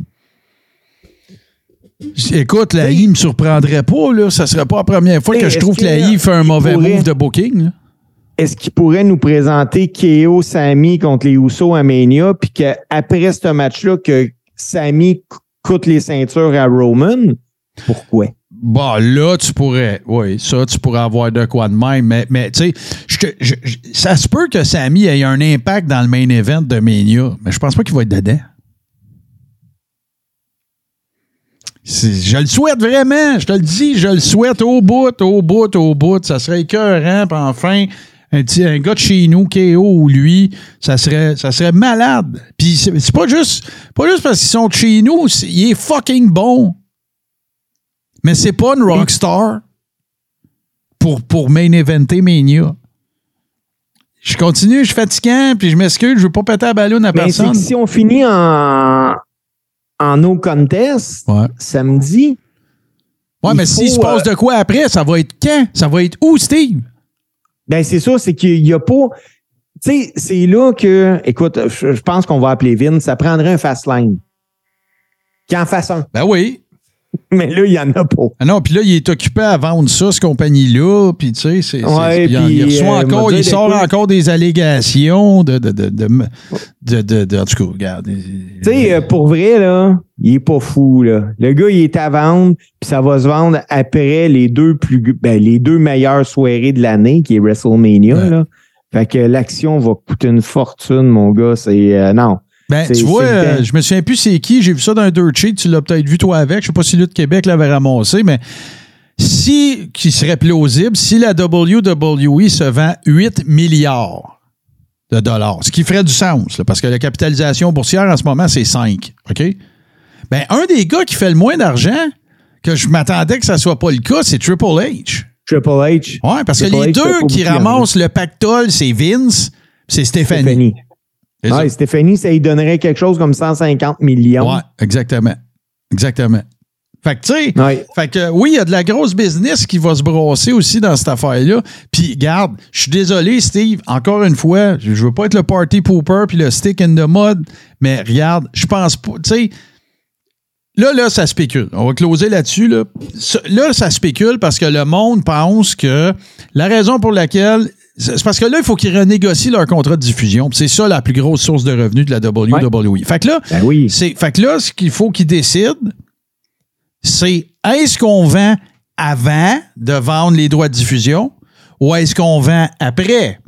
Écoute, la I me surprendrait pas, là. Ça serait pas la première fois que je trouve que la I fait un mauvais pourrait- move de booking. là. Est-ce qu'il pourrait nous présenter KO Sami contre les Usos à Mania puis qu'après ce match-là, que Sami coûte les ceintures à Roman? Pourquoi? Bon, là, tu pourrais. Oui, ça, tu pourrais avoir de quoi de même. Mais, mais tu sais, ça se peut que Sami ait un impact dans le main event de Mania, mais je pense pas qu'il va être dedans. C'est- Je le souhaite vraiment, je te le dis, je le souhaite au bout, au bout, au bout. Ça serait écœurant, puis enfin, un, petit, un gars de chez nous, KO ou lui, ça serait, ça serait malade. Puis c'est pas juste, pas juste parce qu'ils sont de chez nous, il est fucking bon. Mais c'est pas une rockstar pour, pour main eventer Mania. Je continue, je suis fatiguant, puis je m'excuse, je veux pas péter la ballon à Mais personne. si on finit en, en no contest, Ouais. samedi, Ouais, mais s'il se passe euh, de quoi après, ça va être quand? Ça va être où, Steve? Ben, c'est ça, c'est qu'il n'y a pas. Tu sais, c'est là que. Écoute, je, pense qu'on va appeler Vince, ça prendrait un fast line. Qu'il en fasse un. Ben oui. Mais là, il n'y en a pas. Ah non, puis là, il est occupé à vendre ça, cette compagnie-là, puis tu sais, c'est, Ouais, puis il, il reçoit euh, encore, il sort encore des allégations de, de, de, de, de, en tout cas, regarde. Tu sais, euh, pour vrai, là, il est pas fou, là. Le gars, il est à vendre, puis ça va se vendre après les deux plus, ben, les deux meilleures soirées de l'année, qui est WrestleMania, Ouais. là. Fait que l'action va coûter une fortune, mon gars. C'est, euh, non. Ben, tu vois, euh, je me souviens plus c'est qui. J'ai vu ça dans un dirt sheet. Tu l'as peut-être vu toi avec. Je sais pas si lui de Québec l'avait ramassé, mais si, qui serait plausible, si la WWE se vend 8 milliards de dollars, ce qui ferait du sens, là, parce que la capitalisation boursière en ce moment, c'est 5. OK? Ben, un des gars qui fait le moins d'argent, que je m'attendais que ça soit pas le cas, c'est Triple H. Triple H. Ouais, parce que les H deux qui ramassent le pactole, c'est Vince, c'est Stéphanie. Stéphanie. Stéphanie, ça lui donnerait quelque chose comme 150 millions. Ouais, exactement. Exactement. Fait que, tu sais, Ouais. fait que, oui, il y a de la grosse business qui va se brosser aussi dans cette affaire-là. Puis, garde, je suis désolé, Steve, encore une fois, je veux pas être le party pooper puis le stick in the mud, mais regarde, je pense pas, tu sais, là, là, ça spécule. On va closer là-dessus, là. Là, ça spécule parce que le monde pense que la raison pour laquelle c'est parce que là, il faut qu'ils renégocient leur contrat de diffusion. C'est ça la plus grosse source de revenus de la WWE. Fait que là, Ben oui. c'est, fait que là, ce qu'il faut qu'ils décident, c'est est-ce qu'on vend avant de vendre les droits de diffusion ou est-ce qu'on vend après?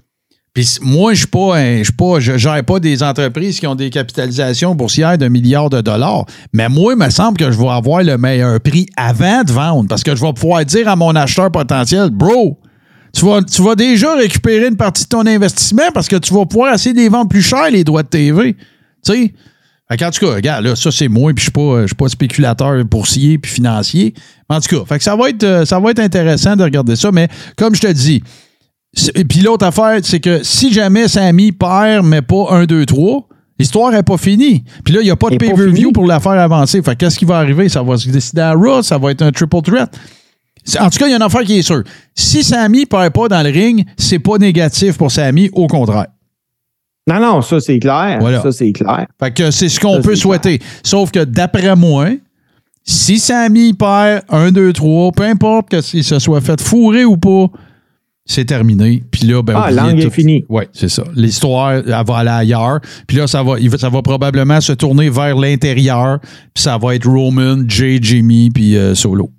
Puis moi, je suis pas, je gère pas des entreprises qui ont des capitalisations boursières de milliards de dollars. Mais moi, il me semble que je vais avoir le meilleur prix avant de vendre parce que je vais pouvoir dire à mon acheteur potentiel, bro, tu vas, tu vas déjà récupérer une partie de ton investissement parce que tu vas pouvoir essayer de les vendre plus cher, les droits de TV. Tu sais? Fait qu'en tout cas, regarde, là, ça, c'est moi, puis je suis pas, je suis pas spéculateur boursier puis financier. En tout cas, fait que ça va être, euh, ça va être intéressant de regarder ça, mais comme je te dis, et puis l'autre affaire, c'est que si jamais Sammy perd, mais pas 1, 2, 3, l'histoire n'est pas finie. Puis là, il n'y a pas de pay-per-view pour la faire avancer. Fait que qu'est-ce qui va arriver? Ça va se décider à Raw, ça va être un triple threat. En tout cas, il y a une affaire qui est sûre. Si Sammy ne perd pas dans le ring, c'est pas négatif pour Sammy, au contraire. Non, non, ça, c'est clair. Voilà. Ça, c'est clair. Fait que c'est ce qu'on peut souhaiter. Sauf que d'après moi, si Sammy perd 1, 2, 3, peu importe que s'il se soit fait fourrer ou pas, c'est terminé. Puis là, ben, Ah, langue est tout. finie. Oui, c'est ça. L'histoire, elle va aller ailleurs. Puis là, ça va, il va- ça va probablement se tourner vers l'intérieur. Puis ça va être Roman, Jay, Jimmy, puis euh, Solo.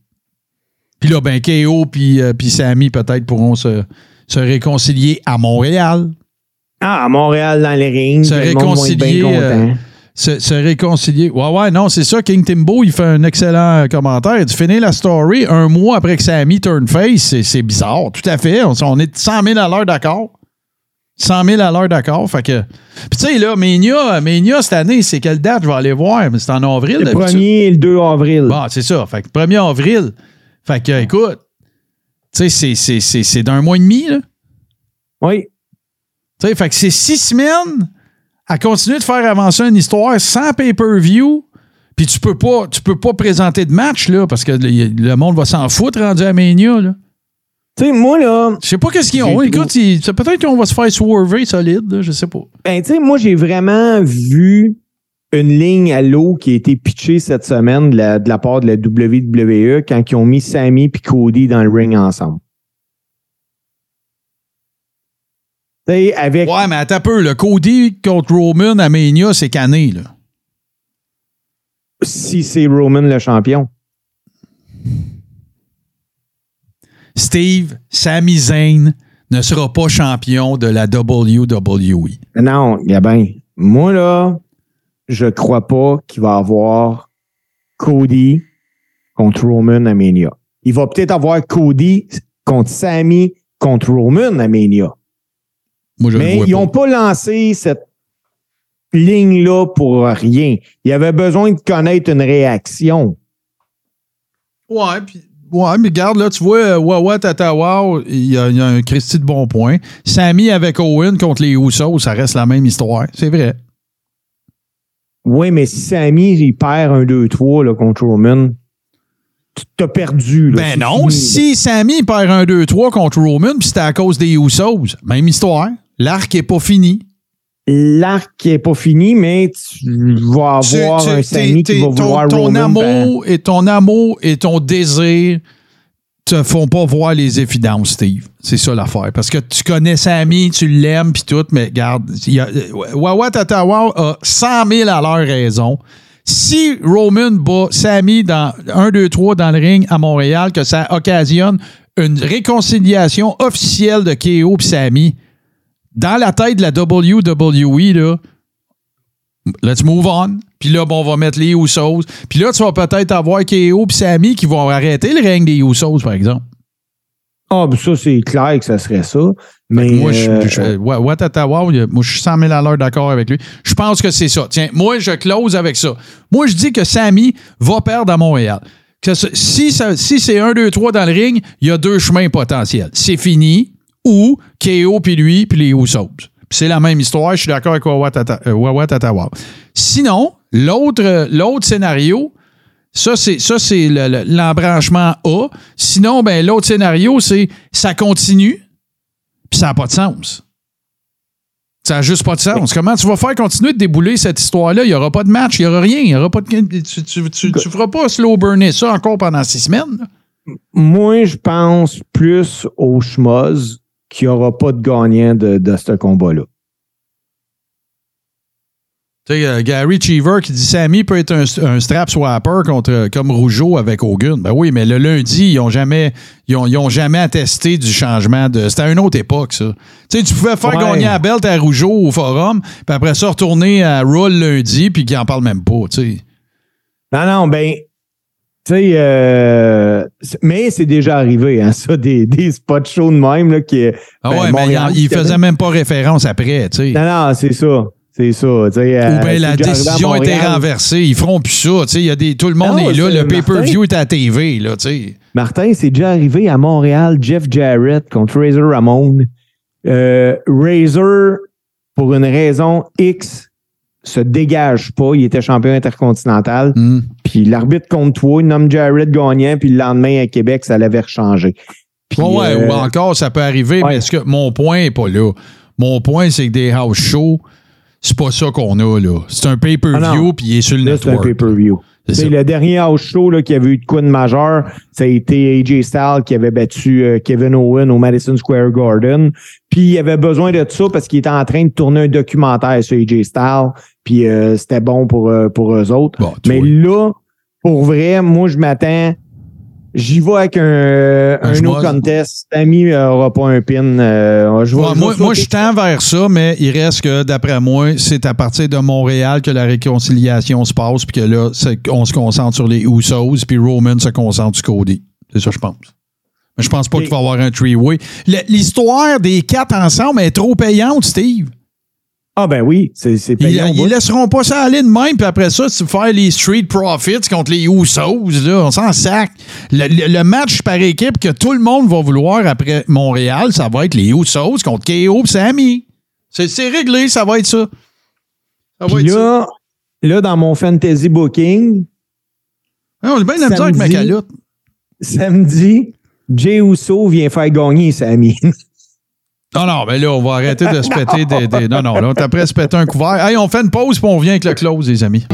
Puis là, ben, KO puis, euh, puis Sammy peut-être pourront se, se réconcilier à Montréal. Ah, à Montréal, dans les rings. Se bien réconcilier, euh, Se, se réconcilier. Ouais, ouais, non, c'est ça. King Timbo, il fait un excellent euh, commentaire. Il dit finir la story un mois après que Sammy turn face, c'est, c'est bizarre. Tout à fait. On, on est 100 000 à l'heure d'accord. 100 000 à l'heure d'accord. Fait que. Puis tu sais, là, Mania, Mania, cette année, c'est quelle date? Je vais aller voir, mais c'est en avril. Le d'habitude. 1er et le 2 avril. Bon, c'est ça. Fait que 1er avril. Fait que, écoute, tu sais, c'est- c'est- c'est c'est d'un mois et demi, là. Oui. Tu sais, fait que c'est six semaines à continuer de faire avancer une histoire sans pay-per-view. Puis tu peux pas, tu peux pas présenter de match, là, parce que le, le monde va s'en foutre rendu à Mania, là. Tu sais, moi, là, Je sais pas qu'est-ce qu'ils ont. Écoute, peut-être qu'on va se faire swerver solide, là, je sais pas. ben, tu sais, moi, j'ai vraiment vu une ligne à l'eau qui a été pitchée cette semaine de la, de la part de la WWE quand ils ont mis Sammy et Cody dans le ring ensemble. Avec. Ouais, mais attends un peu. Le Cody contre Roman à Mania, c'est cané, là. Si c'est Roman le champion. Steve, Sami Zayn ne sera pas champion de la WWE. Non, Gabin. Moi, là, je crois pas qu'il va avoir Cody contre Roman à Mania. Il va peut-être avoir Cody contre Sammy contre Roman à Mania. Moi, je le Mais vois ils n'ont pas lancé cette ligne-là pour rien. Il y avait besoin de connaître une réaction. Ouais, puis. Ouais, mais regarde, là, tu vois, euh, Wawa Tatawa, il y, a, il y a un Christy de bon point. Sammy avec Owen contre les Usos, ça reste la même histoire. C'est vrai. Oui, mais si Sammy, il perd un 2-3 là, contre Roman, tu t'as perdu. là. Ben non, fini, si Sammy perd un 2-3 contre Roman, puis c'était à cause des Usos, même histoire. L'arc est pas fini. L'arc n'est pas fini, mais tu vas avoir tu- un Sammy qui va vouloir ton Roman. ben, amour et ton amour et ton désir te font pas voir les évidences, Steve. C'est ça l'affaire. Parce que tu connais Sammy, tu l'aimes puis tout, mais regarde, euh, Wawa Tatawa a 100 000 à leur raison. Si Roman bat Sammy dans 1, 2, 3 dans le ring à Montréal, que ça occasionne une réconciliation officielle de KO et Sammy, dans la tête de la WWE, là, let's move on. Puis là, bon, on va mettre les Usos. Puis là, tu vas peut-être avoir KO puis Sammy qui vont arrêter le règne des Usos, par exemple. Ah, ben ça, c'est clair que ça serait ça. Mais moi, je, euh, il y a- moi, je suis 100 000 à l'heure d'accord avec lui. Je pense que c'est ça. Tiens, moi, je close avec ça. Moi, je dis que Sammy va perdre à Montréal. Que si ça- si c'est 1, 2, 3 dans le ring, il y a deux chemins potentiels. C'est fini ou KO puis lui puis les Usos. C'est la même histoire. Je suis d'accord avec Wawa euh, Tatawa. Sinon, l'autre scénario, ça, c'est, l'embranchement A. Sinon, ben, l'autre scénario, c'est ça continue, puis ça n'a pas de sens. Ça n'a juste pas de sens. Comment tu vas faire continuer de débouler cette histoire-là? Il n'y aura pas de match, il n'y aura rien. Il y aura pas de, tu, tu, tu, tu feras pas slow burner ça encore pendant six semaines. moi, je pense plus au schmoz qu'il n'y aura pas de gagnant de, de ce combat-là. Tu sais, euh, Gary Cheever qui dit Sammy peut être un, un strap swapper contre, comme Rougeau avec Hogan. Ben oui, mais le lundi, ils n'ont jamais, ils ont, ils ont jamais attesté du changement de. C'était à une autre époque, ça. Tu sais, tu pouvais faire Ouais. gagner la belt à Rougeau au forum, puis après ça, retourner à Raw lundi, puis qu'ils n'en parlent même pas, tu sais. Non, non, ben, tu sais, euh, mais c'est déjà arrivé, hein, ça, des, des spots shows de même, là, qui. Ah ben, ouais, mais il, il faisait même pas référence après, tu sais. Non, non, c'est ça. C'est ça. tu sais, euh, Ou bien la décision était renversée. Ils feront plus ça. tu sais. Il y a des, tout le monde Non, est là. Le pay-per-view est à la TV. Là, tu sais. Martin, c'est déjà arrivé à Montréal, Jeff Jarrett contre Razor Ramon. Euh, Razor, pour une raison X, se dégage pas. Il était champion intercontinental. Hmm. Puis l'arbitre compte toi, il nomme Jarrett gagnant, puis le lendemain à Québec, ça l'avait rechangé. Puis, Ouais, ouais, euh, ou encore, ça peut arriver, ouais. mais est-ce que mon point n'est pas là? Mon point, c'est que des house shows, c'est pas ça qu'on a, là. C'est un Ah pay-per-view, non. puis il est sur le Là, c'est un network. pay-per-view. C'est ça. le dernier house show là, qui avait eu de quoi de majeur, ça a été AJ Styles qui avait battu euh, Kevin Owen au Madison Square Garden. Puis il avait besoin de ça parce qu'il était en train de tourner un documentaire sur AJ Styles. Puis euh, c'était bon pour, euh, pour eux autres. Bon, Mais vois. là, pour vrai, moi je m'attends. J'y vais avec un, un, no schmoz. contest. Tammy n'aura pas un pin. euh, je vais- Ouais, je vais moi, moi, je tends vers ça, mais il reste que, d'après moi, c'est à partir de Montréal que la réconciliation se passe, puis que là, on se concentre sur les Usos, puis Roman se concentre sur Cody. C'est ça, je pense. Mais je pense pas qu'il va y avoir un three-way. L'histoire des quatre ensemble est trop payante, Steve. Ah ben oui, c'est Ils, payant. ils bout. laisseront pas ça aller de même, puis après ça, tu faire les Street Profits contre les Usos, là, on s'en sac. Le, le- le match par équipe que tout le monde va vouloir après Montréal, ça va être les Usos contre KO et Sammy. C'est réglé, ça va être ça. Ça va ça. là, là, dans mon fantasy booking, Ah, On est bien misère avec ma samedi- calotte. samedi, Jay Uso vient faire gagner Sammy. Non, non, mais là, on va arrêter de se péter des, des- Non, non, là, on est après se péter un couvert. Hey, on fait une pause, puis on revient avec le close, les amis.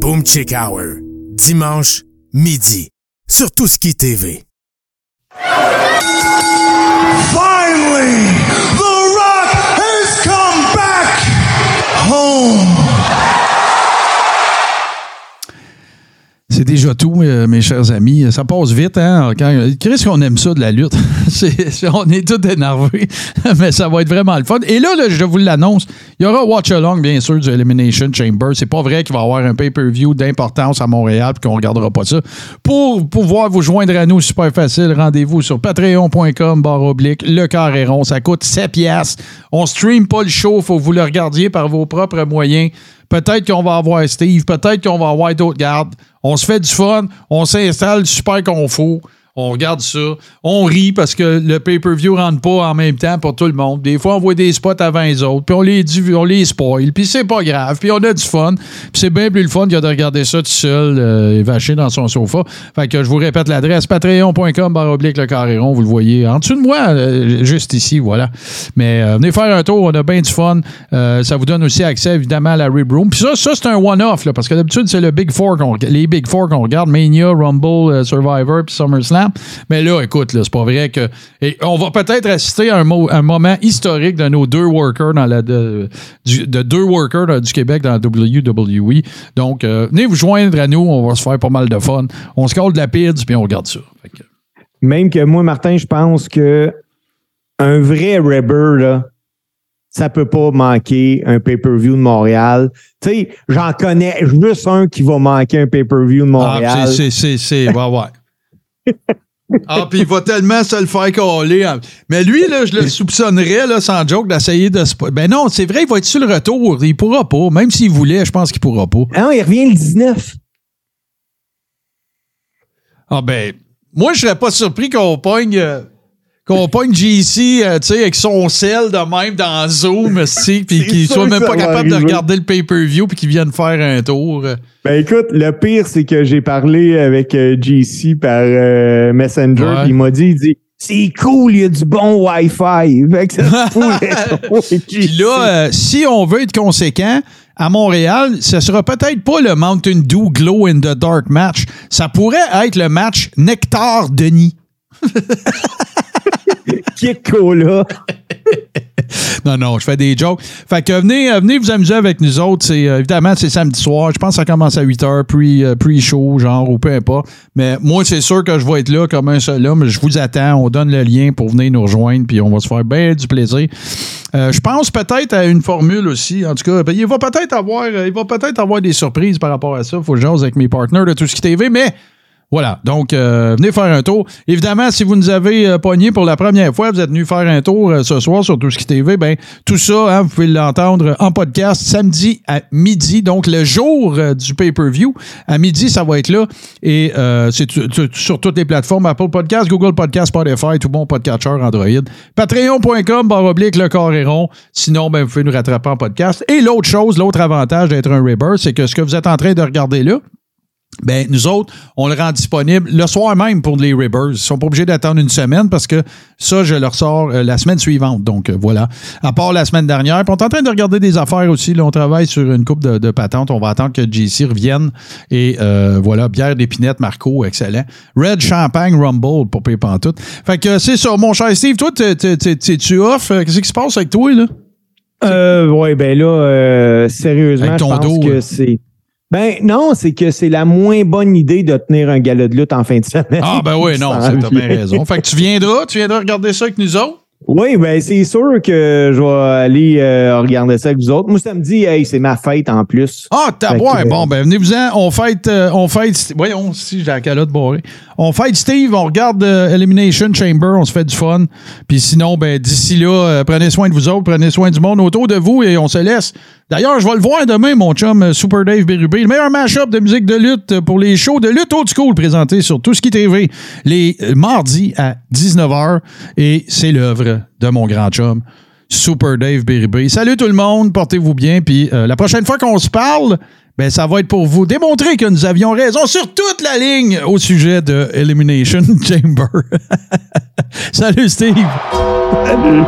Boom Chick Hour. Dimanche, midi. Sur Tout Ski TV. Finally, Oh. C'est déjà tout, euh, mes chers amis. Ça passe vite, hein? Chris, qu'on aime ça de la lutte. On est tous énervés, mais ça va être vraiment le fun. Et là, là, je vous l'annonce, il y aura Watch Along, bien sûr, du Elimination Chamber. C'est pas vrai qu'il va y avoir un pay-per-view d'importance à Montréal et qu'on regardera pas ça. Pour pouvoir vous joindre à nous, super facile, rendez-vous sur patreon.com, barre oblique, le carré rond. Ça coûte 7 piastres. On stream pas le show, faut que vous le regardiez par vos propres moyens. Peut-être qu'on va avoir Steve, peut-être qu'on va avoir d'autres gardes. On se fait du fun, on s'installe super confort. On regarde ça, on rit parce que le pay-per-view rentre pas en même temps pour tout le monde. Des fois, on voit des spots avant les autres, puis on les, on les spoil, puis c'est pas grave, puis on a du fun. Puis c'est bien plus le fun que de regarder ça tout seul euh, vaché dans son sofa. Fait que je vous répète l'adresse, patreon.com barre oblique le carré rond, vous le voyez en dessous de moi, euh, juste ici, voilà. Mais euh, venez faire un tour, on a bien du fun. Euh, ça vous donne aussi accès évidemment à la Rib Room. Puis ça, ça c'est un one-off, parce que d'habitude, c'est le Big Four les Big Four qu'on regarde, Mania, Rumble, Survivor, puis SummerSlam. Mais là, écoute, là, c'est pas vrai que. et on va peut-être assister à un, mo- un moment historique de nos deux workers dans la de, du- de deux workers dans- du Québec dans la WWE. Donc, euh, venez vous joindre à nous, on va se faire pas mal de fun. On se colle de la PIDS, puis on regarde ça. Que- Même que moi, Martin, je pense que un vrai Rebber, là, ça peut pas manquer un pay-per-view de Montréal. Tu sais, j'en connais juste un qui va manquer un pay-per-view de Montréal. Ah, c'est, c'est, c'est, c'est, ouais, ouais. Ah, puis il va tellement se le faire coller. hein. Mais lui, là, je le soupçonnerais, là, sans joke, d'essayer de se. Ben non, c'est vrai, il va être sur le retour. Il pourra pas. Même s'il voulait, je pense qu'il pourra pas. Ah non, il revient le 19. Ah, ben, moi, je serais pas surpris qu'on pogne. euh, qu'on pogne JC, euh, tu sais, avec son sel de même dans Zoom, si, puis qu'il soit même pas capable de regarder le pay-per-view puis qu'il vienne faire un tour. Ben écoute, le pire, c'est que j'ai parlé avec euh, JC par euh, Messenger, Ouais. il m'a dit, il dit, c'est cool, il y a du bon Wi-Fi. Fait que ça se pourrait. Puis là, euh, si on veut être conséquent, à Montréal, ce sera peut-être pas le Mountain Dew Glow in the Dark match. Ça pourrait être le match Nectar Denis. Kick Cola? Non, non, je fais des jokes. Fait que venez, euh, vous amuser avec nous autres. C'est, euh, évidemment, c'est samedi soir. Je pense que ça commence à 8 h, euh, pre-show, genre, ou peu importe. Mais moi, c'est sûr que je vais être là comme un seul homme. Je vous attends. On donne le lien pour venir nous rejoindre, puis on va se faire bien du plaisir. Euh, je pense peut-être à une formule aussi. En tout cas, ben, il va peut-être avoir, il va peut-être avoir des surprises par rapport à ça. Faut que j'ose avec mes partenaires de tout ce qui TV, mais voilà, donc euh, venez faire un tour. Évidemment, si vous nous avez euh, pogné pour la première fois, vous êtes venu faire un tour euh, ce soir sur qui TV, ben tout ça, hein, vous pouvez l'entendre en podcast samedi à midi, donc le jour euh, du pay-per-view. À midi, ça va être là. Et euh, c'est sur toutes les plateformes, Apple Podcast, Google Podcast, Spotify, tout bon podcatcher Android. Patreon.com, barre oblique, le carré rond. Sinon, ben, vous pouvez nous rattraper en podcast. Et l'autre chose, l'autre avantage d'être un Rebirth, c'est que ce que vous êtes en train de regarder là, ben, nous autres, on le rend disponible le soir même pour les Ribbers. Ils sont pas obligés d'attendre une semaine parce que ça, je leur sors euh, la semaine suivante. Donc, euh, voilà. À part la semaine dernière. Puis on est en train de regarder des affaires aussi. Là, on travaille sur une coupe de, de patentes. On va attendre que JC revienne. Et euh, voilà, bière d'épinette, Marco, excellent. Red Champagne Rumble pour payer tout. Fait que c'est ça, mon cher Steve. Toi, t'es- t'es- t'es- t'es-tu off? Euh, Qu'est-ce qui se passe avec toi, là? Euh, ouais, ben là, euh, sérieusement, Avec je ton pense dos, que hein. c'est. Ben non, c'est que c'est la moins bonne idée de tenir un gala de lutte en fin de semaine. Ah, ben oui, non, t'as bien raison. Fait que tu viendras, tu viendras regarder ça avec nous autres? Oui, ben c'est sûr que je vais aller euh, regarder ça avec vous autres. Moi, samedi, hey, c'est ma fête en plus. Ah, t'as ouais, euh, bon, ben venez-vous-en, on fête, euh, on fête, voyons si j'ai la calotte barrée. On fête Steve, on regarde euh, Elimination Chamber, on se fait du fun. Puis sinon, ben d'ici là, euh, prenez soin de vous autres, prenez soin du monde autour de vous et on se laisse. D'ailleurs, je vais le voir demain, mon chum euh, Super Dave Bérubé, le meilleur mashup de musique de lutte pour les shows de lutte old school présentés sur Tout ce qui TV les euh, mardis à 19h. Et c'est l'œuvre de mon grand chum. Super Dave Bérubé. Salut tout le monde, portez-vous bien. Puis euh, la prochaine fois qu'on se parle, ben, ça va être pour vous démontrer que nous avions raison sur toute la ligne au sujet de Elimination Chamber. Salut Steve. Salut.